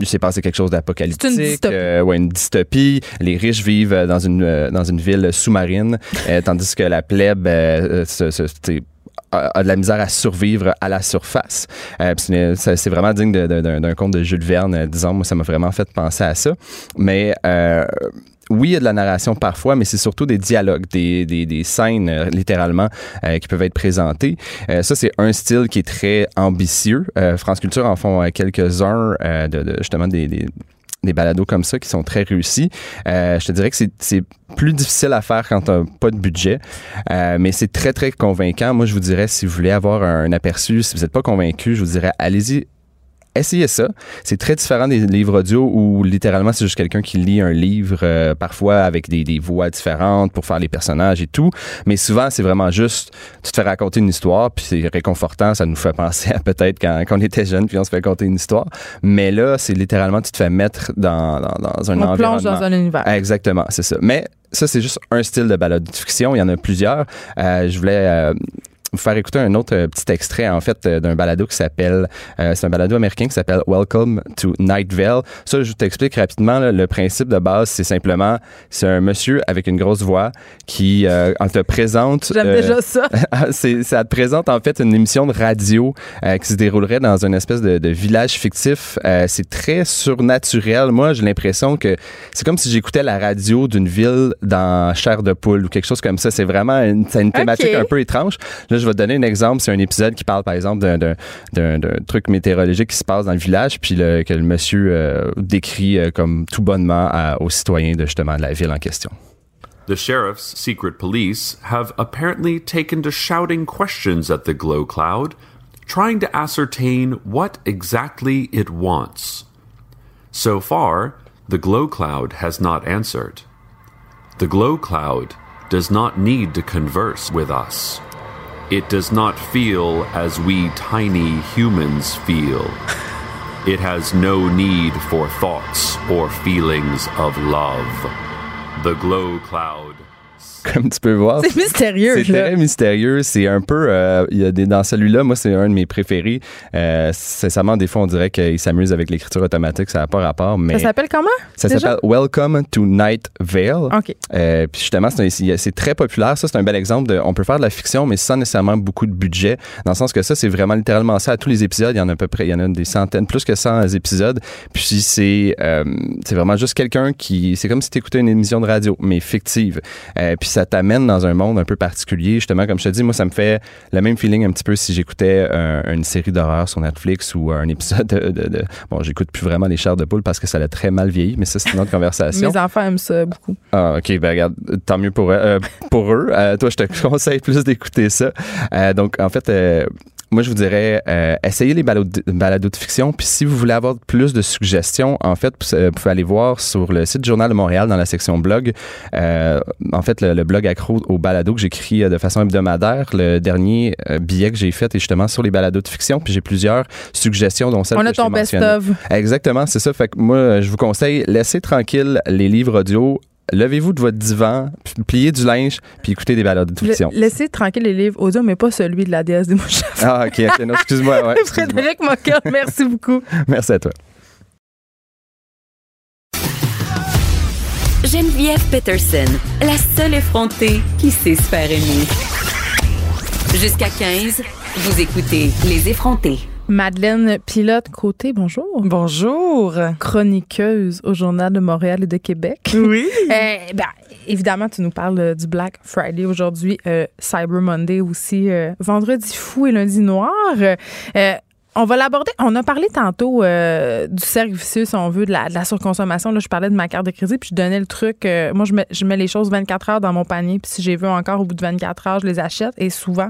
il s'est passé quelque chose d'apocalyptique. C'est une dystopie. euh, ouais, une dystopie. Les riches vivent dans une, dans une ville sous-marine, euh, tandis que la plèbe euh, c'est- a de la misère à survivre à la surface. Euh, c'est vraiment digne d'un conte de Jules Verne, euh, disons. Moi, ça m'a vraiment fait penser à ça. Mais euh, oui, il y a de la narration parfois, mais c'est surtout des dialogues, des, scènes, euh, littéralement, euh, qui peuvent être présentées. Euh, ça, c'est un style qui est très ambitieux. Euh, France Culture en font euh, quelques-uns, euh, justement, des des balados comme ça qui sont très réussis. Euh, je te dirais que c'est- plus difficile à faire quand t'as pas de budget, Euh, mais c'est très, très convaincant. Moi, je vous dirais, si vous voulez avoir un, aperçu, si vous n'êtes pas convaincu, je vous dirais, allez-y essayez ça. C'est très différent des livres audio où littéralement c'est juste quelqu'un qui lit un livre, euh, parfois avec des, des, voix différentes pour faire les personnages et tout. Mais souvent, c'est vraiment juste, tu te fais raconter une histoire, puis c'est réconfortant. Ça nous fait penser à peut-être quand, quand, on était jeune, puis on se fait raconter une histoire. Mais là, c'est littéralement, tu te fais mettre dans, dans, dans un on environnement. plonge dans un univers. Exactement, c'est ça. Mais ça, c'est juste un style de balade de fiction. Il y en a plusieurs. Euh, je voulais euh, vous faire écouter un autre euh, petit extrait, en fait, euh, d'un balado qui s'appelle, euh, c'est un balado américain qui s'appelle Welcome to Night Vale. Ça, je t'explique rapidement, là, le principe de base, c'est simplement, c'est un monsieur avec une grosse voix qui, euh, te présente. J'aime déjà ça. c'est, ça te présente, en fait, une émission de radio qui se déroulerait dans une espèce de, de village fictif. c'est très surnaturel. Moi, j'ai l'impression que c'est comme si j'écoutais la radio d'une ville dans Chair de poule ou quelque chose comme ça. C'est vraiment une, c'est une thématique un peu étrange. Là, je vais te donner un exemple. C'est un épisode qui parle, par exemple, d'un, truc météorologique qui se passe dans le village, puis le, que le monsieur euh, décrit euh, comme tout bonnement à- aux citoyens de justement de la ville en question. The sheriff's secret police have apparently taken to shouting questions at the glow cloud, trying to ascertain what exactly it wants. So far, the glow cloud has not answered. The glow cloud does not need to converse with us. It does not feel as we tiny humans feel. It has no need for thoughts or feelings of love. The glow cloud. Comme tu peux voir. C'est mystérieux, C'est très mystérieux. C'est un peu. euh, Il y a des, dans celui-là, moi, c'est un de mes préférés. Euh, sincèrement, des fois, on dirait qu'il s'amuse avec l'écriture automatique. Ça n'a pas rapport. Mais Ça s'appelle comment? Ça s'appelle Welcome to Night Vale. OK. Euh, puis justement, c'est très populaire. Ça, c'est un bel exemple de. On peut faire de la fiction, mais sans nécessairement beaucoup de budget. Dans le sens que ça, c'est vraiment littéralement ça. À tous les épisodes, il y en a à peu près, il y en a des centaines, plus que 100 épisodes. Puis c'est, euh, c'est vraiment juste quelqu'un qui. C'est comme si tu écoutais une émission de radio, mais fictive. Puis ça t'amène dans un monde un peu particulier. Justement, comme je te dis, moi, ça me fait le même feeling un petit peu si j'écoutais un- une série d'horreur sur Netflix ou un épisode de. de- de- bon, j'écoute plus vraiment les chairs de poule parce que ça l'a très mal vieilli, mais ça, c'est une autre conversation. Mes enfants aiment ça beaucoup. Ah, OK. Ben, regarde, tant mieux pour, eux- euh, pour eux. Euh, toi, je te conseille plus d'écouter ça. Euh, donc, en fait, euh, moi, je vous dirais, euh, essayez les balados de, fiction. Puis, si vous voulez avoir plus de suggestions, en fait, vous euh, pouvez aller voir sur le site du Journal de Montréal dans la section blog. Euh, en fait, le, le blog accro au balado que j'écris euh, de façon hebdomadaire. Le dernier euh, billet que j'ai fait est justement sur les balados de fiction. Puis, j'ai plusieurs suggestions, dont celle On que a ton best-of. Exactement, c'est ça. Fait que moi, je vous conseille, laissez tranquille les livres audio. Levez-vous de votre divan, puis pliez du linge, puis écoutez des balades de fiction. La- Laissez tranquille les livres audio, mais pas celui de la déesse des mouches. Ah, OK, OK. Non, excuse-moi. Ouais, excuse-moi. Frédéric Mockel, merci beaucoup. Merci à toi. Geneviève Peterson, la seule effrontée qui sait se faire aimer. Jusqu'à 15, vous écoutez Les effrontés. Madeleine Pilote Côté, bonjour. Bonjour. Chroniqueuse au Journal de Montréal et de Québec. Oui. Euh, ben, évidemment, tu nous parles euh, du Black Friday aujourd'hui, euh, Cyber Monday aussi, euh, vendredi fou et lundi noir. On va l'aborder. On a parlé tantôt euh, du cercle vicieux, si on veut, de la, de la surconsommation. Là, je parlais de ma carte de crédit, puis je donnais le truc. euh, moi, je mets, je mets les choses 24 heures dans mon panier, puis si j'ai vu encore au bout de 24 heures, je les achète. Et souvent,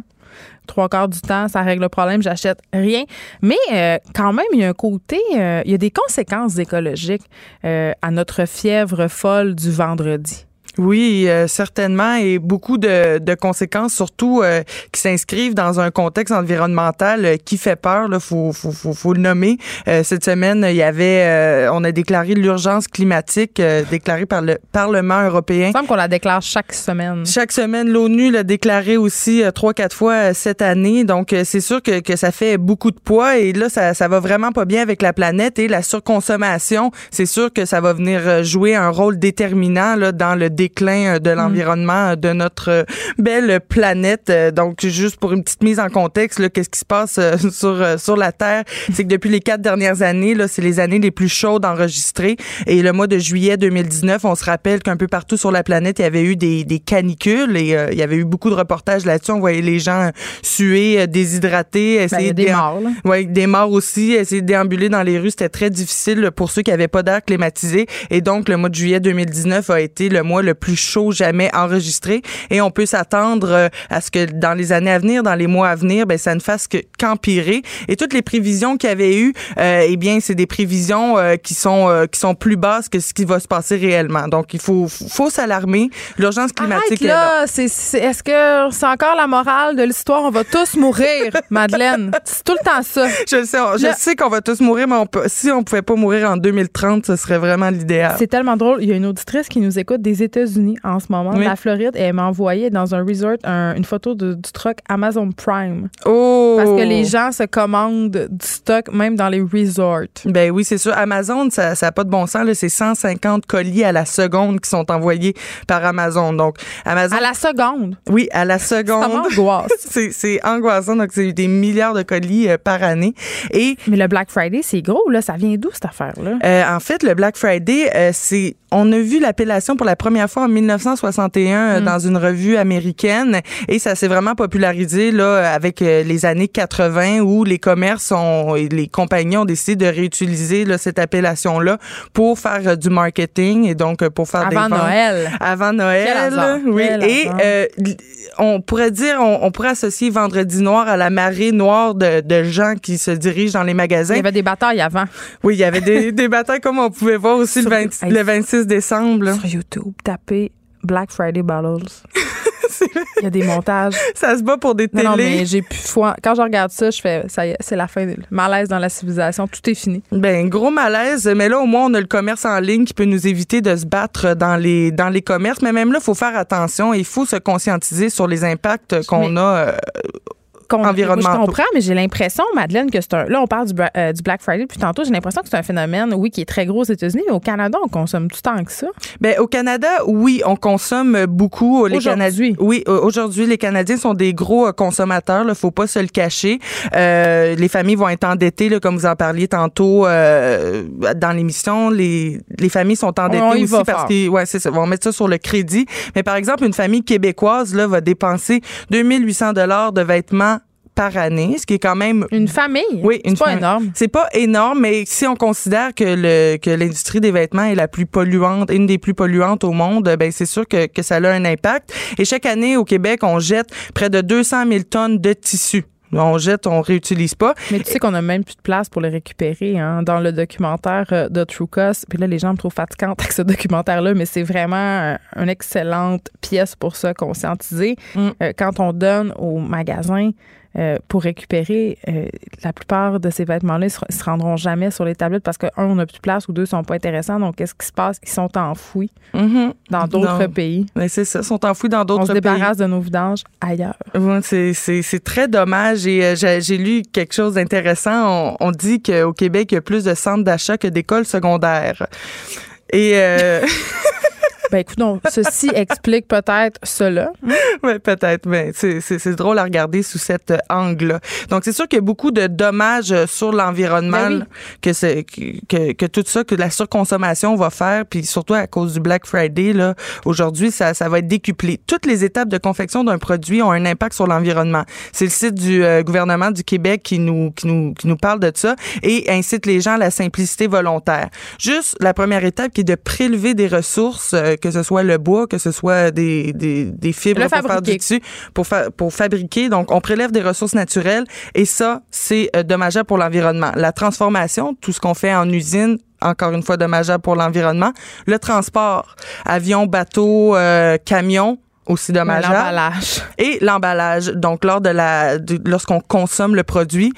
trois quarts du temps, ça règle le problème, j'achète rien. Mais euh, quand même, il y a un côté, euh, il y a des conséquences écologiques euh, à notre fièvre folle du vendredi. Oui, euh, certainement, et beaucoup de, de conséquences, surtout euh, qui s'inscrivent dans un contexte environnemental euh, qui fait peur. Il faut, faut, faut, faut le nommer. Euh, cette semaine, il y avait, euh, on a déclaré l'urgence climatique euh, déclarée par le Parlement européen. Il semble qu'on la déclare chaque semaine. Chaque semaine, l'ONU l'a déclaré aussi euh, trois, quatre fois cette année. Donc, euh, c'est sûr que, que ça fait beaucoup de poids et là, ça, ça va vraiment pas bien avec la planète et la surconsommation. C'est sûr que ça va venir jouer un rôle déterminant là, dans le déclin euh, de l'environnement euh, de notre euh, belle planète. Donc, juste pour une petite mise en contexte, qu'est-ce qui se passe sur, sur la Terre? C'est que depuis les quatre dernières années, là, c'est les années les plus chaudes enregistrées. Et le mois de juillet 2019, on se rappelle qu'un peu partout sur la planète, il y avait eu des, des canicules et euh, il y avait eu beaucoup de reportages là-dessus. On voyait les gens suer, déshydratés, Ben, essayer il y a de des morts, là. Ouais, des morts aussi, essayer de déambuler dans les rues, c'était très difficile pour ceux qui n'avaient pas d'air climatisé. Et donc, le mois de juillet 2019 a été le mois le plus chaud jamais enregistré et on peut s'attendre euh, à ce que dans les années à venir, dans les mois à venir, ben ça ne fasse que qu'empirer. Et toutes les prévisions qu'il y avait eu, euh, eh bien, c'est des prévisions euh, qui sont qui sont plus basses que ce qui va se passer réellement. Donc, il faut faut s'alarmer. L'urgence climatique Arrête, est là. là, c'est, c'est- est-ce que c'est encore la morale de l'histoire? On va tous mourir, Madeleine. C'est tout le temps ça. Je le sais, on- je Là- sais qu'on va tous mourir, mais on peut- si on pouvait pas mourir en 2030, ce serait vraiment l'idéal. C'est tellement drôle. Il y a une auditrice qui nous écoute des États-Unis en ce moment, Oui. la Floride, et elle m'a envoyé dans un resort un- une photo de- du truck Amazon Prime. Oh! Parce que les gens se commandent du stock même dans les resorts. Ben oui, c'est sûr. Amazon, ça n'a pas de bon sens. C'est 150 colis à la seconde qui sont envoyés par Amazon. Donc, Amazon. À la seconde? Oui, à la seconde. Ça m'angoisse. c'est c'est angoissant. Donc, c'est des milliards de colis euh, par année. Et Mais le Black Friday, c'est gros, là. Ça vient d'où, cette affaire-là? euh, en fait, le Black Friday, euh, c'est on a vu l'appellation pour la première fois en 1961 euh, Mm. dans une revue américaine et ça s'est vraiment popularisé là avec euh, les années 80 où les commerces ont et les compagnies ont décidé de réutiliser là, cette appellation là pour faire euh, du marketing et donc pour faire des Avant ventes. Noël. Avant Noël, hasard, oui. Et euh, on pourrait dire, on, on pourrait associer Vendredi Noir à la marée noire de, de gens qui se dirigent dans les magasins. Il y avait des batailles avant. Oui, il y avait des, des batailles comme on pouvait voir aussi le, Sur- 20 Hey. le 26 décembre. là. Sur YouTube, Black Friday Battles. Il y a des montages. Ça se bat pour des Non, télés. non, mais j'ai plus foi. Quand je regarde ça, je fais, ça y est, c'est la fin. de- Malaise dans la civilisation, tout est fini. Ben gros malaise, mais là au moins on a le commerce en ligne qui peut nous éviter de se battre dans les dans les commerces, mais même là il faut faire attention, il faut se conscientiser sur les impacts qu'on Mais- a euh, environnementaux. Je comprends, mais j'ai l'impression, Madeleine, que c'est un. Là, on parle du, euh, du Black Friday depuis tantôt. J'ai l'impression que c'est un phénomène, oui, qui est très gros aux États-Unis, mais au Canada, on consomme tout tant que ça. Ben, au Canada, oui, on consomme beaucoup. Les Aujourd'hui. Canadiens, oui, euh, aujourd'hui, les Canadiens sont des gros euh, consommateurs. Il faut pas se le cacher. Euh, les familles vont être endettées, là, comme vous en parliez tantôt euh, dans l'émission. Les, les familles sont endettées On aussi parce qu'ils, ouais, c'est ça, vont mettre ça sur le crédit. Mais par exemple, une famille québécoise là va dépenser 2800 dollars de vêtements par année, ce qui est quand même Une famille? oui, une pas famille. énorme. C'est pas énorme, mais si on considère que le que l'industrie des vêtements est la plus polluante, une des plus polluantes au monde, ben c'est sûr que, que ça a un impact. Et chaque année au Québec, on jette près de 200 000 tonnes de tissus. On jette, on réutilise pas. Mais tu sais qu'on a même plus de place pour les récupérer hein, dans le documentaire euh, de True Cost. Puis là, les gens me trouvent fatigante avec ce documentaire-là, mais c'est vraiment euh, une excellente pièce pour se conscientiser. Mm. Euh, quand on donne au magasin euh, pour récupérer, euh, la plupart de ces vêtements-là, ils se, se rendront jamais sur les tablettes parce que, un, on n'a plus de place ou deux, ils sont pas intéressants. Donc, qu'est-ce qui se passe? Ils sont enfouis Mhm. dans d'autres pays. Ben, c'est ça, sont enfouis dans On d'autres se pays. débarrasse de nos vidanges ailleurs. C'est, très dommage et euh, j'ai, lu quelque chose d'intéressant. On, on dit qu'au Québec, il y a plus de centres d'achat que d'écoles secondaires. Et Ben, écoute, donc, ceci explique peut-être cela. ouais, peut-être, mais c'est, c'est, c'est drôle à regarder sous cet euh, angle-là. Donc, c'est sûr qu'il y a beaucoup de dommages euh, sur l'environnement Ben oui. que, c'est, que, que, que tout ça, que la surconsommation va faire, puis surtout à cause du Black Friday, là, aujourd'hui, ça, ça va être décuplé. Toutes les étapes de confection d'un produit ont un impact sur l'environnement. C'est le site du euh, gouvernement du Québec qui nous, qui, nous, qui nous parle de ça et incite les gens à la simplicité volontaire. Juste la première étape qui est de prélever des ressources, euh, que ce soit le bois, que ce soit des, des, des fibres pour faire fabriquer. du tissu, pour, fa- pour fabriquer. Donc, on prélève des ressources naturelles et ça, c'est euh, dommageable pour l'environnement. La transformation, tout ce qu'on fait en usine, encore une fois dommageable pour l'environnement. Le transport, avion, bateau, euh, camion, aussi dommageable. L'emballage. Et l'emballage. Donc, lors de la, lorsqu'on consomme le produit,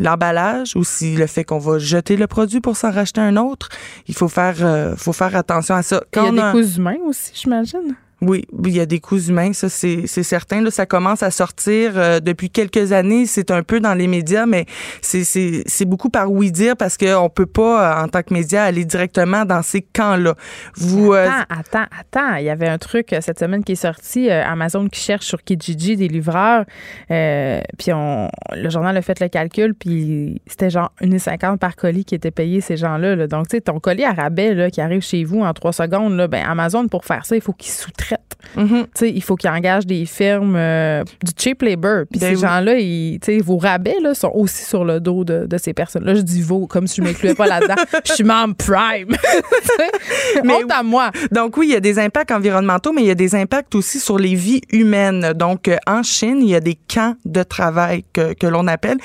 l'emballage, aussi le fait qu'on va jeter le produit pour s'en racheter un autre, il faut faire, euh, faut faire attention à ça. Il y a des coûts humains aussi, j'imagine. Oui, il y a des coûts humains, ça c'est certain. Là, ça commence à sortir euh, depuis quelques années. C'est un peu dans les médias, mais c'est beaucoup par oui dire parce qu'on peut pas euh, en tant que média aller directement dans ces camps-là. Vous euh, Attends, attends, attends. Il y avait un truc euh, cette semaine qui est sorti. euh, Amazon qui cherche sur Kijiji des livreurs. Euh, puis on, le journal a fait le calcul, puis c'était genre 1,50 par colis qui était payé ces gens-là. là. Donc, tu sais, ton colis à rabais là, qui arrive chez vous en trois secondes, là, ben, Amazon, pour faire ça, il faut qu'il sous-traite sais, il faut qu'ils engagent des firmes euh, du cheap labor. Puis Ben ces oui. gens-là, ils- vos rabais là, sont aussi sur le dos de, de ces personnes-là. Je dis vos comme si je m'incluais pas là-dedans. Je suis membre Prime. Mais Honte à moi. Donc oui, il y a des impacts environnementaux, mais il y a des impacts aussi sur les vies humaines. Donc euh, en Chine, il y a des camps de travail que, que l'on appelle.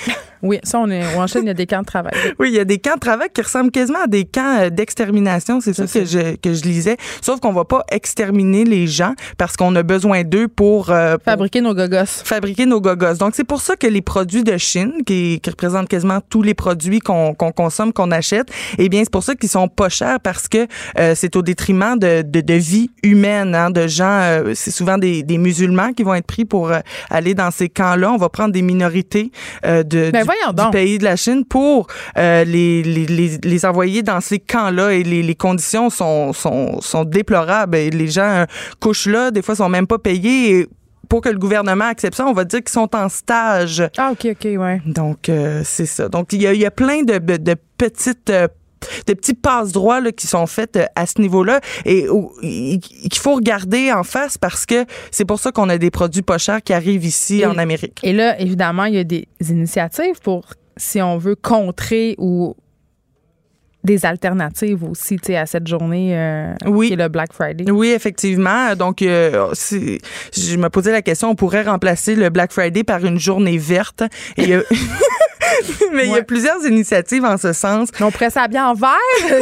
Oui, ça, on est Chine, il y a des camps de travail. Oui, il y a des camps de travail qui ressemblent quasiment à des camps euh, d'extermination. C'est ça que je, que je lisais. Sauf qu'on va pas exterminer les gens parce qu'on a besoin d'eux pour, euh, pour Fabriquer nos gogos. fabriquer nos gogos. Donc, c'est pour ça que les produits de Chine, qui, qui représentent quasiment tous les produits qu'on consomme, qu'on achète, eh bien, c'est pour ça qu'ils sont pas chers parce que euh, c'est au détriment de, de, de vie humaine, hein, de gens. euh, c'est souvent des, des musulmans qui vont être pris pour euh, aller dans ces camps-là. On va prendre des minorités euh, de, Ben du, voyons du donc. pays de la Chine pour euh, les, les, les, les envoyer dans ces camps-là et les, les conditions sont, sont, sont déplorables. Et les gens euh, couchent là, des fois, sont même pas payés. Et pour que le gouvernement accepte ça, on va dire qu'ils sont en stage. Ah, OK, OK, ouais. Donc, euh, c'est ça. Donc, il y y a plein de, de, de petites... euh, de petits passe-droits là, qui sont faits euh, à ce niveau-là et qu'il faut regarder en face parce que c'est pour ça qu'on a des produits pas chers qui arrivent ici Et- en Amérique. Et là, évidemment, il y a des initiatives pour, si on veut, contrer ou des alternatives aussi, à cette journée euh, Oui. qui est le Black Friday. Oui, effectivement. Donc, euh, je me posais la question, on pourrait remplacer le Black Friday par une journée verte. Et Mais il y a plusieurs initiatives en ce sens. On pourrait s'habiller en vert.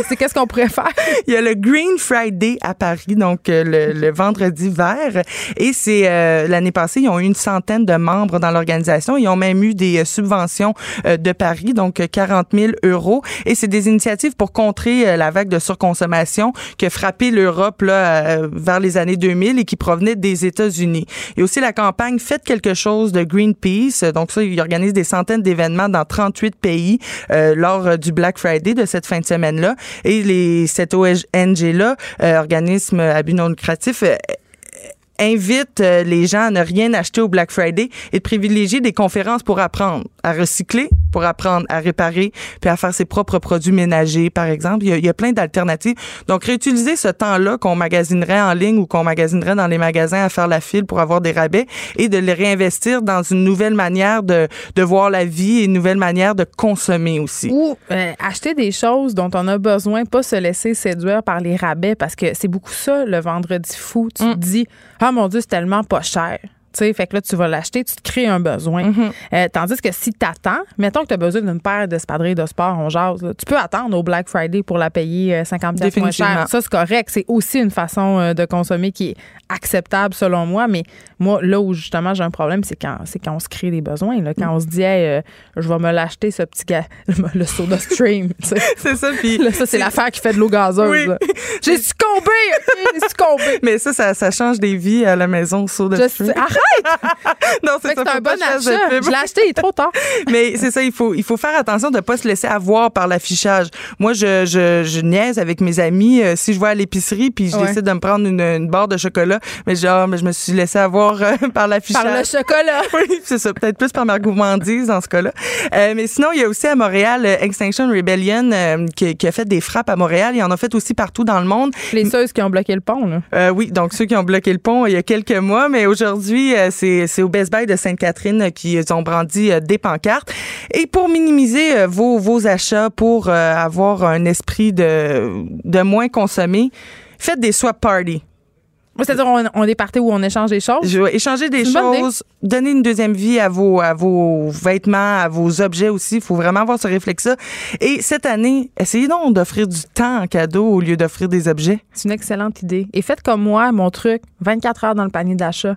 C'est qu'est-ce qu'on pourrait faire? Il y a le Green Friday à Paris, donc euh, le, le vendredi vert. Et c'est euh, l'année passée, ils ont eu une centaine de membres dans l'organisation. Ils ont même eu des euh, subventions euh, de Paris, donc euh, 40 000 euros. Et c'est des initiatives pour contrer la vague de surconsommation qui a frappé l'Europe là, vers les années 2000 et qui provenait des États-Unis. Il y a aussi la campagne Faites quelque chose de Greenpeace. Donc ça, ils organisent des centaines d'événements dans 38 pays euh, lors du Black Friday de cette fin de semaine-là. Et les, cette ONG-là, euh, organisme à but non lucratif, euh, invite euh, les gens à ne rien acheter au Black Friday et de privilégier des conférences pour apprendre à recycler, pour apprendre à réparer, puis à faire ses propres produits ménagers, par exemple. Il y a, il y a plein d'alternatives. Donc, réutiliser ce temps-là qu'on magasinerait en ligne ou qu'on magasinerait dans les magasins à faire la file pour avoir des rabais et de les réinvestir dans une nouvelle manière de, de voir la vie et une nouvelle manière de consommer aussi. Ou euh, acheter des choses dont on a besoin, pas se laisser séduire par les rabais, parce que c'est beaucoup ça, le vendredi fou. Tu te dis, ah mon Dieu, c'est tellement pas cher. Tu sais, fait que là, tu vas l'acheter, tu te crées un besoin. Euh, tandis que si tu attends, mettons que tu as besoin d'une paire d'espadrilles de sport, on jase, là, tu peux attendre au Black Friday pour la payer euh, 50 pièces moins cher. Ça, c'est correct. C'est aussi une façon euh, de consommer qui est acceptable selon moi. Mais moi, là où justement j'ai un problème, c'est quand, c'est quand on se crée des besoins. Là, quand on se dit, Hey, euh, je vais me l'acheter, ce petit gars, le soda stream. C'est ça, puis Là, ça, c'est l'affaire qui fait de l'eau gazeuse. Oui. J'ai succombé, succombé. Mais ça, ça, ça change des vies à la maison, Soda Je Stream. sais-! non, c'est ça. c'est un bon achat. Je l'ai acheté, il est trop tard. Mais c'est ça, il faut, il faut faire attention de ne pas se laisser avoir par l'affichage. Moi, je, je, je niaise avec mes amis. euh, si je vais à l'épicerie puis je Ouais. décide de me prendre une, une barre de chocolat, mais genre, mais je me suis laissé avoir euh, par l'affichage. Par le chocolat. Oui, c'est ça. Peut-être plus par ma gourmandise dans ce cas-là. Euh, mais sinon, il y a aussi à Montréal Extinction Rebellion qui, qui a fait des frappes à Montréal. Il en a fait aussi partout dans le monde. Les ceux qui ont bloqué le pont, là. Oui, donc ceux qui ont bloqué le pont il y a quelques mois, mais aujourd'hui, euh, c'est au Best Buy de Sainte-Catherine euh, qui ont brandi euh, des pancartes. Et pour minimiser euh, vos, vos achats, pour avoir un esprit de, de moins consommer, faites des swap parties. C'est-à-dire, on, on est parti où on échange des choses? Je vais échanger des choses, donner une deuxième vie à vos, à vos vêtements, à vos objets aussi. Il faut vraiment avoir ce réflexe-là. Et cette année, essayez donc d'offrir du temps en cadeau au lieu d'offrir des objets. C'est une excellente idée. Et faites comme moi, mon truc, 24 heures dans le panier d'achat.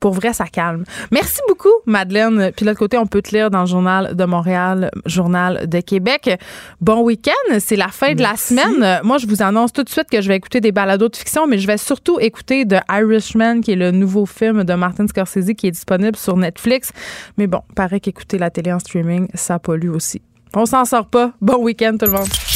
Pour vrai, ça calme. Merci beaucoup, Madeleine. Puis de l'autre côté, on peut te lire dans le Journal de Montréal, Journal de Québec. Bon week-end. C'est la fin de la semaine. Moi, je vous annonce tout de suite que je vais écouter des balados de fiction, mais je vais surtout écouter The Irishman, qui est le nouveau film de Martin Scorsese qui est disponible sur Netflix. Mais bon, paraît qu'écouter la télé en streaming, ça pollue aussi. On s'en sort pas. Bon week-end, tout le monde.